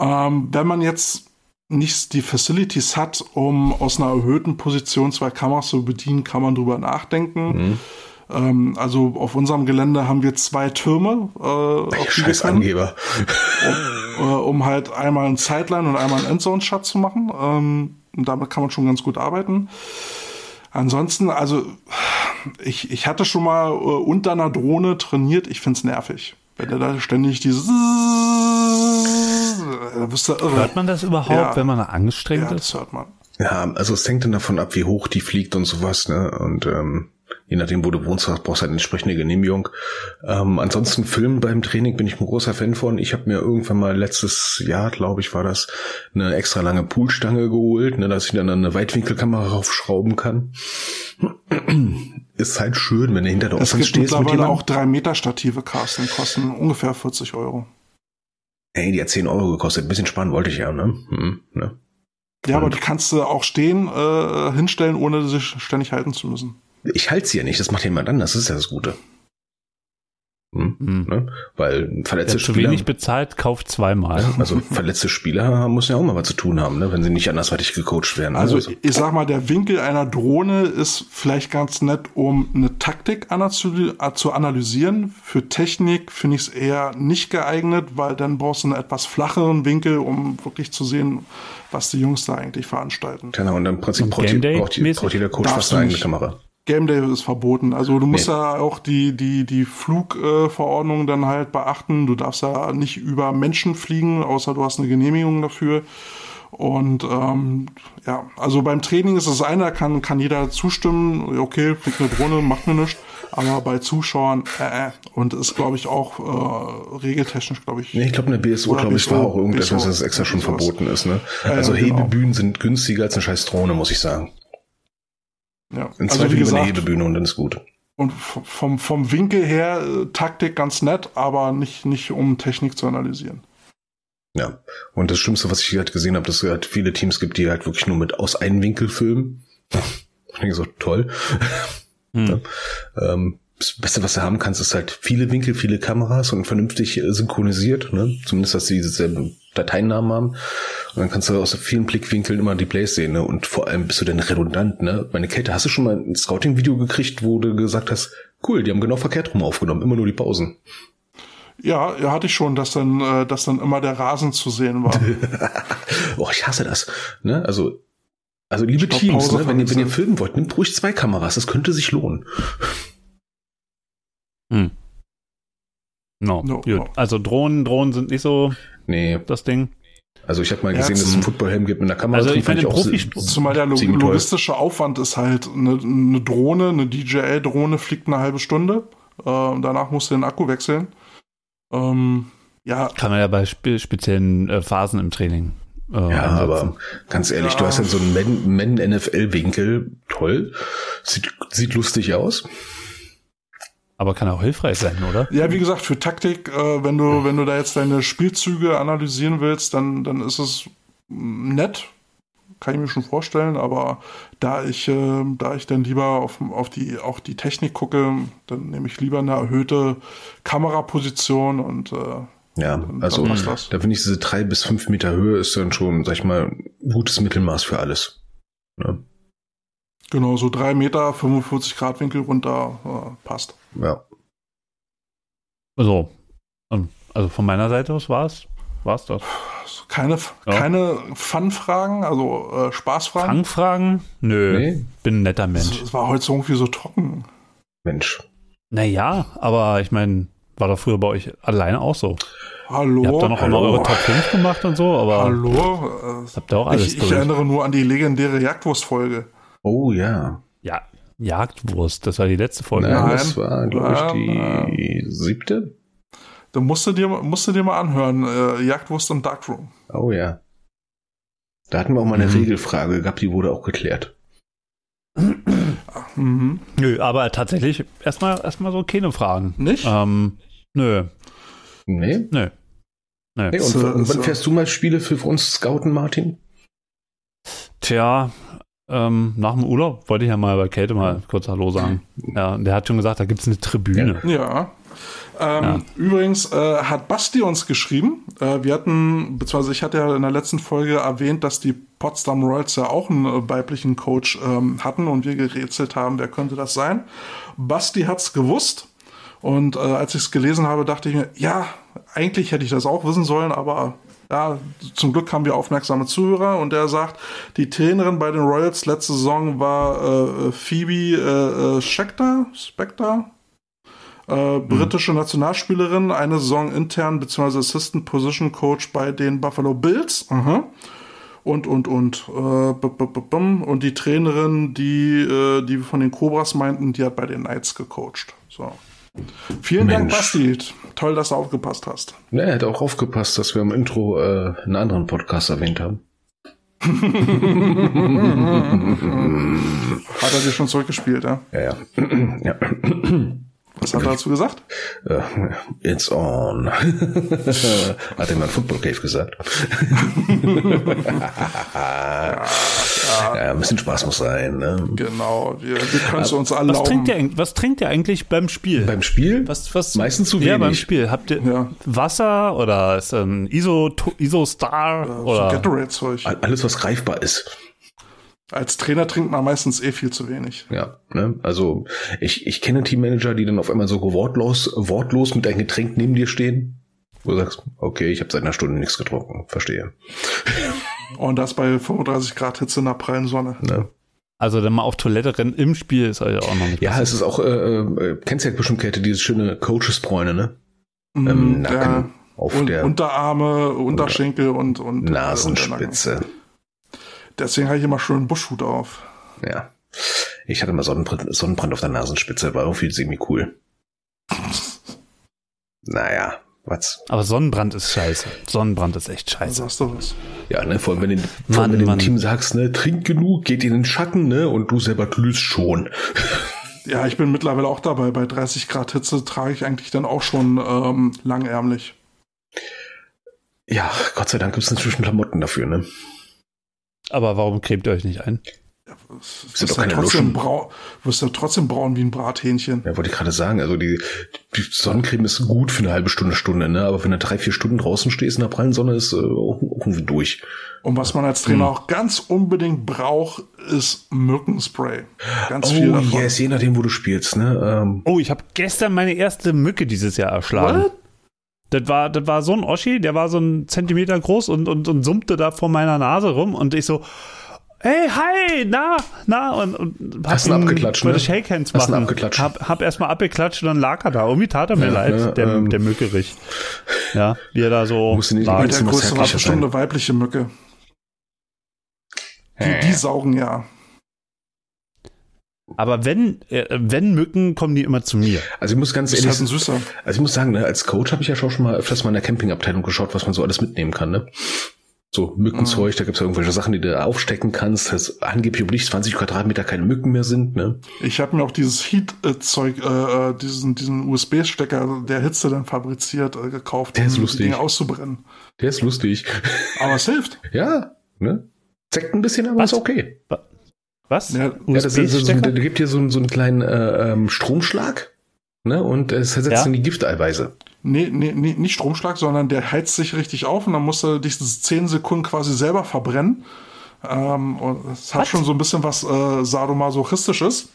S1: Ähm, wenn man jetzt nicht die Facilities hat, um aus einer erhöhten Position zwei Kameras zu bedienen, kann man drüber nachdenken. Mhm. Ähm, also auf unserem Gelände haben wir zwei Türme.
S2: Äh, Scheiß Angeber.
S1: Um, äh, um, halt einmal ein Sideline und einmal ein Endzone-Shot zu machen. Ähm, und damit kann man schon ganz gut arbeiten. Ansonsten, also ich, ich hatte schon mal äh, unter einer Drohne trainiert. Ich find's nervig. Wenn er da ständig dieses
S3: da wirst du irre. Hört man das überhaupt, ja. wenn man angestrengt ja, ist?
S2: Das hört man. Ja, also es hängt dann davon ab, wie hoch die fliegt und sowas, ne? Und ähm, je nachdem, wo du wohnst, brauchst du halt eine entsprechende Genehmigung. Ähm, ansonsten Filmen beim Training bin ich ein großer Fan von. Ich habe mir irgendwann mal letztes Jahr, glaube ich, war das, eine extra lange Poolstange geholt, ne, dass ich dann eine Weitwinkelkamera raufschrauben kann. Ist halt schön, wenn du hinter der
S1: Offense stehst. Es gibt mittlerweile auch 3 Meter Stative, Carsten, kosten ungefähr 40 Euro.
S2: Ey, die hat 10 Euro gekostet. Ein bisschen sparen wollte ich ja, ne? Hm, ne?
S1: Ja, aber die kannst du auch stehen, äh, hinstellen, ohne sich ständig halten zu müssen.
S2: Ich halte sie ja nicht, das macht jemand anders, das ist ja das Gute. Hm, ne? Weil ein verletzte
S3: Wer zu
S2: Spieler,
S3: wenig bezahlt, kauft zweimal.
S2: also verletzte Spieler müssen ja auch mal was zu tun haben, ne? wenn sie nicht andersweitig gecoacht werden. ne?
S1: Also ich sag mal, der Winkel einer Drohne ist vielleicht ganz nett, um eine Taktik zu analysieren. Für Technik finde ich es eher nicht geeignet, weil dann brauchst du einen etwas flacheren Winkel, um wirklich zu sehen, was die Jungs da eigentlich veranstalten.
S2: Keine Ahnung, und im Prinzip
S3: Und
S2: braucht, die,
S3: Day
S2: braucht, die, braucht jeder Coach fast eine
S1: du
S2: eigene. Kamera.
S1: Game Day ist verboten. Also du musst
S2: Nee.
S1: ja auch die, die, die Flugverordnung dann halt beachten. Du darfst ja nicht über Menschen fliegen, außer du hast eine Genehmigung dafür. Und ähm, ja, also beim Training ist es eine, da kann, kann jeder zustimmen, okay, fliegt eine Drohne, macht mir nichts. Aber bei Zuschauern, äh, äh, und ist, glaube ich, auch äh, regeltechnisch, glaube ich.
S2: Nee, ich glaube, in der BSO, glaube ich, war
S1: BSO,
S2: auch irgendetwas,
S1: BSO,
S2: das extra schon
S1: sowas.
S2: verboten ist. Ne?
S1: Ja,
S2: Also
S1: ja, genau.
S2: Hebebühnen sind günstiger als eine scheiß Drohne, muss ich sagen.
S1: Ja.
S2: In
S1: Also
S2: zwei
S1: wie
S2: lieber eine
S1: gesagt,
S2: Hebebühne und dann ist gut.
S1: und vom, vom Winkel her äh, Taktik ganz nett, aber nicht, nicht um Technik zu analysieren.
S2: Ja. Und das Schlimmste, was ich halt gesehen habe, dass es halt viele Teams gibt, die halt wirklich nur mit aus einem Winkel filmen. Ich denke so, toll.
S3: Hm.
S2: Ähm, das Beste, was du haben kannst, ist halt viele Winkel, viele Kameras und vernünftig äh, synchronisiert, ne? Zumindest, dass sie dieselben Dateinamen haben. Und dann kannst du aus vielen Blickwinkeln immer die Plays sehen, ne? Und vor allem bist du dann redundant, ne? Meine Kate, hast du schon mal ein Scouting-Video gekriegt, wo du gesagt hast, cool, die haben genau verkehrt rum aufgenommen, immer nur die Pausen.
S1: Ja, ja, hatte ich schon, dass dann, äh, dass dann immer der Rasen zu sehen war.
S2: oh, ich hasse das. Ne? Also, also liebe
S1: Stopp,
S2: Teams,
S1: Pause
S2: ne, wenn, ihr, wenn ihr filmen wollt, nimmt ruhig zwei Kameras, das könnte sich lohnen.
S3: Hm. No,
S1: No,
S3: gut.
S1: no.
S3: Also Drohnen, Drohnen sind nicht so
S2: Nee,
S3: das Ding.
S2: Also ich habe mal
S1: Ja,
S2: gesehen, dass es einen Footballhelm gibt mit einer Kamera.
S3: Also
S2: drin,
S3: ich
S2: auch
S3: Profisport-
S1: Zumal der logistische Aufwand ist halt, eine, eine Drohne, eine DJI-Drohne fliegt eine halbe Stunde. Äh, und danach musst du den Akku wechseln. Ähm, ja,
S3: Kann man ja bei spe speziellen äh, Phasen im Training. Äh,
S2: Ja,
S3: einsetzen.
S2: aber ganz ehrlich,
S1: Ja.
S2: du hast dann so einen Men- Men-NFL-Winkel, toll, sieht, sieht lustig aus.
S3: Aber kann auch hilfreich sein, oder?
S1: ja, wie gesagt, für Taktik, äh, wenn du, wenn du da jetzt deine Spielzüge analysieren willst, dann, dann ist es mm, nett. Kann ich mir schon vorstellen, aber da ich, äh, da ich dann lieber auf, auf die, auch die Technik gucke, dann nehme ich lieber eine erhöhte Kameraposition und äh,
S2: Ja,
S1: Dann-
S2: also
S1: dann
S2: da finde ich diese drei bis fünf Meter Höhe ist dann schon, sag ich mal, ein gutes Mittelmaß für alles. Ja,
S1: Genau, so drei Meter, 45 Grad Winkel runter, äh, passt.
S2: ja.
S3: So. Also von meiner Seite aus war's. War's das?
S1: Keine,
S3: Ja.
S1: keine Fun-Fragen, also äh, Spaßfragen.
S3: Fangfragen? Nö.
S2: Nee,
S3: Bin ein netter
S1: Es,
S3: Mensch.
S1: es war heute so irgendwie so trocken.
S2: Mensch.
S3: Naja, aber ich meine, war doch früher bei euch alleine auch so.
S1: Hallo.
S3: Ihr habt da noch immer
S2: hallo.
S3: eure Top 5 gemacht und so, aber
S1: Hallo.
S3: habt ihr auch
S1: Äh,
S3: alles
S1: ich, ich erinnere nur an die legendäre Jagdwurst-Folge.
S2: Oh ja.
S3: Ja, Jagdwurst, das war die letzte Folge.
S2: Nein, das war, glaube ich, die siebte.
S1: Da musst du dir, musst du dir mal anhören. Äh, Jagdwurst im Darkroom.
S2: Oh ja. Da hatten wir auch mal eine
S3: Mhm.
S2: Regelfrage gehabt, die wurde auch geklärt.
S1: Mhm.
S3: Nö, aber tatsächlich erstmal erstmal so keine Fragen.
S1: Nicht?
S3: Ähm, nö,
S2: Nee?
S3: nö. Nö.
S2: nee und
S1: So,
S2: wann
S1: so.
S2: fährst du mal Spiele für uns scouten, Martin?
S3: Tja, ähm, nach dem Urlaub wollte ich ja mal bei Kälte mal kurz Hallo sagen. Ja, der hat schon gesagt, da gibt's eine Tribüne.
S1: Ja. Ähm,
S3: Ja.
S1: Übrigens äh, hat Basti uns geschrieben. Äh, wir hatten, beziehungsweise ich hatte ja in der letzten Folge erwähnt, dass die Potsdam Royals ja auch einen äh, weiblichen Coach ähm, hatten und wir gerätselt haben, wer könnte das sein. Basti hat's gewusst. Und äh, als ich es gelesen habe, dachte ich mir, ja, eigentlich hätte ich das auch wissen sollen, aber ja, zum Glück haben wir aufmerksame Zuhörer und der sagt, die Trainerin bei den Royals letzte Saison war äh, Phoebe äh, äh, Spector, Spector, äh, britische Nationalspielerin, eine Saison intern bzw. Assistant Position Coach bei den Buffalo Bills. Aha. Und, und, und. Äh. Und die Trainerin, die, äh, die wir von den Cobras meinten, die hat bei den Knights gecoacht. So. Vielen Dank,
S2: Mensch.
S1: Basti. Toll, dass du aufgepasst hast.
S2: Ja, er hat auch aufgepasst, dass wir im Intro äh, einen anderen Podcast erwähnt haben.
S1: Hat er dir schon zurückgespielt, ja?
S2: Ja, ja. ja.
S1: Was hat er dazu gesagt?
S2: Äh, it's on. hat er mal Football Cave gesagt. ja, ein bisschen Spaß muss sein. Ne?
S1: Genau, wir, wir können es uns erlauben.
S3: Was trinkt, ihr, was trinkt ihr eigentlich beim Spiel?
S2: Beim Spiel?
S3: was, was,
S2: Meistens zu
S3: Ja, beim
S2: wenig.
S3: Spiel. Habt ihr
S1: Ja.
S3: Wasser oder ist ein Iso, Iso Star
S1: so
S3: oder
S1: Gatorade-Zeug.
S2: Alles, was greifbar ist.
S1: Als Trainer trinkt man meistens eh viel zu wenig.
S2: Ja, ne? Also ich, ich kenne Teammanager, die dann auf einmal so wortlos, wortlos mit einem Getränk neben dir stehen. Wo du sagst, okay, ich habe seit einer Stunde nichts getrunken. Verstehe.
S1: Und das bei 35 Grad Hitze in der prallen Sonne.
S2: Ne?
S3: also dann mal auf Toilette rennen im Spiel ist euch auch noch nicht
S2: Ja,
S3: passiert.
S2: es ist auch, äh, äh, kennst du ja bestimmt, Käthe, dieses schöne Coaches-Bräune, ne?
S1: Mm,
S2: Im Nacken, auf
S1: und
S2: der
S1: Unterarme, Unterschenkel und, und äh,
S2: Nasenspitze.
S1: Deswegen habe ich immer schön einen Buschhut auf.
S2: Ja. Ich hatte mal Sonnenbrand, Sonnenbrand auf der Nasenspitze, war irgendwie semi cool. Naja, was?
S3: Aber Sonnenbrand ist scheiße. Sonnenbrand ist echt
S1: Da
S3: scheiße.
S1: sagst du was.
S2: Ja, ne, vor allem, wenn du, vor
S3: Mann,
S2: allem, wenn du dem
S3: Mann.
S2: Team sagst, ne, trink genug, geht in den Schatten, ne, und du selber glühst schon.
S1: Ja, ich bin mittlerweile auch dabei. Bei 30 Grad Hitze trage ich eigentlich dann auch schon ähm, langärmlich.
S2: Ja, Gott sei Dank gibt's inzwischen Klamotten dafür, ne?
S3: Aber warum cremt ihr euch nicht ein?
S1: Du
S2: Sind
S1: wirst
S2: doch
S1: ja
S2: keine
S1: trotzdem
S2: Luschen.
S1: brau wirst ja trotzdem braun wie ein Brathähnchen.
S2: Ja, wollte ich gerade sagen, also die, die Sonnencreme ist gut für eine halbe Stunde, Stunde, ne? Aber wenn du drei, vier Stunden draußen stehst in der prallen Sonne, ist äh, auch irgendwie durch.
S1: Und was man als Trainer
S2: Hm.
S1: auch ganz unbedingt braucht, ist Mückenspray. Ganz viel
S2: Oh,
S1: davon.
S2: yes, je nachdem, wo du spielst, ne? Ähm,
S3: Oh, ich habe gestern meine erste Mücke dieses Jahr erschlagen.
S1: What?
S3: Das war, das war so ein Oschi, der war so ein Zentimeter groß und, und, und summte da vor meiner Nase rum und ich so, hey, hi, na, na, und, und hab
S2: Hast ihn abgeklatscht,
S3: wollte
S2: ne?
S3: Shake Hands
S2: Hast ihn
S3: machen.
S2: abgeklatscht.
S3: Hab, hab erstmal abgeklatscht und dann lag er da. Irgendwie tat er mir
S2: Ja,
S3: leid,
S2: ne,
S3: der,
S2: ähm,
S3: der Mückerich. Ja, wie er da so
S2: Musste nicht
S3: lag.
S2: Jetzt
S1: der
S2: muss
S1: Größe war
S2: zärtlicher
S1: bestimmt
S2: sein.
S1: eine weibliche Mücke. Die, die saugen ja.
S3: Aber wenn, äh, wenn Mücken, kommen die immer zu mir.
S2: also ich muss ganz
S1: Das ist
S2: ehrlich,
S1: halt ein Süßer.
S2: also ich muss sagen, ne, als Coach habe ich ja schon mal öfters mal in der Campingabteilung geschaut, was man so alles mitnehmen kann, ne? So Mückenzeug, da gibt's ja irgendwelche Sachen, die du aufstecken kannst, dass angeblich um nicht 20 Quadratmeter keine Mücken mehr sind, ne?
S1: Ich habe mir auch dieses Heat-Zeug, äh, äh, diesen, diesen USB-Stecker, der Hitze dann fabriziert, äh, gekauft,
S2: Der ist
S1: um
S2: lustig.
S1: die Dinge auszubrennen.
S2: Der ist lustig.
S1: Aber es hilft.
S2: ja, ne? Zeckt ein bisschen, aber
S3: Was?
S2: ist okay.
S3: Was?
S1: Ja,
S2: Ja, das ist, so,
S3: USB-Stecker?
S2: der gibt dir so, einen- so einen kleinen äh, ähm, Stromschlag, ne? Und es setzt
S3: Ja.
S2: in die Gifteiweiße.
S1: Nee, nee, nee, nicht Stromschlag, sondern der heizt sich richtig auf und dann musst du dich diese 10 Sekunden quasi selber verbrennen. Ähm, und es hat
S3: Was?
S1: schon so ein bisschen was äh, Sadomasochistisches.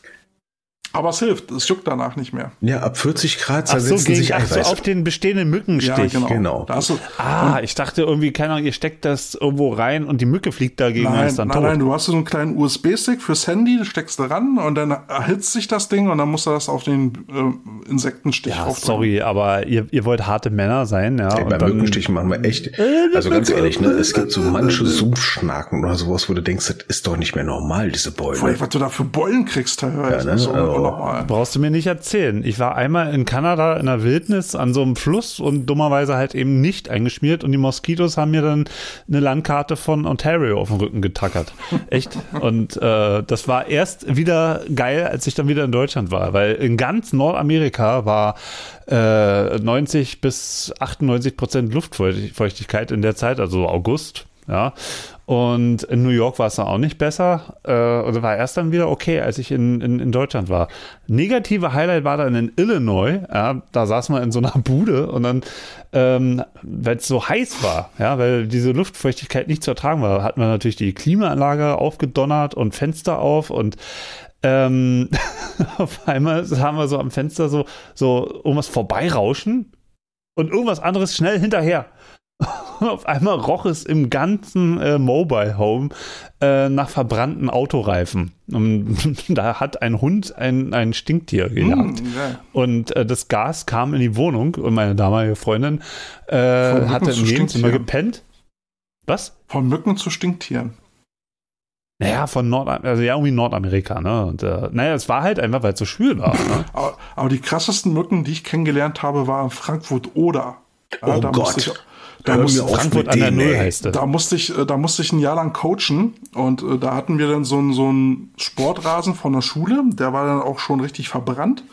S1: Aber es hilft, es juckt danach nicht mehr.
S2: Ja, ab 40 Grad
S3: Ach so,
S2: zersetzen
S3: gegen,
S2: sich
S3: ach so, auf den bestehenden Mückenstich.
S1: Ja, genau.
S2: genau.
S1: Da
S3: Ah, ich dachte irgendwie, keine Ahnung, ihr steckt das irgendwo rein und die Mücke fliegt dagegen und
S1: Nein,
S3: ist dann
S1: nein,
S3: tot.
S1: nein, du hast so einen kleinen USB-Stick fürs Handy, steckst du ran und dann erhitzt sich das Ding und dann musst du das auf den äh, Insektenstich
S3: ja,
S1: aufdrücken.
S3: sorry, aber ihr, ihr wollt harte Männer sein, ja.
S2: Ey,
S3: und
S2: bei
S3: dann-
S2: Mückenstichen machen wir echt. Also ganz ehrlich, ne, es gibt so manche Sumpfschnaken oder sowas, wo du denkst, das ist doch nicht mehr normal, diese
S1: Vor allem, was du da für Beulen kriegst teilweise.
S2: Ja, ne?
S1: Das ist
S2: Also-
S1: unnormal.
S3: Brauchst du mir nicht erzählen. Ich war einmal in Kanada in der Wildnis an so einem Fluss und dummerweise halt eben nicht eingeschmiert und die Moskitos haben mir dann eine Landkarte von Ontario auf den Rücken getackert. Echt? Und äh, das war erst wieder geil, als ich dann wieder in Deutschland war, weil in ganz Nordamerika war äh, 90 bis 98 Prozent Luftfeuchtigkeit in der Zeit, also August. Ja, und in New York war es dann auch nicht besser. Äh, oder war erst dann wieder okay, als ich in, in, in Deutschland war. Negative Highlight war dann in Illinois. Ja, da saß man in so einer Bude und dann, ähm, weil es so heiß war, ja, weil diese Luftfeuchtigkeit nicht zu ertragen war, hat man natürlich die Klimaanlage aufgedonnert und Fenster auf und ähm, auf einmal haben wir so am Fenster so, so irgendwas vorbeirauschen und irgendwas anderes schnell hinterher. Auf einmal roch es im ganzen äh, Mobile Home äh, nach verbrannten Autoreifen. Und da hat ein Hund ein, ein Stinktier gejagt.
S1: Hm, ja.
S3: Und äh, das Gas kam in die Wohnung und meine damalige Freundin äh, hatte im Nebenzimmer gepennt. Was?
S1: Von Mücken zu Stinktieren.
S3: Naja, von Nord also ja, irgendwie Nordamerika, ne? Und äh, naja, es war halt einfach, weil es so schwül war. Ne?
S1: Aber, aber die krassesten Mücken, die ich kennengelernt habe, waren Frankfurt-Oder. Ja,
S2: Oh
S1: da
S2: Gott.
S1: Musste ich, da,
S2: Hör
S1: musste,
S3: Frankfurt an der Null
S2: ey.
S3: heißt es.
S1: da, musste ich, äh, da musste ich ein Jahr lang coachen und äh, da hatten wir dann so einen so einen Sportrasen von der Schule, der war dann auch schon richtig verbrannt.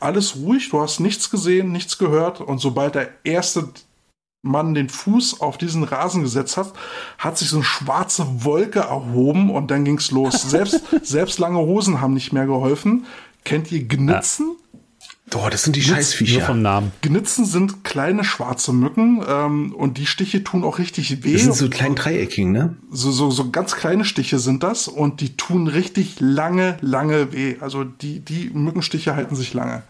S1: alles ruhig, du hast nichts gesehen, nichts gehört und sobald der erste Mann den Fuß auf diesen Rasen gesetzt hat, hat sich so eine schwarze Wolke erhoben und dann ging's los. Selbst, selbst lange Hosen haben nicht mehr geholfen. Kennt ihr Gnitzen?
S2: Boah, das sind die
S3: Nur
S2: Scheißviecher.
S3: vom Namen.
S1: Gnitzen sind kleine schwarze Mücken ähm, und die Stiche tun auch richtig weh.
S2: Das sind so klein dreieckigen, ne?
S1: so, so, so ganz kleine Stiche sind das und die tun richtig lange, lange weh. Also die, die Mückenstiche halten sich lange.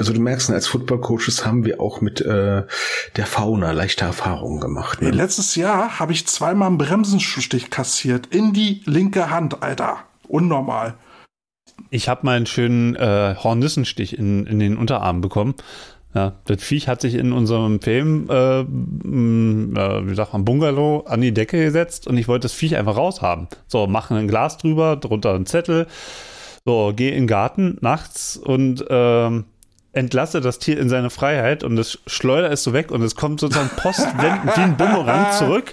S2: Also du merkst, als Football-Coaches haben wir auch mit äh, der Fauna leichte Erfahrungen gemacht. Ne?
S1: Letztes Jahr habe ich zweimal einen Bremsenstich kassiert in die linke Hand, Alter. Unnormal.
S3: Ich habe mal einen schönen äh, Hornissenstich in, in den Unterarm bekommen. Ja, das Viech hat sich in unserem Film, äh, äh, wie sagt man, Bungalow an die Decke gesetzt und ich wollte das Viech einfach raushaben. So, machen ein Glas drüber, drunter einen Zettel. So, geh in den Garten nachts und ähm, entlasse das Tier in seine Freiheit und es schleudert es so weg und es kommt sozusagen postwendend wie ein Bumerang zurück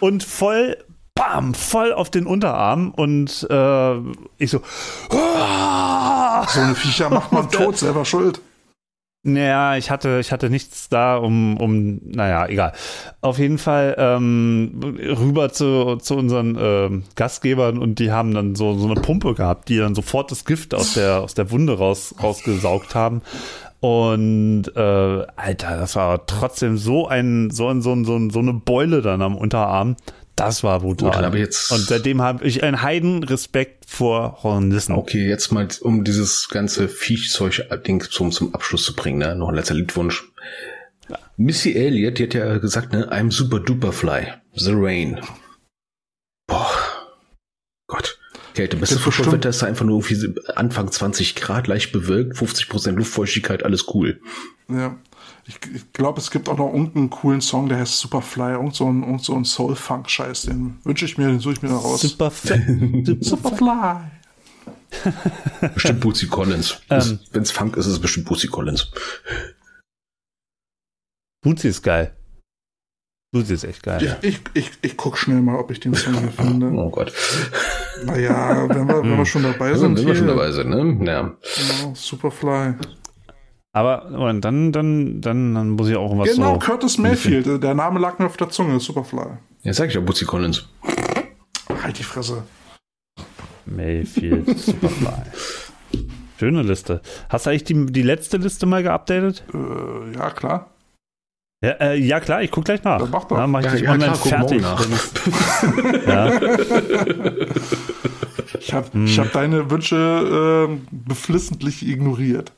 S3: und voll, bam, voll auf den Unterarm und äh, ich so, "Ah!"
S1: So eine Viecher macht man tot, selber schuld.
S3: Naja, ich hatte, ich hatte nichts da, um, um, naja, egal. Auf jeden Fall ähm, rüber zu, zu unseren ähm, Gastgebern und die haben dann so, so eine Pumpe gehabt, die dann sofort das Gift aus der, aus der Wunde raus, rausgesaugt haben. Und äh, Alter, das war trotzdem so ein, so ein, so ein, so, ein, so eine Beule dann am Unterarm. Das war brutal.
S2: Gut, aber jetzt-
S3: und seitdem habe ich einen Heidenrespekt vor Hornissen.
S2: Okay, jetzt mal, um dieses ganze Viechzeug-Ding zum, zum Abschluss zu bringen, ne? Noch ein letzter Liedwunsch. Missy Elliott, die hat ja gesagt, ne? I'm super duper fly. The rain. Boah. Gott. Kälte.
S1: Gibt bestimmt-
S2: Fußballwetter ist da einfach nur irgendwie Anfang 20 Grad, leicht bewölkt, 50% Luftfeuchtigkeit, alles cool.
S1: Ja. Ich, ich glaube, es gibt auch noch irgendeinen coolen Song, der heißt Superfly. Irgend so ein, irgend so ein Soul-Funk-Scheiß. Den wünsche ich mir, den suche ich mir da raus.
S3: Super, super
S1: Superfly.
S2: Bestimmt Bootsy Collins.
S3: Ähm.
S2: Wenn es Funk ist, ist es bestimmt Bootsy Collins.
S3: Bootsy ist geil. Bootsy ist echt geil.
S1: Ich, ich, ich, ich guck schnell mal, ob ich den Song hier finde.
S2: Oh Gott.
S1: Naja, wenn wir, wenn wir schon dabei
S2: Ja,
S1: sind.
S2: wenn wir schon
S1: hier,
S2: dabei sind, ne? Ja.
S1: Genau, Superfly.
S3: Aber und dann, dann, dann, dann muss ich auch was
S1: Genau,
S3: so.
S1: Curtis Mayfield. Der Name lag mir auf der Zunge. Superfly.
S2: Ja, sag ich ja, Bootsy Collins.
S1: Halt die Fresse.
S3: Mayfield Superfly. Schöne Liste. Hast du eigentlich die, die letzte Liste mal geupdatet?
S1: Äh, ja, klar.
S3: Ja, äh, ja klar, ich guck gleich nach.
S1: Ja, mach doch.
S3: Dann mach ich
S2: Ja,
S3: dich
S2: ja,
S3: online
S2: klar,
S3: fertig.
S2: morgen nach.
S3: Ja.
S1: Ich habe
S3: Hm.
S1: ich hab deine Wünsche ähm, beflissentlich ignoriert.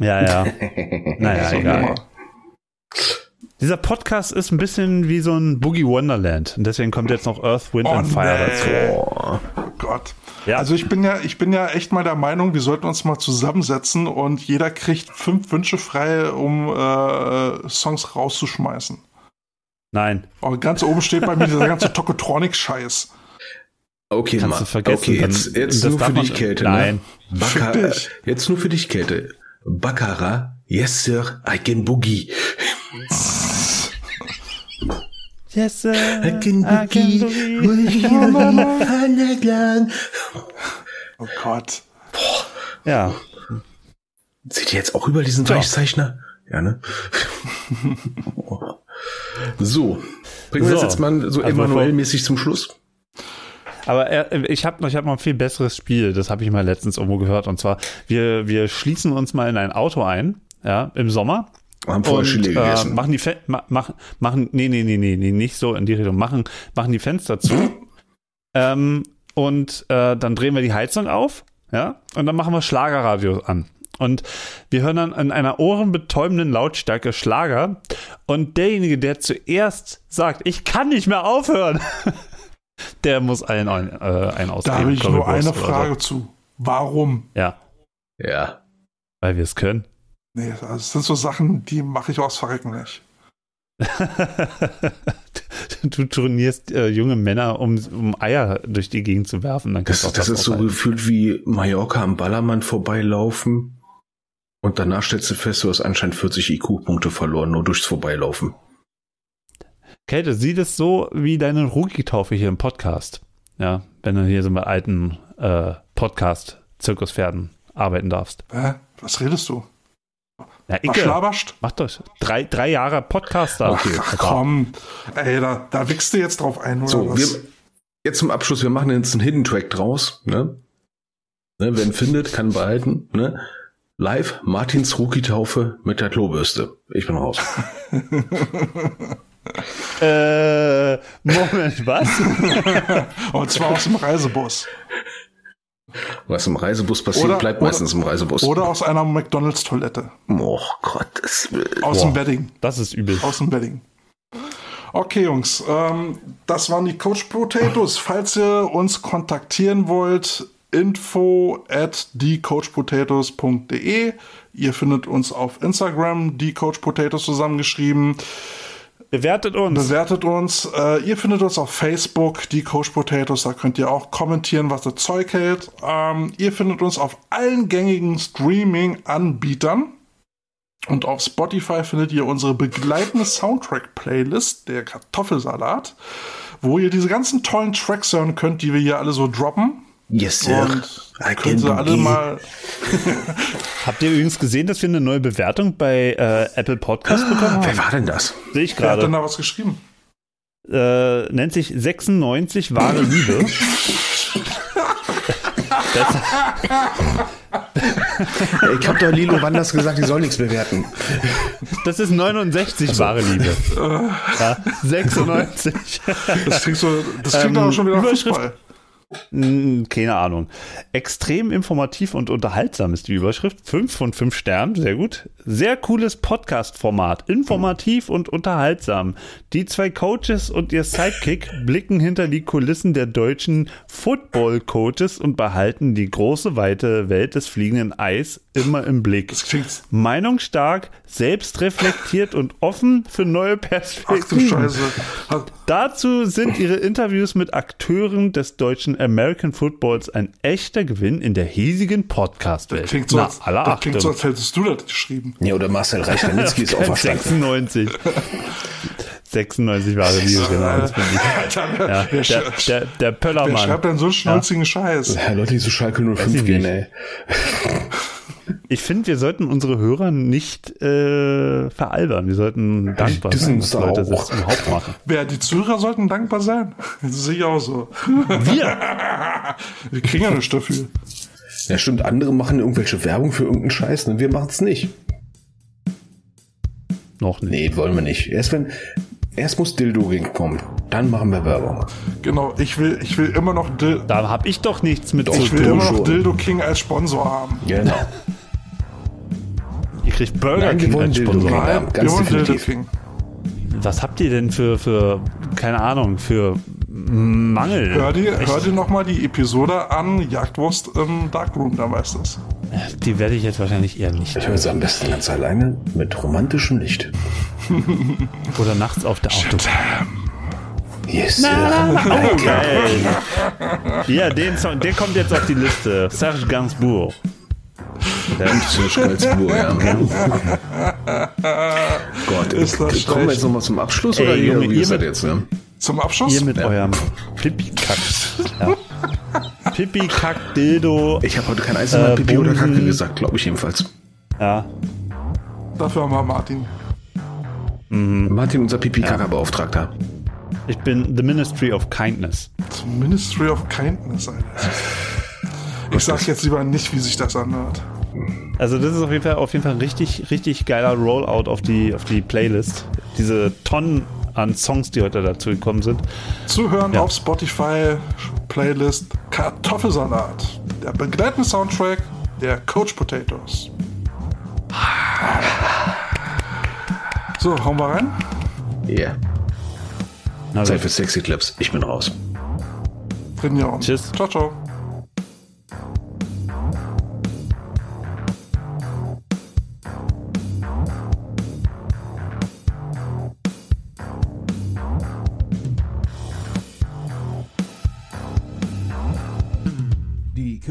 S3: Ja, ja. Naja,
S1: So,
S3: egal. Dieser Podcast ist ein bisschen wie so ein Boogie Wonderland. Und deswegen kommt jetzt noch Earth, Wind
S1: Oh,
S3: and Fire
S1: nee.
S3: dazu.
S1: Oh Gott.
S3: Ja.
S1: Also ich bin ja, ich bin ja echt mal der Meinung, wir sollten uns mal zusammensetzen und jeder kriegt fünf Wünsche frei, um äh, Songs rauszuschmeißen.
S3: Nein.
S1: Und ganz oben steht bei mir dieser ganze Tokotronic-Scheiß.
S2: Okay,
S3: Kannst
S2: Mann.
S3: du vergessen,
S2: Okay, jetzt, jetzt
S3: das
S2: nur
S3: darf
S2: für dich, Kälte.
S3: Nein.
S2: Ne?
S1: Dich.
S2: jetzt nur für dich, Kälte. Baccarat, yes, sir, I can boogie.
S3: Yes, sir.
S2: I can
S3: I can boogie.
S2: boogie.
S1: Oh Gott.
S3: Ja.
S2: Seht ihr jetzt auch über diesen
S3: So.
S2: Weichzeichner? Ja, ne? so. Bringen wir
S3: So.
S2: das jetzt mal so
S3: Also
S2: Emanuel-mäßig zum Schluss?
S3: Aber äh, ich habe ich hab noch ein viel besseres Spiel, das habe ich mal letztens irgendwo gehört. Und zwar, wir, wir schließen uns mal in ein Auto ein, ja, im Sommer.
S2: Haben vorher
S3: und
S2: Chili
S3: äh,
S2: gegessen.
S3: machen die Fe ma machen, machen, nee, nee, nee, nee, nee, nicht so in die Richtung, machen, machen die Fenster zu. ähm, und äh, dann drehen wir die Heizung auf, ja, und dann machen wir Schlagerradio an. Und wir hören dann in einer ohrenbetäubenden Lautstärke Schlager. Und derjenige, der zuerst sagt, ich kann nicht mehr aufhören, der muss einen, ein, äh, einen
S1: Da
S3: ausgeben.
S1: habe ich nur
S3: Currywurst
S1: eine
S3: oder so.
S1: Frage zu. Warum?
S3: Ja,
S2: Ja.
S3: weil wir es können.
S1: Nee, das sind so Sachen, die mache ich aus Verrecken nicht.
S3: du trainierst äh, junge Männer, um, um Eier durch die Gegend zu werfen. Dann
S2: Das,
S3: auch
S2: das ist so
S3: aufhalten.
S2: gefühlt wie Mallorca am Ballermann vorbeilaufen. Und danach stellst du fest, du hast anscheinend 40 IQ-Punkte verloren, nur durchs Vorbeilaufen.
S3: Kälte, sieh das so wie deine Rugi-Taufe hier im Podcast. Ja, wenn du hier so mit alten äh, Podcast-Zirkuspferden arbeiten darfst.
S1: Hä? Was redest du?
S3: Ja,
S1: Was
S3: Icke,
S1: schlaberst?
S3: mach doch. Drei, drei Jahre Podcaster.
S2: Okay.
S1: Ach komm, ey, da, da wichst du jetzt drauf ein, oder
S2: So,
S1: was?
S2: wir, jetzt zum Abschluss, wir machen jetzt einen Hidden Track draus. Ne? Ne, wer ihn findet, kann behalten. Ne? Live Martins Rookie-Taufe mit der Klobürste. Ich bin raus.
S3: Äh, Moment, was?
S1: Und zwar aus dem Reisebus.
S2: Was im Reisebus passiert,
S1: Oder-
S2: bleibt
S1: oder-
S2: meistens im Reisebus.
S1: Oder aus einer McDonalds-Toilette.
S2: Oh Gottes Willen.
S1: Aus
S3: Boah.
S1: dem Bedding.
S3: Das ist übel.
S1: Aus dem Bedding. Okay, Jungs, ähm, das waren die Coach Potatoes. Falls ihr uns kontaktieren wollt, info at thecoachpotatoes.de. Ihr findet uns auf Instagram, die Coach Potatoes zusammengeschrieben.
S3: Bewertet uns.
S1: Bewertet uns. Äh, ihr findet uns auf Facebook, die Coach Potatoes. Da könnt ihr auch kommentieren, was das Zeug hält. Ähm, ihr findet uns auf allen gängigen Streaming-Anbietern. Und auf Spotify findet ihr unsere begleitende Soundtrack-Playlist, der Kartoffelsalat, wo ihr diese ganzen tollen Tracks hören könnt, die wir hier alle so droppen.
S2: Yes, sir.
S1: Und
S2: I
S1: ihr
S2: can
S1: könnt sie alle mal.
S3: Habt ihr übrigens gesehen, dass wir eine neue Bewertung bei äh, Apple Podcast bekommen
S2: Wer
S3: haben?
S2: war denn das?
S3: Sehe ich
S1: Wer hat denn
S3: gerade.
S1: da was geschrieben?
S3: Äh, nennt sich 96 wahre Liebe.
S2: Ich hab doch Lilo Wanders gesagt, die soll nichts bewerten.
S3: Das ist 69 wahre Liebe. Ja, 96.
S1: Das klingt, so, das klingt
S3: Ähm,
S1: aber schon wieder nach
S3: Überschrift-
S1: Fußball.
S3: Hm, Keine Ahnung. Extrem informativ und unterhaltsam ist die Überschrift. Fünf von fünf Sternen, sehr gut. Sehr cooles Podcast-Format. Informativ und unterhaltsam. Die zwei Coaches und ihr Sidekick blicken hinter die Kulissen der deutschen Football-Coaches und behalten die große, weite Welt des fliegenden Eis immer im Blick.
S1: Das klingt.
S3: Meinungsstark, selbstreflektiert und offen für neue
S1: Ach du
S3: Perspektiven.
S1: Scheiße.
S3: Dazu sind ihre Interviews mit Akteuren des deutschen American Footballs ein echter Gewinn in der hiesigen Podcast-Welt.
S1: Klingt so, als, das klingt so, als hättest du das geschrieben.
S2: Ja, oder Marcel Reich-Ranitzky ist auferstanden.
S3: 96. 96 wahre Liebe, genau. Das bin ich.
S1: Alter,
S3: Ja,
S1: wer,
S3: der, der, der
S1: wer
S3: Pöllermann.
S1: schreibt denn so einen schnulzigen Scheiß?
S2: Ja, Leute, die zu Schalke
S3: ich
S2: 05 gehen, ey.
S3: Ich finde, wir sollten unsere Hörer nicht äh, veralbern. Wir sollten dankbar
S2: Die
S3: sein, dass Leute
S2: auch.
S3: das überhaupt machen.
S1: Wer, die Zuhörer sollten dankbar sein. Das sehe ich auch so.
S3: Wir!
S1: Wir kriegen ja nichts dafür.
S2: Ja, stimmt, andere machen irgendwelche Werbung für irgendeinen Scheiß und wir machen es nicht.
S3: Noch nicht.
S2: Nee, wollen wir nicht. Erst wenn, erst muss Dildo Ring kommen. Dann machen wir Werbung.
S1: Genau, ich will, ich will immer noch, Dil
S3: Da habe ich doch nichts mit
S2: Doch,
S3: zu
S1: ich will immer noch. Dildo King als Sponsor haben.
S2: Genau.
S3: Ihr kriegt Burger
S2: Nein, wir
S3: King
S2: wollen
S3: als
S2: Dildo
S3: Sponsor.
S1: Nein,
S2: ganz
S1: wir wollen Dildo
S2: definitiv.
S1: King.
S3: Was habt ihr denn für, für keine Ahnung, für Mangel?
S1: Hör dir,
S3: Echt?
S1: hör dir nochmal die Episode an, Jagdwurst im Darkroom, da weißt du es.
S3: Die werde ich jetzt wahrscheinlich eher nicht.
S2: Ich höre es am besten ganz alleine mit romantischem Licht.
S3: Oder nachts auf der Autobahn.
S2: Yes, sir.
S3: Oh, geil. Ja, den Song, der kommt jetzt auf die Liste. Serge Gainsbourg. Der,
S2: Zwischen Salzburg, ja. Gott,
S1: Ist das
S2: kommen wir jetzt nochmal zum Abschluss
S3: Ey,
S2: oder
S3: Junge,
S2: wie
S3: ihr
S2: ist das
S3: mit-
S2: jetzt? Ne?
S1: Zum Abschluss?
S3: ihr mit
S2: Ja.
S3: eurem Pipi-Kack. Ja. Pipi-Kack, Dildo.
S2: Ich habe heute kein einziges Mal
S3: Äh,
S2: Pipi oder. Kacke gesagt, glaube ich jedenfalls.
S3: Ja.
S1: Dafür haben wir Martin.
S2: Martin, unser Pipi-Kaka-Beauftragter.
S3: Ich bin The Ministry of Kindness.
S1: Zum Ministry of Kindness, Alter. Ich sag jetzt lieber nicht, wie sich das anhört.
S3: Also das ist auf jeden Fall auf jeden Fall ein richtig, richtig geiler Rollout auf die, auf die Playlist. Diese Tonnen an Songs, die heute dazu gekommen sind.
S1: Zuhören
S3: Ja.
S1: auf Spotify, Playlist Kartoffelsalat. Der begleitende Soundtrack der Coach Potatoes. So, hauen wir rein.
S2: Yeah.
S3: Also,
S2: Zeit für Sexy Clips. Ich bin raus.
S3: Tschüss.
S1: Ciao, ciao.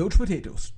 S4: goat potatoes.